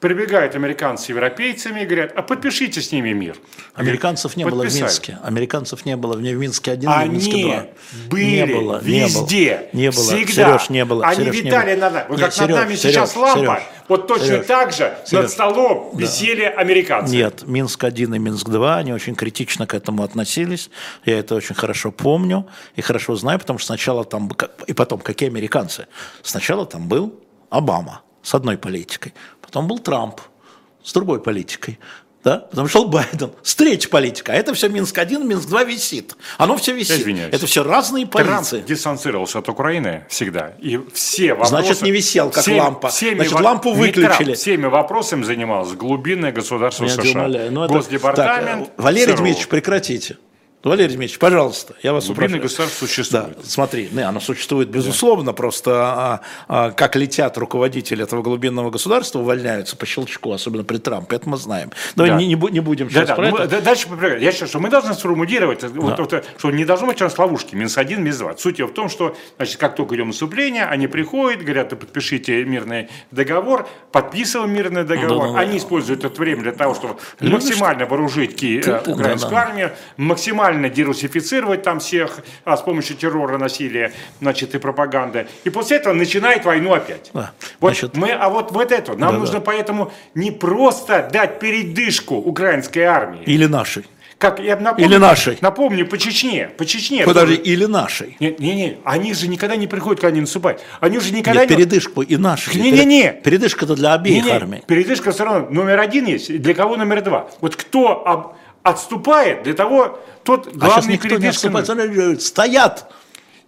прибегают американцы с европейцами и говорят, а подпишите с ними мир. Американцев не было в Подписали. Минске. Американцев не было в Минске один, ни в Они Минске два. были не было, везде, не было. всегда. Сереж, не было. Они Сереж, витали над нами. Вот как Сереж, над нами Сереж, сейчас лампа, Сереж, вот точно Сереж, так же Сереж. над столом висели американцы. Нет, Минск-1 и Минск-2, они очень критично к этому относились. Я это очень хорошо помню и хорошо знаю, потому что сначала там... И потом, какие американцы? Сначала там был Обама с одной политикой, потом был Трамп с другой политикой. Да? Потому что шел Байден. Встреча политика. А это все Минск-1, Минск-2 висит. Оно все висит. извиняюсь. Это все разные позиции. Трамп дистанцировался от Украины всегда. И все вопросы... Значит, не висел, как всеми- лампа. всеми Значит, во- лампу выключили. Трамп, всеми вопросами занималось глубинное государство Я США. умоляю. Ну, это- Госдепартамент. Так, Валерий ЦРУ. Дмитриевич, прекратите. Валерий Дмитриевич, пожалуйста, я вас Глубинное упрошу. государство Да, существует. смотри, не, оно существует безусловно, просто а, а, как летят руководители этого глубинного государства, увольняются по щелчку, особенно при Трампе, это мы знаем. Давай Да. не, не не будем Да, сейчас да, про ну, это. да, дальше. Я считаю, что мы должны сформулировать, вот, вот, что не должно быть у нас ловушки, минус один, минус два. Суть ее в том, что значит, как только идем наступление, они приходят, говорят, «Да подпишите мирный договор, подписываем мирный договор, Да-да-да. они используют это время для того, чтобы Любишь? максимально вооружить ки- Ты- э, да, украинскую да. армию, максимально дерусифицировать там всех а, с помощью террора, насилия, значит, и пропаганды. И после этого начинает войну опять. Да. Вот Значит- мы, а вот, вот это, нам Да-да. нужно поэтому не просто дать передышку украинской армии, Или нашей. как я напомню, Или нашей. Напомню, по Чечне. По Чечне. Подожди, тоже- или нашей. Нет, не, не, они же никогда не приходят, когда они наступают. Они же никогда Нет, не... передышку и нашей. Не-не-не. Передышка-то для обеих Не-не, армий. Передышка все равно номер один есть. Для кого номер два? Вот кто об- отступает, для того тот А главный никто не передышка. отступает. Смотри, Стоят.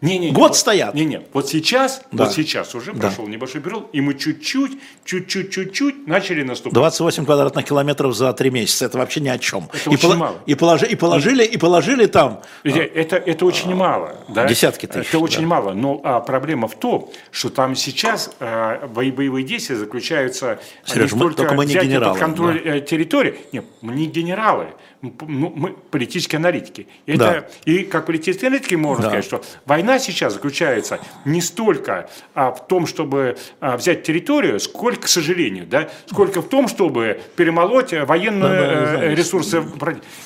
Не, не, Год вот- стоят. Не, не, вот сейчас, Да. вот сейчас уже Да. прошел небольшой период, и мы чуть-чуть, чуть-чуть, чуть-чуть начали наступать. 28 квадратных километров за три месяца. Это вообще ни о чем. Это и, очень пола- мало. и, положи- и положили, и положили там. Это, это, очень мало. Да? А, Десятки тысяч, Это очень да. мало. Но а, проблема в том, что там сейчас а, боевые действия заключаются а, Сереж, не мы- столько только мы не генералы, под контроль э, территории. Нет, мы не генералы. Ну, ну, мы политические аналитики. Это, Да. И как политические аналитики можно Да. сказать, что война сейчас заключается не столько а, в том, чтобы а, взять территорию, сколько, к сожалению, да, сколько в том, чтобы перемолоть э, военные Да, да, э, ресурсы.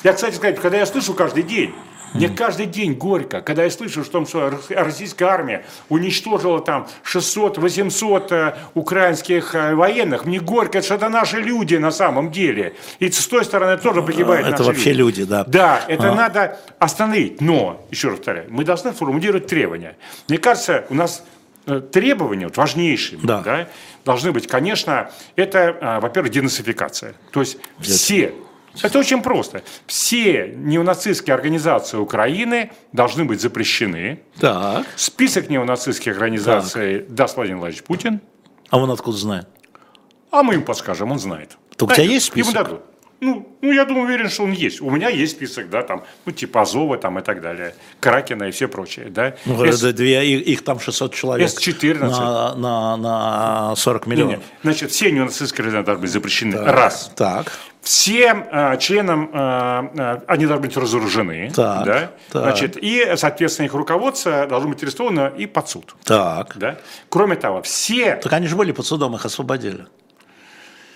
Я, кстати сказать, когда я слышу каждый день, мне каждый день горько, когда я слышу, что, там, что рос- российская армия уничтожила там 600-800 э, украинских э, военных. Мне горько, что это наши люди на самом деле. И с той стороны тоже погибают А, это наши вообще люди, да. Да, это А. надо остановить. Но, еще раз повторяю, мы должны формулировать требования. Мне кажется, у нас э, требования, вот важнейшие, Да. да, должны быть, конечно, это, во-первых, денацификация. То есть все, это очень просто, все неонацистские организации Украины должны быть запрещены. Так. Список неонацистских организаций даст Владимир Владимирович Путин, А он откуда знает? а мы ему подскажем, он знает. Так у тебя есть Ему список? дадут. Ну, ну, я думаю, уверен, что он есть. У меня есть список, да, там, ну, типа Азова там и так далее, Кракена и все прочее, да. Ну, С- две, их, их там 600 человек. С-14. На, на, на 40 Не, миллионов. не. Значит, все неонацистские организации должны быть запрещены. Раз. Так. Всем э, членам э, э, они должны быть разоружены. Так, да? так. Значит, и, соответственно, их руководство должно быть арестовано и под суд. Так. Да? Кроме того, все... Так они же были под судом, их освободили.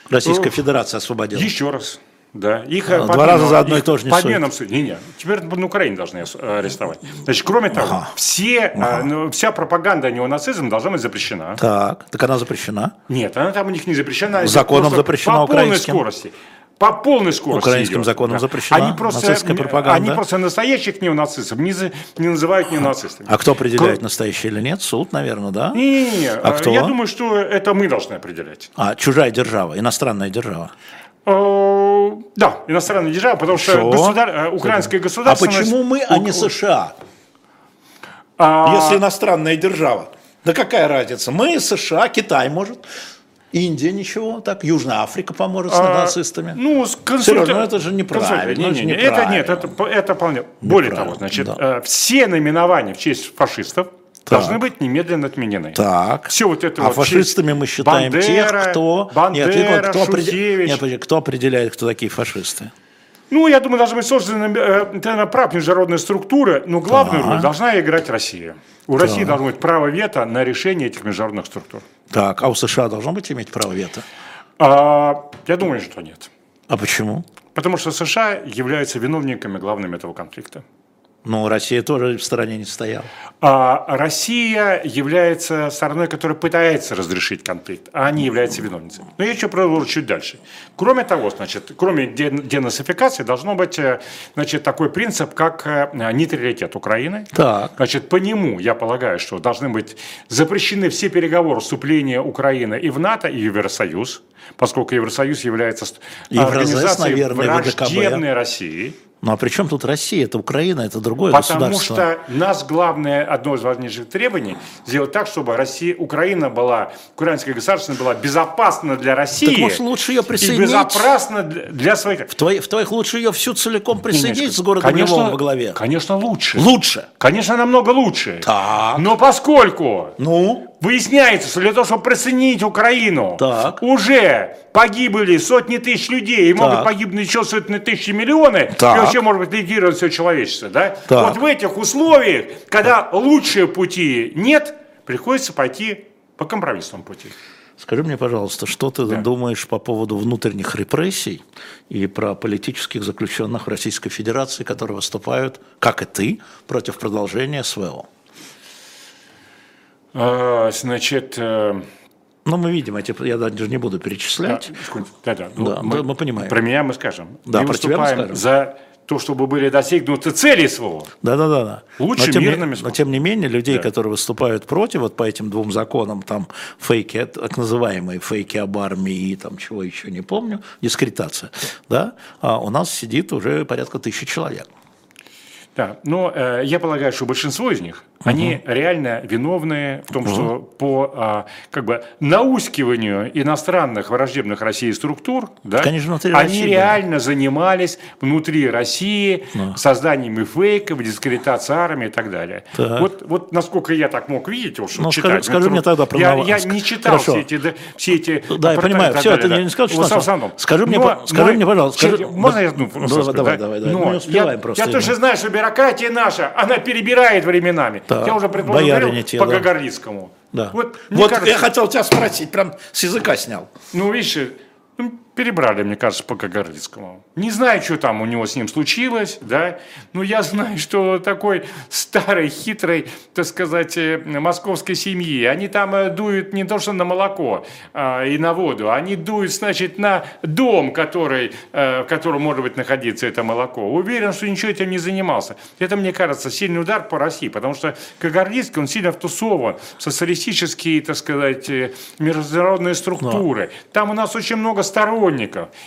Российская Федерация освободила. Еще раз. Да, их А, э, два раза за одно и то же не По стоит. обменам суд- Не, не. Теперь на Украине должны ос- арестовать. Значит, кроме того, все, э, ну, вся пропаганда неонацизма должна быть запрещена. Так. Так она запрещена. Нет, она там у них не запрещена. Законом запрещена по полной украинским. скорости. По полной скорости. Украинским идет. законом запрещена Они просто, нацистская пропаганда. Они просто настоящих неонацистов не, не называют неонацистами. А кто определяет, Кро- настоящий или нет? Суд, наверное, да? Не-не-не. А кто? Я думаю, что это мы должны определять. А, чужая держава, иностранная держава. Э, Да, иностранная держава, потому что Что? государ- э, украинское А государство... почему мы, а не США? Если иностранная держава. Да какая разница? Мы, США, Китай может. Индия ничего, так, Южная Африка поможет с нацистами. Ну, с консульта- Серёж, ну это же неправильно, это же Не-не-не, это нет, это, это вполне. Более того, значит, да. э, все наименования в честь фашистов должны быть немедленно отменены. Так. Все вот это а вот фашистами мы считаем Бандера, тех, кто... Бандера, нет, кто, определяет, нет, кто определяет, кто такие фашисты? Ну, я думаю, должны быть созданы э, прав международная структура, но главную роль должна играть Россия. У России должно быть право вето на решение этих международных структур. Так, а у США должно быть иметь право вето? А, я думаю, что нет. А почему? Потому что США являются виновниками главными этого конфликта. Но Россия тоже в стороне не стояла. А Россия является стороной, которая пытается разрешить конфликт, а они являются виновницей. Но я еще продолжу чуть дальше. Кроме того, значит, кроме денацификации, должно быть э, значит, такой принцип, как э, нейтралитет Украины. Так. Значит, по нему, я полагаю, что должны быть запрещены все переговоры вступления Украины и в НАТО, и в Евросоюз, поскольку Евросоюз является Евразес, организацией наверное, враждебной России. Ну а при чем тут Россия? Это Украина, это другое Потому государство. Потому что нас главное, одно из важнейших требований, сделать так, чтобы Россия, Украина была, украинская государственность была безопасна для России. Так может лучше ее присоединить? И безопасна для своих... В, твоих, в твоих лучше ее всю целиком присоединить Немножко. с городом конечно, Львом во главе? Конечно, лучше. Лучше? Конечно, намного лучше. Так. Но поскольку... Ну? Выясняется, что для того, чтобы присоединить Украину, так. уже погибли сотни тысяч людей, и так. могут погибнуть еще сотни тысяч миллионы, так. Вообще, может быть, ликвидировать все человечество. Да? Так. Вот в этих условиях, когда лучшие пути нет, приходится пойти по компромиссному пути. Скажи мне, пожалуйста, что ты да. думаешь по поводу внутренних репрессий и про политических заключенных Российской Федерации, которые выступают, как и ты, против продолжения СВО? А, значит... Э, ну, мы видим эти, я даже не буду перечислять. Да, да, ну, да мы, мы понимаем. Про меня мы скажем. Да, мы про тебя мы скажем. за то, чтобы были достигнуты цели СВО. Да, да, да, да. Лучше но тем, мирными Но тем не менее, людей, да. которые выступают против, вот по этим двум законам, там фейки, так называемые фейки об армии и там чего еще не помню, дискретация, да, а у нас сидит уже порядка тысячи человек. Да, но э, я полагаю, что большинство из них они реально виновны в том, угу. что по а, как бы наускиванию иностранных враждебных России структур, да, Конечно, они России, реально да. занимались внутри России да. созданием фейков, дискредитацией армии и так далее. Так. Вот, вот насколько я так мог видеть, уж ну, читать. Скажи, скажи мне тогда про я, я не читал все эти, да, все эти. Да, я понимаю. Все, ты да. не сказал, что. В основном. Скажи мне, но, скажи но, мне, пожалуйста. Скажи, можно я ну, ну, давай, давай, давай, давай. Но Мы успеваем я, просто. Я точно знаю, что бюрократия наша, она перебирает временами. Так. Я уже предположил по да. Гагарицкому. Да. Вот, вот кажется, я хотел тебя спросить, прям с языка снял. Ну, видишь, перебрали, мне кажется, по Кагарлицкому. Не знаю, что там у него с ним случилось, да, но я знаю, что такой старой, хитрой, так сказать, э, московской семьи, они там э, дуют не то, что на молоко а, и на воду, они дуют, значит, на дом, который, а, в котором может быть находиться это молоко. Уверен, что ничего этим не занимался. Это, мне кажется, сильный удар по России, потому что Кагарлицкий, он сильно втусован в социалистические, так сказать, международные структуры. Там у нас очень много сторонников.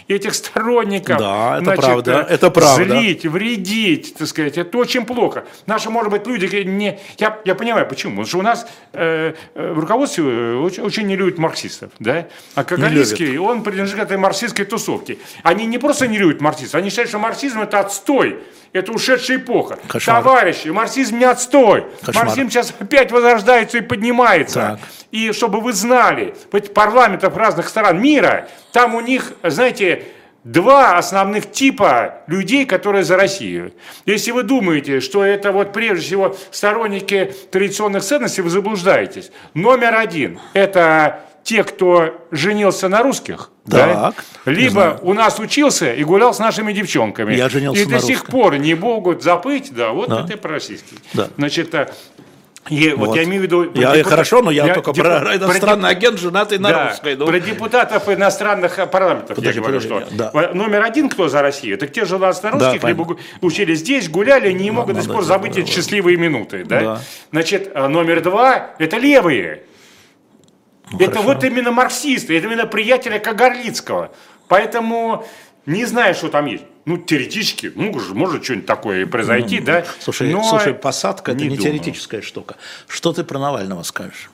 И этих сторонников да, это значит, правда, это правда. злить, вредить, так сказать, это очень плохо. Наши, может быть, люди не... Я, я понимаю, почему. Потому что у нас э, э в руководстве э, очень, очень не любят марксистов. Да? А Кагалицкий, он принадлежит к этой марксистской тусовке. Они не просто не любят марксистов, они считают, что марксизм – это отстой. Это ушедшая эпоха. Кошмар. Товарищи, марксизм не отстой. Кошмар. Марксизм сейчас опять возрождается и поднимается. Так. И чтобы вы знали, в парламентах разных стран мира, там у них, знаете, два основных типа людей, которые за Россию. Если вы думаете, что это вот прежде всего сторонники традиционных ценностей, вы заблуждаетесь. Номер один – это те, кто женился на русских, так, да? либо у нас учился и гулял с нашими девчонками. Я женился и до сих пор не могут забыть, да, вот да. это про-российский. Да. Значит, э, и, вот. вот я имею в виду... Я, депутат, хорошо, но я, я только деп... про иностранный про, агент, женатый на да, русской. Ну. Про депутатов иностранных парламентов подожди, я говорю, подожди, что да. номер один, кто за Россию, так те же на русских, да, либо учили здесь, гуляли, не могут до сих пор забыть эти счастливые минуты. Да? Да. Значит, э, номер два – это левые. Ну, это хорошо. вот именно марксисты, это именно приятели Кагарлицкого. Поэтому не знаю, что там есть. Ну, теоретически, ну, может что-нибудь такое произойти, ну, да. Слушай, но слушай, посадка – это не, не теоретическая штука. Что ты про Навального скажешь?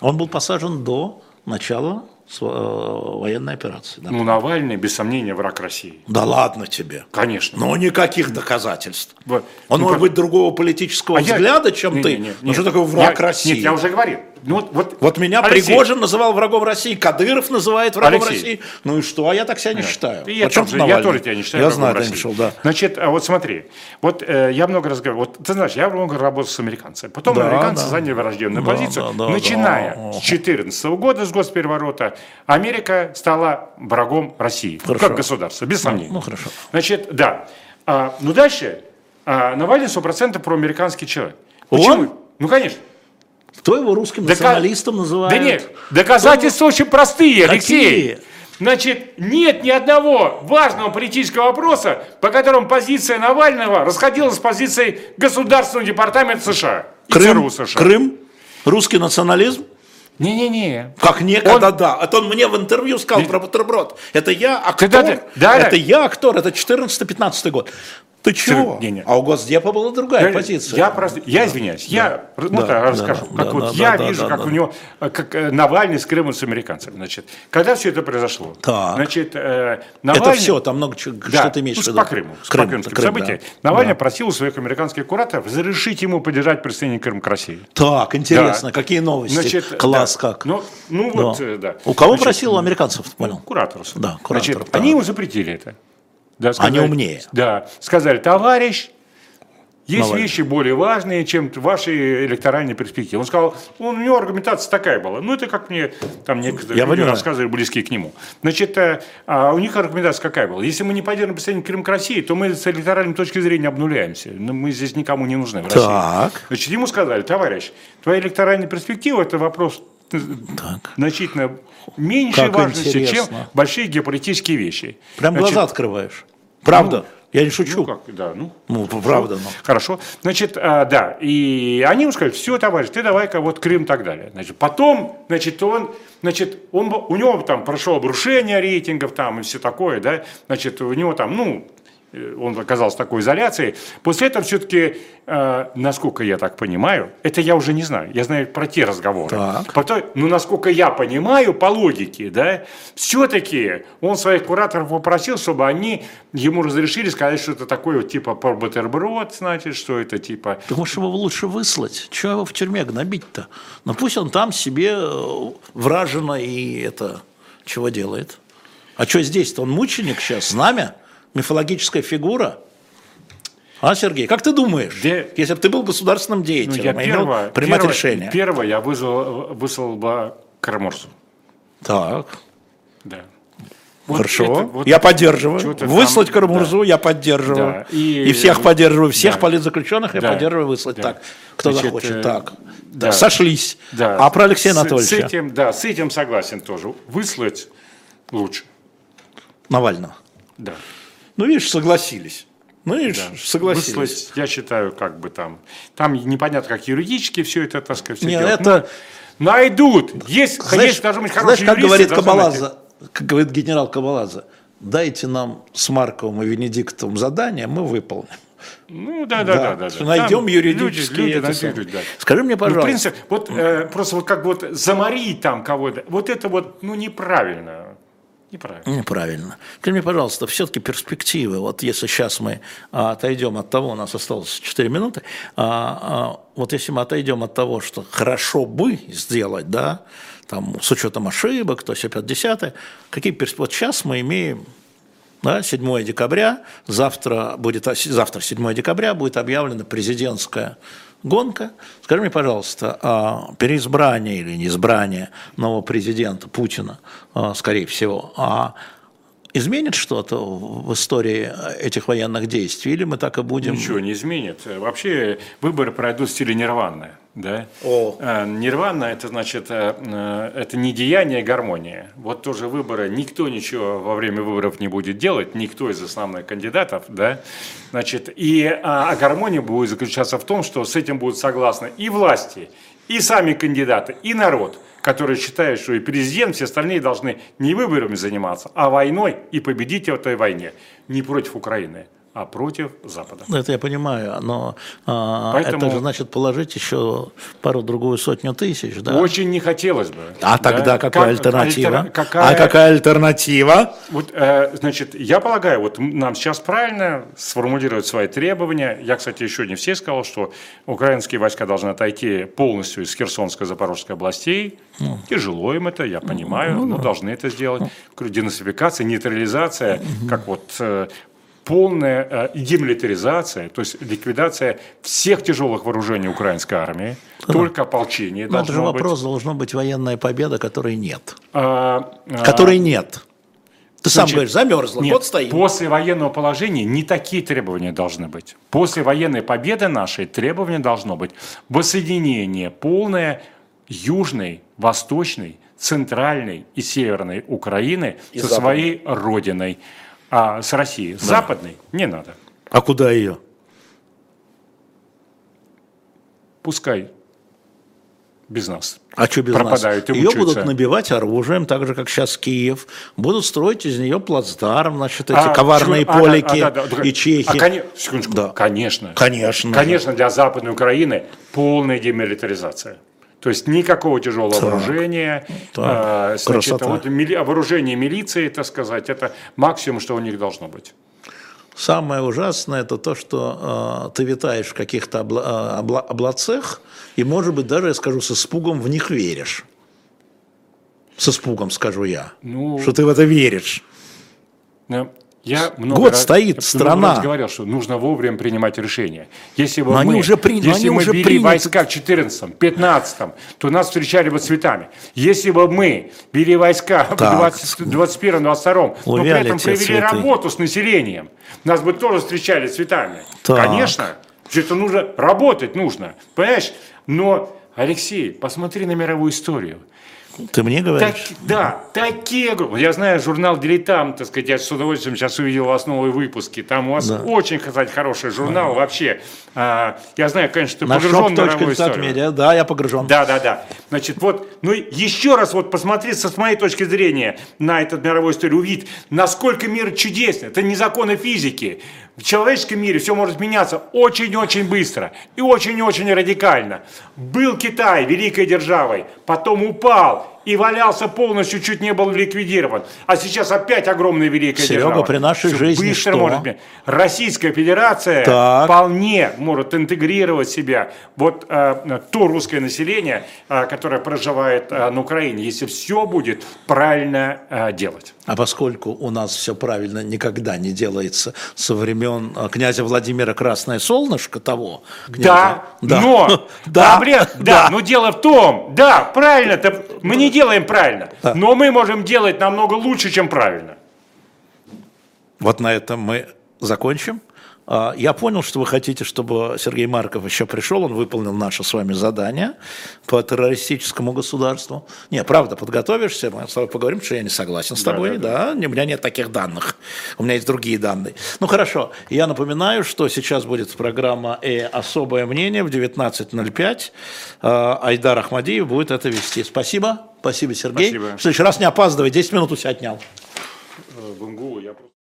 Он был посажен до начала Э, военной операции. Да? Ну, Навальный, без сомнения, враг России. Да ладно тебе. Конечно. Но никаких доказательств. Вот. Он ну, может быть другого политического а взгляда, я... чем не, ты. Не, не, но что такое враг я, России? Нет, я уже говорил. Ну, вот, вот, меня Алексей. Пригожин называл врагом России, Кадыров называет врагом Алексей. России. Ну и что? А я так себя не Нет. считаю. Я, тоже, я тоже тебя не считаю Я знаю, России. Шел, да. Значит, а вот смотри. Вот э, я много разговаривал. Вот ты знаешь, я много работал с американцами. Потом да, американцы да. заняли враждебную да, позицию. Да, да, начиная да. с 2014 года, с госпереворота, Америка стала врагом России. Хорошо. Как государство, без сомнений. Ну, ну хорошо. Значит, да. А, ну дальше А Навальный 100% проамериканский человек. Он? Почему? Ну, конечно. Кто его русским Дока- националистом называет? Да нет, доказательства очень простые, Алексей. Какие? Значит, нет ни одного важного политического вопроса, по которому позиция Навального расходилась с позицией Государственного департамента США Крым? США. Крым? Русский национализм? Не-не-не. Как некогда, Он- да. Это он мне в интервью сказал про бутерброд. Это я актор. Да, да, да, это я актор. Это 14-15 год. Ты чего? Не, не. А у Госдепа была другая Я- позиция. Я, просто, я извиняюсь, я ну, Да, так да, расскажу, да, как да, вот да, я да, вижу, да, как да. у него, как э, Навальный с Крымом с американцами. Значит, когда все это произошло? Так. Значит, э, Это Навальный... все, там много чего, Да, что ты имеешь ну, в виду. по Крыму, с Крым, по крымским Крым, событиям. да. Навальный Да. просил у своих американских кураторов разрешить ему поддержать присоединение Крыма к России. Так, интересно, Да. какие новости? Значит, Класс да. как. Ну, ну Да. вот, э, да. У кого Значит, просил? У американцев, понял. Кураторов. Да, кураторов, Значит, да. они ему запретили это. Да, Они умнее. Да. Сказали, товарищ, есть Навальный. вещи более важные, чем ваши электоральные перспективы. Он сказал, он, у него аргументация такая была. Ну, это как мне там некоторые Я люди понимаю. рассказывали, близкие к нему. Значит, э, а у них аргументация какая была? Если мы не поддержим присоединение Крым к России, то мы с электоральной точки зрения обнуляемся. Но мы здесь никому не нужны в России. Так. Значит, ему сказали, товарищ, твоя электоральная перспектива – это вопрос Так. значительно меньшей Как важности, чем интересно. большие геополитические вещи. Прям Значит, глаза открываешь. Правда. Я не шучу. Ну, как, да, ну. Ну, правда. Ну. Хорошо. Значит, а, да, и они ему сказали, все, товарищ, ты давай-ка вот Крым и так далее. Значит, потом, значит, он, значит, он, у него там прошло обрушение рейтингов там и все такое, да, значит, у него там, ну, он оказался в такой изоляции. После этого все-таки, насколько я так понимаю, это я уже не знаю, я знаю про те разговоры. Так. Ну, насколько я понимаю, по логике, да, все-таки он своих кураторов попросил, чтобы они ему разрешили сказать, что это такое вот типа про бутерброд, значит, что это типа... Так может его лучше выслать? Чего его в тюрьме гнобить-то? Ну пусть он там себе э, вражено и это чего делает. А что здесь-то? Он мученик сейчас, знамя, мифологическая фигура. А, Сергей, как ты думаешь, Где- если бы ты был государственным Ну, деятелем, я и имел первое, принимать первое, решение? первое я вызвал, выслал бы Карамурсу. Так, Да. хорошо. это вот- я поддерживаю. Выслать там, Карамурзу я поддерживаю. Да. И, И- всех поддерживаю. Всех Да. политзаключенных я Да. поддерживаю выслать. Да. Так, кто Значит, захочет. э, Так, да. да. сошлись. Да. А про Алексея С- Анатольевича? С этим, да, с этим согласен тоже. Выслать лучше. Навального. Да. Ну, видишь, согласились. Ну, видишь, Да. согласились. Выслать, я считаю, как бы там. Там непонятно, как юридически все это, так сказать, все Не, делать. это, Ну, найдут. Есть, конечно, должны быть знаешь, хорошие как юристы, говорит. Кабалаза, как говорит генерал Кабалаза, дайте нам с Марковым и Венедиктовым задание, мы выполним. Ну, да, да, да. да, да. найдем Там юридические люди, люди найдут, да. Скажи мне, Ну, в пожалуйста, принципе, вот э, просто вот как вот заморить там кого-то, вот это вот, ну, неправильно. Неправильно. Неправильно. Скажи мне, пожалуйста, все-таки перспективы, вот если сейчас мы а, отойдем от того, у нас осталось 4 минуты, а, а, вот если мы отойдем от того, что хорошо бы сделать, да, там, с учетом ошибок, то все 50 какие перспективы? Вот сейчас мы имеем да, 7 декабря, завтра, будет, завтра 7 декабря будет объявлена президентская гонка. Скажи мне, пожалуйста, а переизбрание или неизбрание нового президента Путина, а, скорее всего, а изменит что-то в истории этих военных действий, или мы так и будем... Ничего не изменит. Вообще выборы пройдут в стиле нирваны. Да? О. Э, Нирвана это значит э, э, это не деяние, а гармония. Вот тоже выборы, никто ничего во время выборов не будет делать, никто из основных кандидатов, да, значит, и а, а гармония будет заключаться в том, что с этим будут согласны и власти, и сами кандидаты, и народ, который считает, что и президент, все остальные должны не выборами заниматься, а войной и победить в этой войне. Не против Украины, а против Запада. Ну, Это я понимаю, но а, Поэтому- это же значит положить еще пару-другую сотню тысяч, да? Очень не хотелось бы. А Да? тогда какая Как- альтернатива? альтер- какая- А какая альтернатива? Вот, э, значит, я полагаю, вот нам сейчас правильно сформулировать свои требования. Я, кстати, еще не все сказал, что украинские войска должны отойти полностью из Херсонской, Запорожской областей. Ну. Тяжело им это, я понимаю, но должны это сделать. Говорю, Денацификация, нейтрализация, как вот э, полная э, демилитаризация, то есть ликвидация всех тяжелых вооружений украинской армии, только ополчение Ну, это же должно быть. вопрос, должна быть военная победа, которой нет. А, а, Которой нет. Ты сам говоришь, замерзла, Нет, вот стоим. после военного положения не такие требования должны быть. После военной победы нашей требования должно быть воссоединение полное южной, восточной, центральной и северной Украины И со западной. своей родиной, а с Россией. С Западной не надо. А куда ее? Пускай без нас. А что без Пропадают нас? и Ее будут набивать оружием, так же, как сейчас Киев. Будут строить из нее плацдарм, значит, эти А, коварные а, полики а, да, да, и чехи. А, коне- секундочку, Да. конечно. Конечно. Конечно, для Западной Украины полная демилитаризация. То есть никакого тяжелого Так. вооружения. Так. а, значит, Красота. вот мили- вооружение милиции, так сказать, это максимум, что у них должно быть. Самое ужасное это то, что э, ты витаешь в каких-то обла- обла- облацах, и, может быть, даже, я скажу, с испугом в них веришь. С испугом, скажу я. Ну- Что ты в это веришь. Да. Я много Год раз- стоит я страна. раз говорил, что нужно вовремя принимать решения. Если бы Но мы, они уже при- если они мы уже вели приняты. войска в 14 15 то нас встречали бы цветами. Если бы мы вели войска в Так. 21 22 но при этом провели цветы. работу с населением, нас бы тоже встречали цветами. Так. Конечно. Это нужно, работать нужно. Понимаешь? Но, Алексей, посмотри на мировую историю. Ты мне Так, говоришь? да, такие группы. Я знаю журнал «Дилетант», так сказать, я с удовольствием сейчас увидел вас новые выпуски. Там у вас Да. очень, кстати, хороший журнал вообще. А, я знаю, конечно, ты На погружен в мировую историю. медиа. Да, я погружен. Да, да, да. Значит, вот, ну еще раз вот посмотри со с моей точки зрения на этот мировой историю, увидеть, насколько мир чудесен. Это не законы физики. В человеческом мире все может меняться очень-очень быстро и очень-очень радикально. Был Китай великой державой, потом упал и валялся полностью, чуть не был ликвидирован. А сейчас опять огромная великая Серега, держава. при нашей Всё жизни быстро что? может меняться. Российская Федерация Так. вполне может интегрировать себя вот э, то русское население, э, которое проживает э, на Украине, если все будет правильно э, делать. А поскольку у нас все правильно никогда не делается со времен э, князя Владимира Красное Солнышко того князя. Да, но *laughs* да, проблема- да, но дело в том, да, правильно, это мы не делаем правильно, но мы можем делать намного лучше, чем правильно. Вот на этом мы закончим. А, Я понял, что вы хотите, чтобы Сергей Марков еще пришел, он выполнил наше с вами задание по террористическому государству. Не, правда, подготовишься, мы с тобой поговорим, что я не согласен с Да, тобой, да, да, у меня нет таких данных, у меня есть другие данные. Ну хорошо, я напоминаю, что сейчас будет программа э, «Особое мнение» в 19.05, А, Айдар Ахмадиев будет это вести. Спасибо, спасибо, Сергей. Спасибо. В следующий раз не опаздывай, 10 минут у себя отнял. В МГУ я просто...